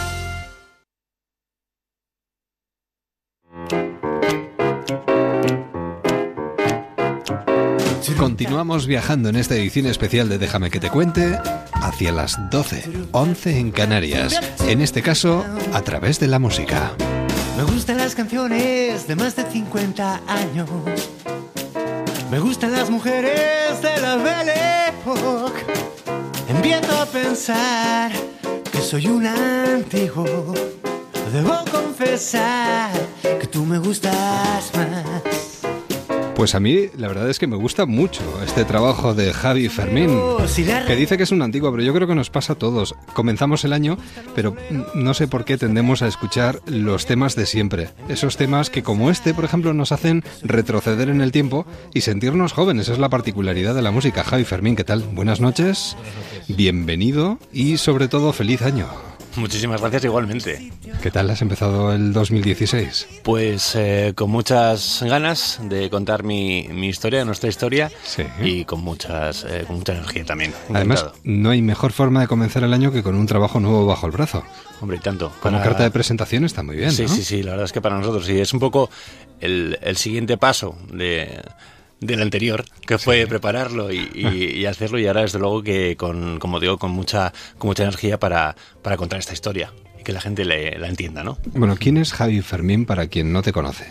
Continuamos viajando en esta edición especial de Déjame que te cuente hacia las 12, 11 en Canarias. En este caso, a través de la música. Me gustan las canciones de más de 50 años. Me gustan las mujeres de la Belle Époque. Empiezo a pensar que soy un antiguo. Debo confesar que tú me gustas más. Pues a mí la verdad es que me gusta mucho este trabajo de Javi Fermín, que dice que es un antiguo, pero yo creo que nos pasa a todos. Comenzamos el año, pero no sé por qué tendemos a escuchar los temas de siempre. Esos temas que como este, por ejemplo, nos hacen retroceder en el tiempo y sentirnos jóvenes. Es la particularidad de la música. Javi Fermín, ¿qué tal? Buenas noches, bienvenido y sobre todo feliz año. (laughs) Muchísimas gracias igualmente. ¿Qué tal has empezado el 2016? Pues eh, con muchas ganas de contar mi, mi historia, nuestra historia, y con muchas eh, con mucha energía también. Además, no hay mejor forma de comenzar el año que con un trabajo nuevo bajo el brazo. Hombre, y tanto. Como Para- carta de presentación está muy bien, Sí, ¿no? sí, sí, la verdad es que para nosotros sí. Es un poco el, el siguiente paso de del anterior, que fue prepararlo y, y- y hacerlo y ahora desde luego que con, como digo, con mucha, con mucha energía para, para contar esta historia y que la gente le- la entienda, ¿no? Bueno, ¿quién es Javi Fermín para quien no te conoce?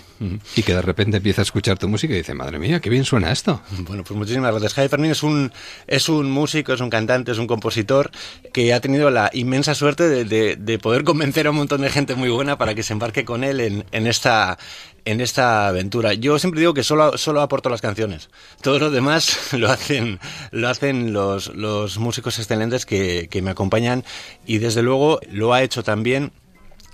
Y que de repente empieza a escuchar tu música y dice, madre mía, qué bien suena esto. Bueno, pues muchísimas gracias. Javi Fermín es un, es un músico, es un cantante, es un compositor que ha tenido la inmensa suerte de, de- de poder convencer a un montón de gente muy buena para que se embarque con él en, en esta en esta aventura. Yo siempre digo que solo, solo aporto las canciones. Todo lo demás (laughs) lo hacen, lo hacen los, los músicos excelentes que, que me acompañan y desde luego lo ha hecho también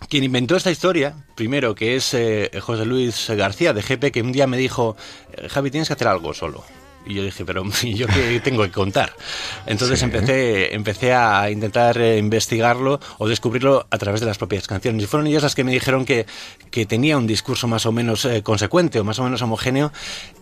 quien inventó esta historia, primero, que es eh, José Luis García de GP, que un día me dijo, eh, Javi, tienes que hacer algo solo. Y yo dije, pero (laughs) ¿y yo qué tengo que contar? Entonces Sí. empecé, empecé a intentar eh, investigarlo o descubrirlo a través de las propias canciones. Y fueron ellas las que me dijeron que, que tenía un discurso más o menos eh, consecuente o más o menos homogéneo.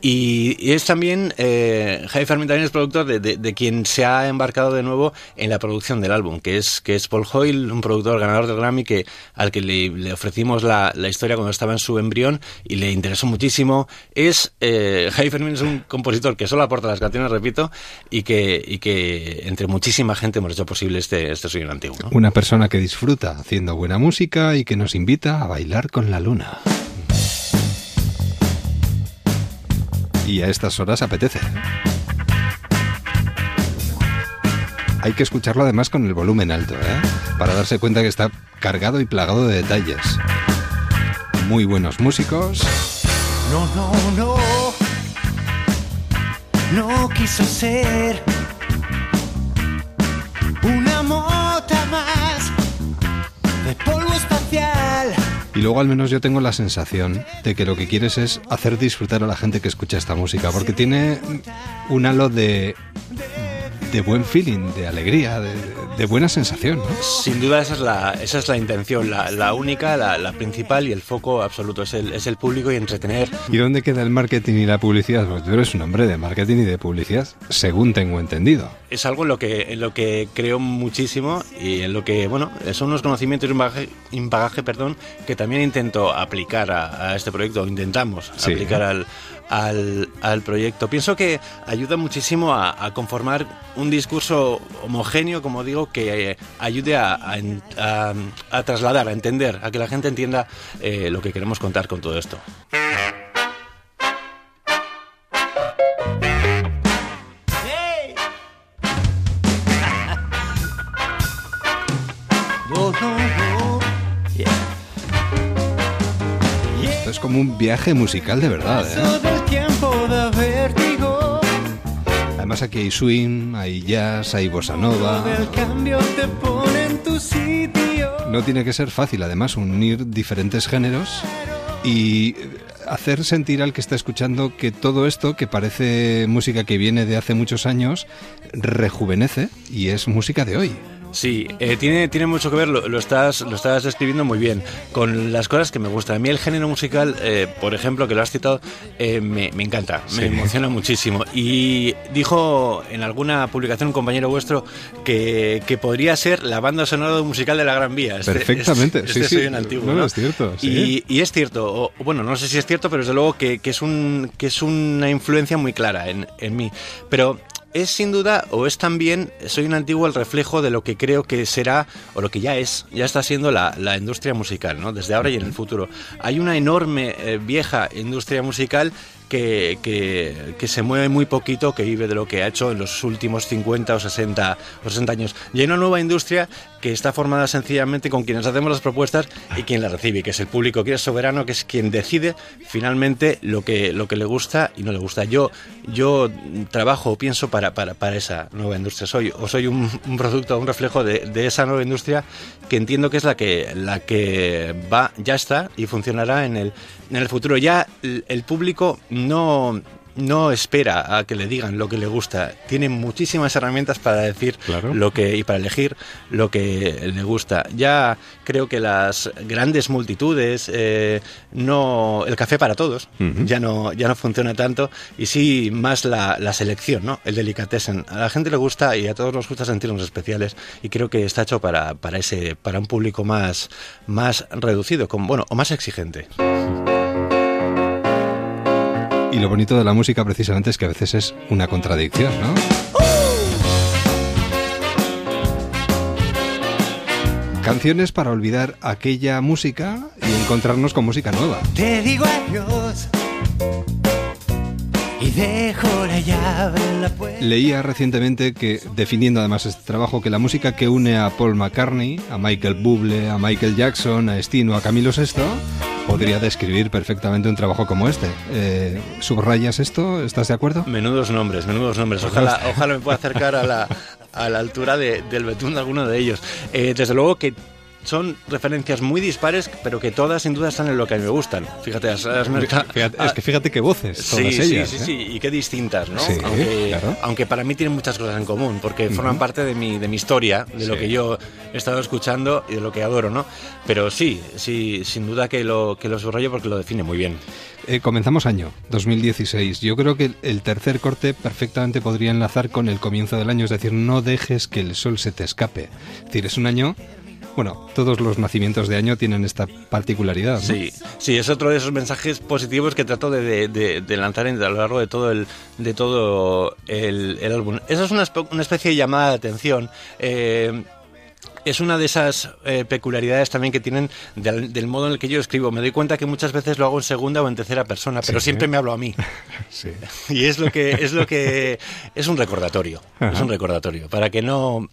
Y, y es también, eh, Javi Fermín también es productor de, de- de quien se ha embarcado de nuevo en la producción del álbum, que es, que es Paul Hoyle, un productor ganador del Grammy que, al que le, le ofrecimos la, la historia cuando estaba en su embrión y le interesó muchísimo. Es, eh, Javi Fermín es un compositor que solo aporta las canciones, repito, y que, y que entre muchísima gente hemos hecho posible este, este sueño antiguo. ¿no? Una persona que disfruta haciendo buena música y que nos invita a bailar con la luna. Y a estas horas apetece. Hay que escucharlo además con el volumen alto, ¿eh? Para darse cuenta que está cargado y plagado de detalles. Muy buenos músicos. No, no, no. No quiso ser una mota más de polvo espacial. Y luego al menos yo tengo la sensación de que lo que quieres es hacer disfrutar a la gente que escucha esta música, porque tiene un halo de de buen feeling, de alegría, de, de buena sensación. ¿no? Sin duda esa es la, esa es la intención, la, la única, la, la principal y el foco absoluto es el, es el público y entretener. ¿Y dónde queda el marketing y la publicidad? Porque tú eres un hombre de marketing y de publicidad, según tengo entendido. Es algo en lo que, en lo que creo muchísimo y en lo que, bueno, son unos conocimientos y un bagaje, un bagaje, perdón, que también intento aplicar a, a este proyecto, intentamos Sí. aplicar al, al, al proyecto. Pienso que ayuda muchísimo a, conformar un discurso homogéneo, como digo, que eh, ayude a- a trasladar, a entender, a que la gente entienda eh, lo que queremos contar con todo esto. Esto es como un viaje musical de verdad. ¿eh? Además aquí hay swing, hay jazz, hay bossa nova. No tiene que ser fácil, además, unir diferentes géneros y hacer sentir al que está escuchando que todo esto, que parece música que viene de hace muchos años, rejuvenece y es música de hoy. Sí, eh, tiene, tiene mucho que ver, lo, lo estás, lo estás describiendo muy bien, con las cosas que me gustan. A mí el género musical, eh, por ejemplo, que lo has citado, eh, me, me encanta, Sí. me emociona muchísimo. Y dijo en alguna publicación un compañero vuestro que, que podría ser la banda sonora musical de la Gran Vía. Este- Perfectamente, este sí, sí. soy un antiguo, no, ¿no? es cierto, sí. Y, y es cierto, o- bueno, no sé si es cierto, pero desde luego que, que es, un, que es una influencia muy clara en, en mí. Pero es sin duda, o es también, soy un antiguo el reflejo de lo que creo que será, o lo que ya es, ya está siendo la, la industria musical, ¿no? Desde ahora y en el futuro. Hay una enorme, eh, vieja industria musical que, que, que se mueve muy poquito, que vive de lo que ha hecho en los últimos 50 o 60, o 60 años. Y hay una nueva industria que está formada sencillamente con quienes hacemos las propuestas y quien las recibe, que es el público, que es soberano, que es quien decide finalmente lo que, lo que le gusta y no le gusta. Yo, yo trabajo o pienso para, para, para esa nueva industria. Soy, o soy un, un producto, un reflejo de, de esa nueva industria que entiendo que es la que, la que va, ya está y funcionará en el, en el futuro. Ya el, el público no, no espera a que le digan lo que le gusta. Tiene muchísimas herramientas para decir lo que y para elegir lo que le gusta. Ya creo que las grandes multitudes, eh, no el café para todos, ya no ya no funciona tanto y sí más la, la selección, ¿no? El delicatessen. A la gente le gusta y a todos nos gusta sentirnos especiales y creo que está hecho para, para ese para un público más más reducido, con, bueno, o más exigente. Y lo bonito de la música precisamente es que a veces es una contradicción, ¿no? Canciones para olvidar aquella música y encontrarnos con música nueva. Te digo adiós. Y dejo la llave en la puerta. Leía recientemente que, definiendo además este trabajo, que la música que une a Paul McCartney, a Michael Bublé, a Michael Jackson, a Sting o a Camilo VI, podría describir perfectamente un trabajo como este. Eh, ¿Subrayas esto? ¿Estás de acuerdo? Menudos nombres, menudos nombres. Ojalá, ojalá me pueda acercar a la, a la altura de- del betún de alguno de ellos. Eh, desde luego que son referencias muy dispares, pero que todas sin duda están en lo que a mí me gustan. Fíjate, has- has marca- Fíjate, es que fíjate qué voces, Sí, todas sí, ellas. sí, ¿eh? sí, y qué distintas, ¿no? Sí, aunque, claro. aunque para mí tienen muchas cosas en común, porque forman Ujú. parte de mi, de mi historia, de lo Sí. que yo he estado escuchando y de lo que adoro, ¿no? Pero sí, sí, sin duda que lo, que lo subrayo porque lo define muy bien. Eh, comenzamos año 2016. Yo creo que el- el tercer corte perfectamente podría enlazar con el comienzo del año, es decir, no dejes que el sol se te escape. Es decir, es un año. Bueno, todos los nacimientos de año tienen esta particularidad. ¿no? Sí, sí, es otro de esos mensajes positivos que trato de, de- de- lanzar a lo largo de todo el, de todo el, el álbum. Esa es una, una especie de llamada de atención. eh, es una de esas eh, peculiaridades también que tienen del, del modo en el que yo escribo. Me doy cuenta que muchas veces lo hago en segunda o en tercera persona, pero Sí. siempre me hablo a mí. (laughs) Sí. (laughs) Y es lo que es lo que es un recordatorio, es un recordatorio para que no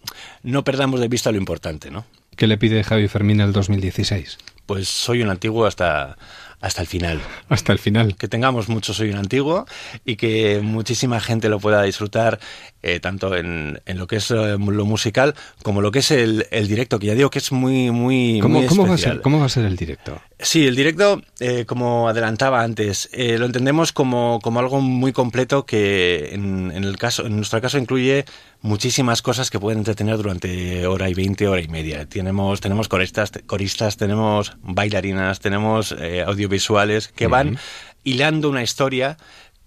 no perdamos de vista lo importante, ¿no? ¿Qué le pide Javi Fermín el 2016? Pues soy un antiguo hasta hasta el final. Hasta el final. Que tengamos mucho Soy un Antiguo y que muchísima gente lo pueda disfrutar eh, tanto en, en, lo que es eh, lo musical como lo que es el, el, directo, que ya digo que es muy, muy, ¿Cómo, muy ¿cómo, va a ser, ¿Cómo va a ser el directo? Sí, el directo, eh, como adelantaba antes, eh, lo entendemos como, como, algo muy completo que en, en, el caso, en nuestro caso incluye muchísimas cosas que pueden entretener durante hora y veinte, hora y media. Tenemos, tenemos coristas, coristas tenemos bailarinas, tenemos eh, audiovisuales que van uh -huh. hilando una historia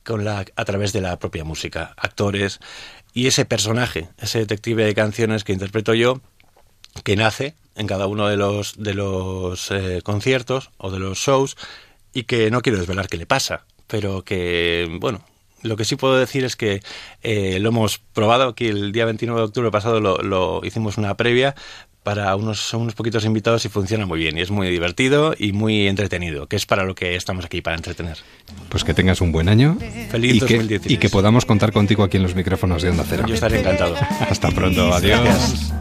con la, a través de la propia música, actores y ese personaje, ese detective de canciones que interpreto yo, que nace en cada uno de los, de los eh, conciertos o de los shows y que no quiero desvelar qué le pasa, pero que, bueno, lo que sí puedo decir es que eh, lo hemos probado. Aquí el día 29 de octubre pasado, lo, lo hicimos una previa para unos, unos poquitos invitados y funciona muy bien y es muy divertido y muy entretenido, que es para lo que estamos aquí, para entretener. Pues que tengas un buen año Feliz y, 2016. Que, y que podamos contar contigo aquí en los micrófonos de Onda Cero. Yo estaré encantado. Hasta pronto, adiós. Gracias.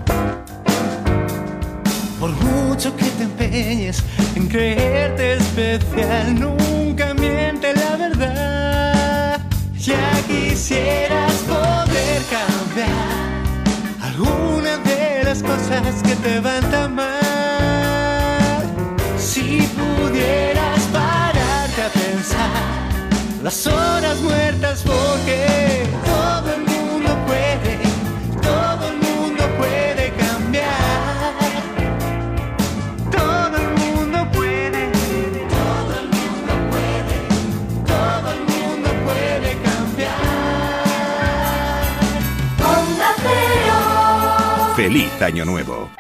Por mucho que te empeñes en creerte especial, nunca miente la verdad. Ya quisieras poder cambiar las cosas que te van tan mal. Si pudieras pararte a pensar las horas muertas, porque Feliz Año Nuevo.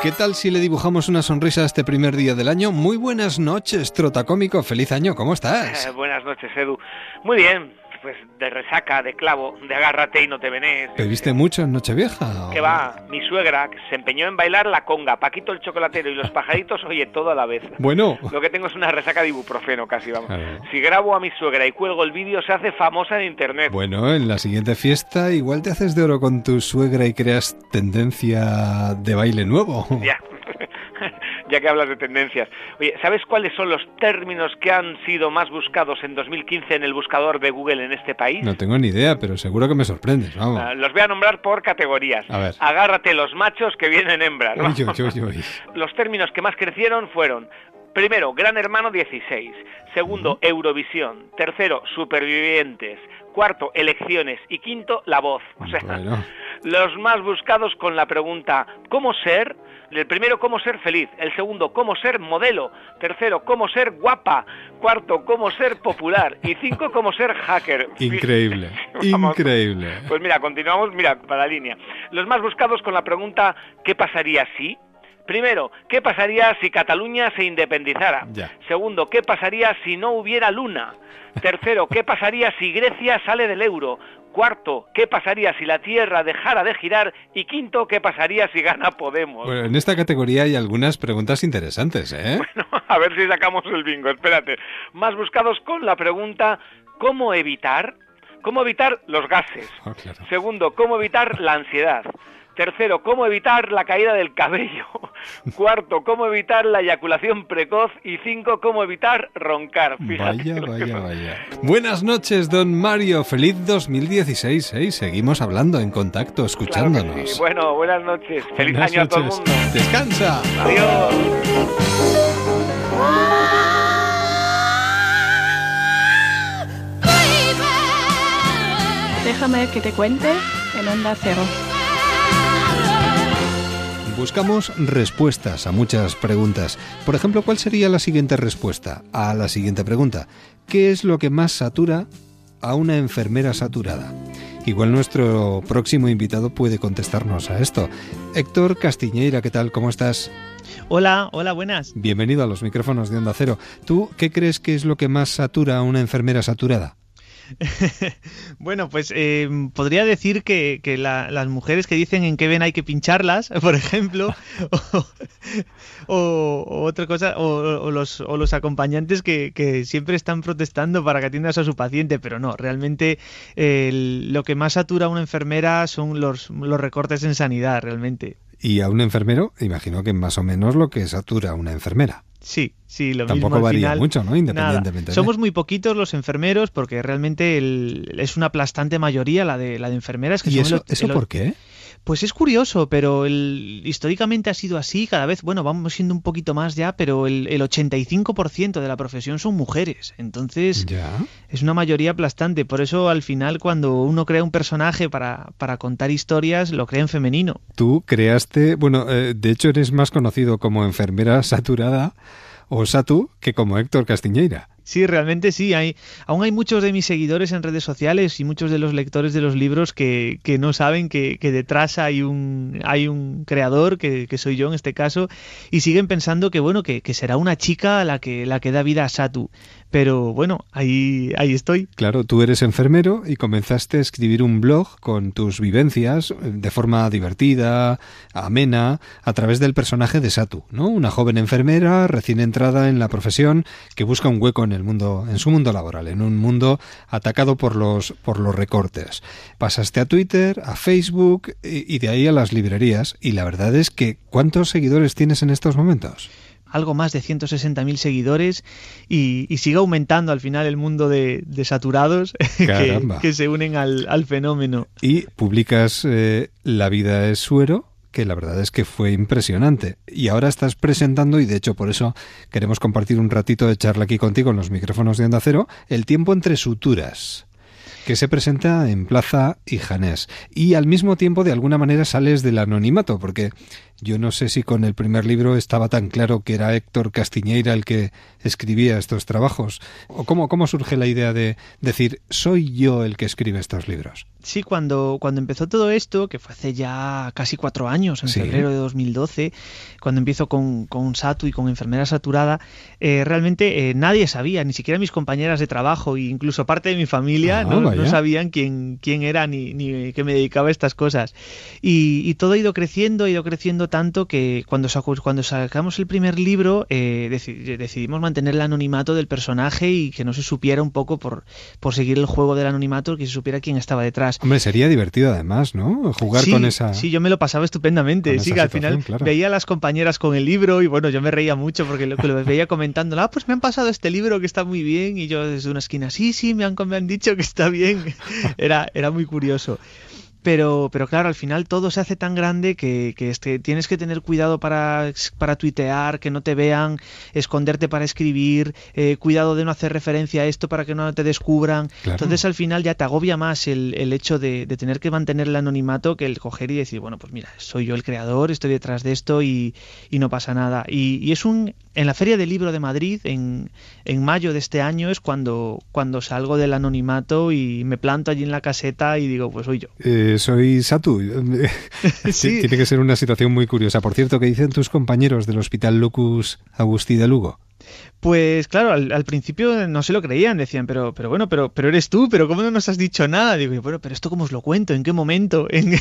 ¿Qué tal si le dibujamos una sonrisa a este primer día del año? Muy buenas noches, Trotacómico. Feliz año, ¿cómo estás? Eh, (laughs) buenas noches, Edu. Muy bien, pues de resaca, de clavo, de agárrate y no te venés. ¿Bebiste mucho en Nochevieja? Que va, mi suegra que se empeñó en bailar la conga, Paquito el chocolatero y los (laughs) pajaritos, oye, todo a la vez. Bueno. Lo que tengo es una resaca de ibuprofeno casi, vamos. Si grabo a mi suegra y cuelgo el vídeo, se hace famosa en internet. Bueno, en la siguiente fiesta igual te haces de oro con tu suegra y creas tendencia de baile nuevo. Ya. Ya que hablas de tendencias. Oye, ¿sabes cuáles son los términos que han sido más buscados en 2015 en el buscador de Google en este país? No tengo ni idea, pero seguro que me sorprendes, vamos. Uh, los voy a nombrar por categorías. A ver. Agárrate los machos que vienen hembras. ¿no? Uy, uy, uy, los términos que más crecieron fueron Primero, Gran Hermano 16. Segundo. Eurovisión. Tercero, Supervivientes. Cuarto, Elecciones. Y quinto, La Voz. O sea, bueno. los más buscados con la pregunta ¿Cómo ser? El primero, ¿cómo ser feliz? El segundo, ¿cómo ser modelo? Tercero, ¿cómo ser guapa? Cuarto, ¿cómo ser popular? Y cinco, ¿cómo ser hacker? Increíble, (laughs) increíble. Pues mira, continuamos, mira, para la línea. Los más buscados con la pregunta ¿qué pasaría si? Primero, ¿qué pasaría si Cataluña se independizara? Ya. Segundo, ¿qué pasaría si no hubiera luna? Tercero, ¿qué pasaría si Grecia sale del euro? Cuarto, ¿qué pasaría si la Tierra dejara de girar? Y quinto, ¿qué pasaría si gana Podemos? Bueno, en esta categoría hay algunas preguntas interesantes, ¿eh? (laughs) Bueno, a ver si sacamos el bingo, espérate. Más buscados con la pregunta, ¿cómo evitar? ¿Cómo evitar los gases? Oh, claro. Segundo, ¿cómo evitar la ansiedad? Tercero, cómo evitar la caída del cabello. (laughs) Cuarto, cómo evitar la eyaculación precoz. Y cinco, cómo evitar roncar. Fíjate vaya, vaya, vaya. Buenas noches, don Mario. Feliz 2016. ¿eh? Seguimos hablando en contacto, escuchándonos. Claro sí. Bueno, buenas noches. Feliz buenas año noches. a todo el mundo. Descansa. Adiós. Déjame que te cuente en Onda Cero. Buscamos respuestas a muchas preguntas. Por ejemplo, ¿cuál sería la siguiente respuesta a la siguiente pregunta? ¿Qué es lo que más satura a una enfermera saturada? Igual nuestro próximo invitado puede contestarnos a esto. Héctor Castiñeira, ¿qué tal? ¿Cómo estás? Hola, hola, buenas. Bienvenido a los micrófonos de Onda Cero. ¿Tú qué crees que es lo que más satura a una enfermera saturada? (laughs) bueno, pues eh, podría decir que, que la, las mujeres que dicen en qué ven hay que pincharlas, (laughs) por ejemplo, (laughs) o, otra cosa, o, los, acompañantes que, siempre están protestando para que atiendas a su paciente, pero no, realmente lo que más satura a una enfermera son los, los recortes en sanidad, realmente. Y a un enfermero, imagino que más o menos lo que satura a una enfermera. Sí, sí, lo Tampoco mismo. al varía final, mucho, ¿no? Independientemente de- Somos muy poquitos los enfermeros porque realmente el- es una aplastante mayoría la de, la de enfermeras. Que ¿Y son eso, el- eso el- por qué? Pues es curioso, pero el, históricamente ha sido así. Cada vez, bueno, vamos siendo un poquito más ya, pero el, el 85% de la profesión son mujeres. Entonces, Ya. es una mayoría aplastante. Por eso, al final, cuando uno crea un personaje para, para contar historias, lo crea en femenino. Tú creaste, bueno, eh, de hecho eres más conocido como enfermera saturada o Satu que como Héctor Castiñeira. Sí, realmente sí. Hay, aún hay muchos de mis seguidores en redes sociales y muchos de los lectores de los libros que, que no saben que, que detrás hay un, hay un creador, que, que soy yo en este caso, y siguen pensando que bueno, que, será una chica la que, la que da vida a Satu. Pero bueno, ahí, ahí estoy. Claro, tú eres enfermero y comenzaste a escribir un blog con tus vivencias eh, de forma divertida, amena, a través del personaje de Satu, ¿no? Una joven enfermera recién entrada en la profesión que busca un hueco en el mundo, en su mundo laboral, en un mundo atacado por los, por los recortes. Pasaste a Twitter, a Facebook y, y de ahí a las librerías. Y la verdad es que, ¿cuántos seguidores tienes en estos momentos? Algo más de 160.000 seguidores y, y sigue aumentando al final el mundo de, de saturados (laughs) que, se unen al, al fenómeno. Y publicas eh, La vida es suero, que la verdad es que fue impresionante. Y ahora estás presentando, y de hecho por eso queremos compartir un ratito de charla aquí contigo en los micrófonos de Onda Cero, El tiempo entre suturas que se presenta en Plaza y Janés. Y al mismo tiempo, de alguna manera, sales del anonimato, porque yo no sé si con el primer libro estaba tan claro que era Héctor Castiñeira el que escribía estos trabajos. ¿O cómo, cómo surge la idea de decir, soy yo el que escribe estos libros? Sí, cuando, cuando empezó todo esto, que fue hace ya casi cuatro años, en Sí. febrero de 2012, cuando empiezo con, con Satu y con Enfermera Saturada, eh, realmente eh, nadie sabía, ni siquiera mis compañeras de trabajo e incluso parte de mi familia Ah, no, sabían quién, quién era ni, ni que me dedicaba a estas cosas. Y, y todo ha ido creciendo, ha ido creciendo tanto que cuando, cuando sacamos el primer libro eh, deci- decidimos mantener el anonimato del personaje y que no se supiera un poco por, por seguir el juego del anonimato, que se supiera quién estaba detrás. Hombre, sería divertido además, ¿no? Jugar sí, con esa... Sí, yo me lo pasaba estupendamente. Sí, que al final claro. veía a las compañeras con el libro y bueno, yo me reía mucho porque lo que lo veía comentando, ah, pues me han pasado este libro que está muy bien y yo desde una esquina, sí, sí, me han, me han dicho que está bien. (laughs) Era, era muy curioso. Pero, pero claro, al final todo se hace tan grande que, que este, tienes que tener cuidado para, para tuitear, que no te vean, esconderte para escribir, eh, cuidado de no hacer referencia a esto para que no te descubran. Claro. Entonces al final ya te agobia más el, el hecho de, de tener que mantener el anonimato que el coger y decir, bueno, pues mira, soy yo el creador, estoy detrás de esto y, y no pasa nada. Y, y es un... En la Feria del Libro de Madrid, en, en mayo de este año, es cuando, cuando salgo del anonimato y me planto allí en la caseta y digo, pues soy yo. Eh, soy Satu. (laughs) Sí. Tiene que ser una situación muy curiosa. Por cierto, ¿qué dicen tus compañeros del Hospital Locus Agustí de Lugo? Pues claro, al, al principio no se lo creían, decían, pero, pero bueno, pero, pero eres tú, pero ¿cómo no nos has dicho nada? Digo, bueno, pero esto cómo os lo cuento, ¿en qué momento? (laughs) ¿En,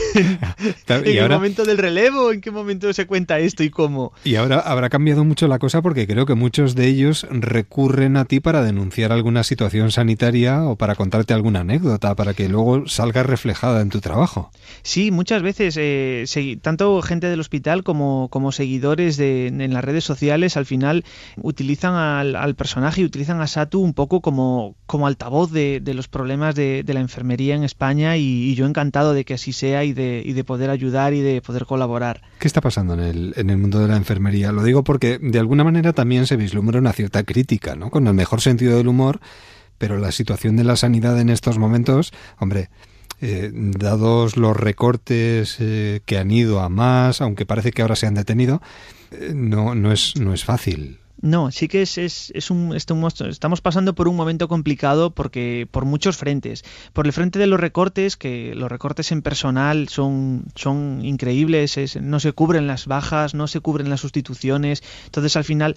ahora- momento del relevo? ¿En qué momento se cuenta esto y cómo? Y ahora habrá cambiado mucho la cosa porque creo que muchos de ellos recurren a ti para denunciar alguna situación sanitaria o para contarte alguna anécdota, para que luego salga reflejada en tu trabajo. Sí, muchas veces, eh, tanto gente del hospital como, como seguidores de, en las redes sociales, al final utilizan al, al personaje y utilizan a Satu un poco como, como altavoz de, los problemas de, la enfermería en España y, y yo encantado de que así sea y de, y de poder ayudar y de poder colaborar. ¿Qué está pasando en el, en el mundo de la enfermería? Lo digo porque de alguna manera también se vislumbra una cierta crítica, ¿no? Con el mejor sentido del humor, pero la situación de la sanidad en estos momentos, hombre, eh, dados los recortes eh, que han ido a más, aunque parece que ahora se han detenido, eh, no, no, es, no es fácil. No, sí que es, es, es un, este- un monstruo. estamos pasando por un momento complicado porque por muchos frentes. Por el frente de los recortes, que los recortes en personal son, son increíbles, es- no se cubren las bajas, no se cubren las sustituciones. Entonces al final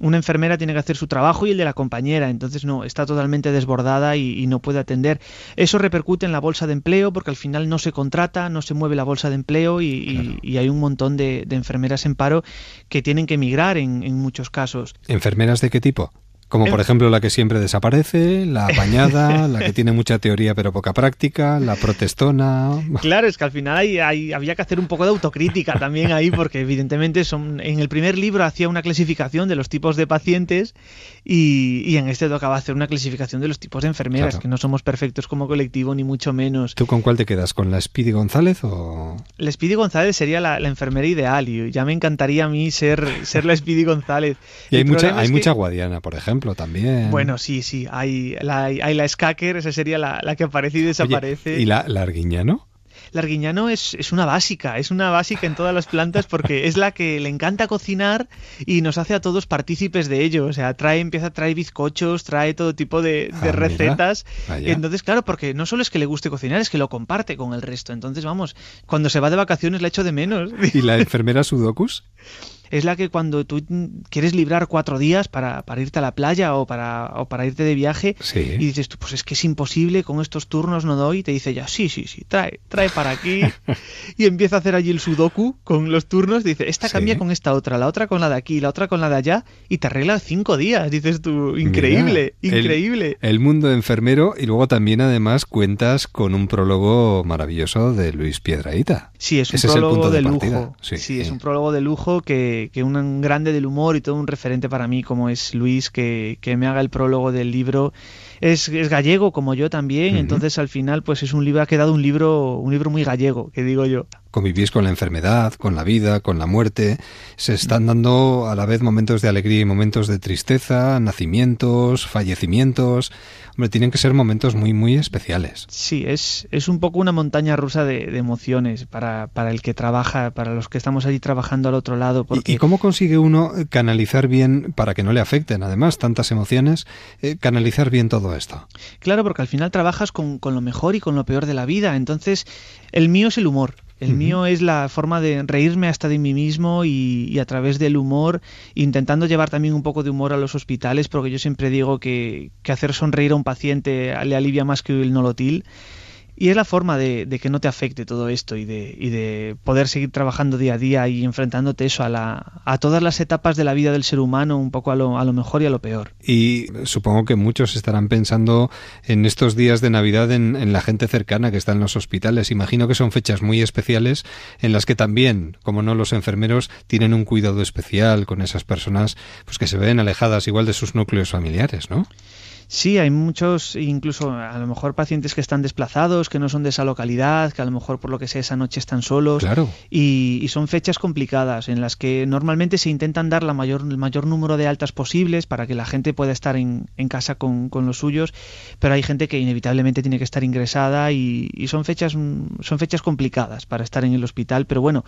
una enfermera tiene que hacer su trabajo y el de la compañera, entonces no, está totalmente desbordada y, y no puede atender. Eso repercute en la bolsa de empleo porque al final no se contrata, no se mueve la bolsa de empleo y, y- y hay un montón de, de enfermeras en paro que tienen que emigrar en, en muchos casos. ¿Enfermeras de qué tipo? Como por ejemplo la que siempre desaparece, la apañada, (laughs) la que tiene mucha teoría pero poca práctica, la protestona. Claro, es que al final hay, hay- había que hacer un poco de autocrítica también ahí, porque evidentemente son, en el primer libro hacía una clasificación de los tipos de pacientes y, y en este tocaba hacer una clasificación de los tipos de enfermeras, Claro. que no somos perfectos como colectivo ni mucho menos. ¿Tú con cuál te quedas? ¿Con la Speedy González o...? La Speedy González sería la, la enfermera ideal y ya me encantaría a mí ser, ser la Speedy González. Y hay El mucha, hay que- mucha guadiana, por ejemplo, también. Bueno, sí, sí, hay la, hay la Skaker, esa sería la, la que aparece y Oye, desaparece. ¿Y la, la Arguiñano? La arguiñano es, es una básica, es una básica en todas las plantas porque es la que le encanta cocinar y nos hace a todos partícipes de ello. O sea, trae, empieza a traer bizcochos, trae todo tipo de, de Ah, recetas. Entonces, claro, porque no solo es que le guste cocinar, es que lo comparte con el resto. Entonces, vamos, cuando se va de vacaciones la echo de menos. ¿Y la (laughs) enfermera Sudokus? Es la que cuando tú quieres librar cuatro días para, para irte a la playa o para, o para irte de viaje Sí. y dices tú, pues es que es imposible, con estos turnos no doy, y te dice ya, sí, sí, sí, trae, trae para aquí (laughs) y empieza a hacer allí el sudoku con los turnos, dice, esta cambia Sí. con esta otra, la otra con la de aquí, la otra con la de allá y te arregla cinco días, dices tú, increíble, Mira, increíble. El, mundo enfermero y luego también además cuentas con un prólogo maravilloso de Luis Piedraíta. Sí, es un Ese es el prólogo punto de, de, lujo. Sí, Sí, es un prólogo de lujo que, que un grande del humor y todo un referente para mí como es Luis, que, que me haga el prólogo del libro. Es, es gallego como yo también, entonces al final pues es un libro, ha quedado un libro, un libro muy gallego, que digo yo. Convivís con la enfermedad, con la vida, con la muerte. Se están dando a la vez momentos de alegría y momentos de tristeza, nacimientos, fallecimientos. Hombre, tienen que ser momentos muy, muy especiales. Sí, es, es un poco una montaña rusa de, de emociones para, para el que trabaja, para los que estamos allí trabajando al otro lado. Porque... ¿Y, y cómo consigue uno eh, canalizar bien, para que no le afecten además tantas emociones, eh, canalizar bien todo esto? Claro, porque al final trabajas con, con lo mejor y con lo peor de la vida. Entonces, el mío es el humor. El mío es la forma de reírme hasta de mí mismo y, y a través del humor, intentando llevar también un poco de humor a los hospitales, porque yo siempre digo que, que hacer sonreír a un paciente le alivia más que el nolotil. Y es la forma de, que no te afecte todo esto y de, y de poder seguir trabajando día a día y enfrentándote eso a, la, a todas las etapas de la vida del ser humano, un poco a lo, a lo mejor y a lo peor. Y supongo que muchos estarán pensando en estos días de Navidad en, en la gente cercana que está en los hospitales. Imagino que son fechas muy especiales en las que también, como no los enfermeros, tienen un cuidado especial con esas personas pues que se ven alejadas igual de sus núcleos familiares, ¿no? Sí, hay muchos, incluso a lo mejor pacientes que están desplazados, que no son de esa localidad, que a lo mejor por lo que sea esa noche están solos. Claro. Y, y son fechas complicadas en las que normalmente se intentan dar la mayor, el mayor número de altas posibles para que la gente pueda estar en, en casa con, con los suyos, pero hay gente que inevitablemente tiene que estar ingresada y, y son fechas son fechas complicadas para estar en el hospital, pero bueno,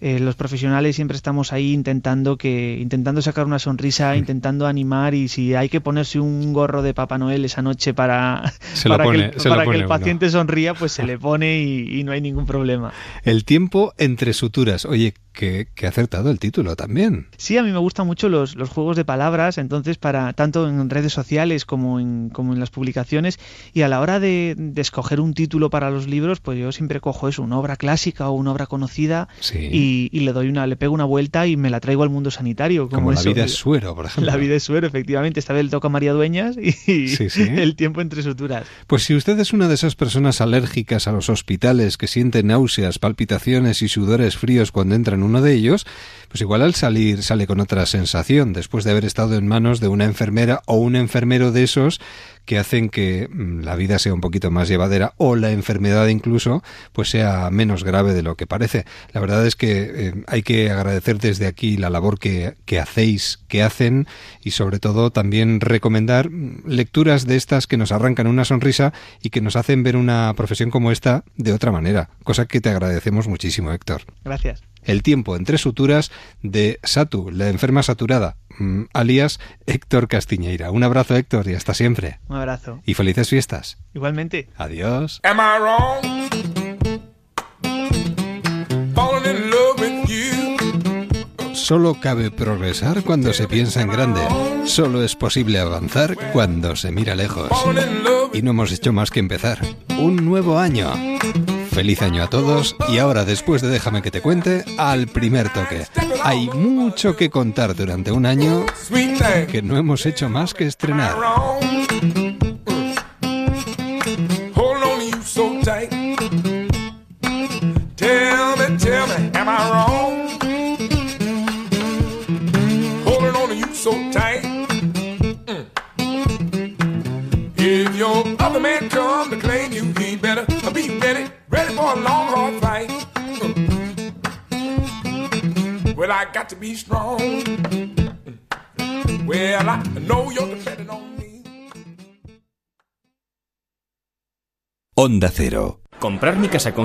eh, los profesionales siempre estamos ahí intentando que intentando sacar una sonrisa, intentando animar y si hay que ponerse un gorro de Papá Noel esa noche para, (laughs) para, pone- que, el, para que paciente sonría, pues se le pone y, y no hay ningún problema. El tiempo entre suturas. Oye, que, que acertado el título también. Sí, a mí me gustan mucho los, los juegos de palabras, entonces para tanto en redes sociales como en, como en las publicaciones y a la hora de, de escoger un título para los libros, pues yo siempre cojo eso, una obra clásica o una obra conocida Sí. y, y le doy una, le pego una vuelta y me la traigo al mundo sanitario. Como, Como La eso. vida es suero, por ejemplo. La vida es suero, efectivamente. Esta vez le toca a María Dueñas y Sí, sí. (laughs) el tiempo entre suturas. Pues si usted es una de esas personas alérgicas a los hospitales que siente náuseas, palpitaciones y sudores fríos cuando entra uno de ellos, pues igual al salir sale con otra sensación después de haber estado en manos de una enfermera o un enfermero de esos que hacen que mm, la vida sea un poquito más llevadera o la enfermedad incluso pues sea menos grave de lo que parece. La verdad es que eh, hay que agradecer desde aquí la labor que, que hacéis, que hacen y sobre todo también recomendar mm, lecturas de estas que nos arrancan una sonrisa y que nos hacen ver una profesión como esta de otra manera, cosa que te agradecemos muchísimo, Héctor. Gracias. El tiempo entre suturas de Satu, la enferma saturada, mm, alias Héctor Castiñeira. Un abrazo, Héctor, y hasta siempre. Un abrazo. Y felices fiestas. Igualmente. Adiós. Am I wrong? Falling in love with you. Solo cabe progresar cuando se piensa en grande. Solo es posible avanzar cuando se mira lejos. Y no hemos hecho más que empezar. Un nuevo año. Feliz año a todos y ahora después de Déjame que te cuente, al primer toque. Hay mucho que contar durante un año que no hemos hecho más que estrenar. Tell me, tell me. Mm. If your other man come to claim you, he better be ready, for a long, hard fight. Well, I got to be strong. Well, I know you're depending on me. Onda Cero. Comprar mi casa con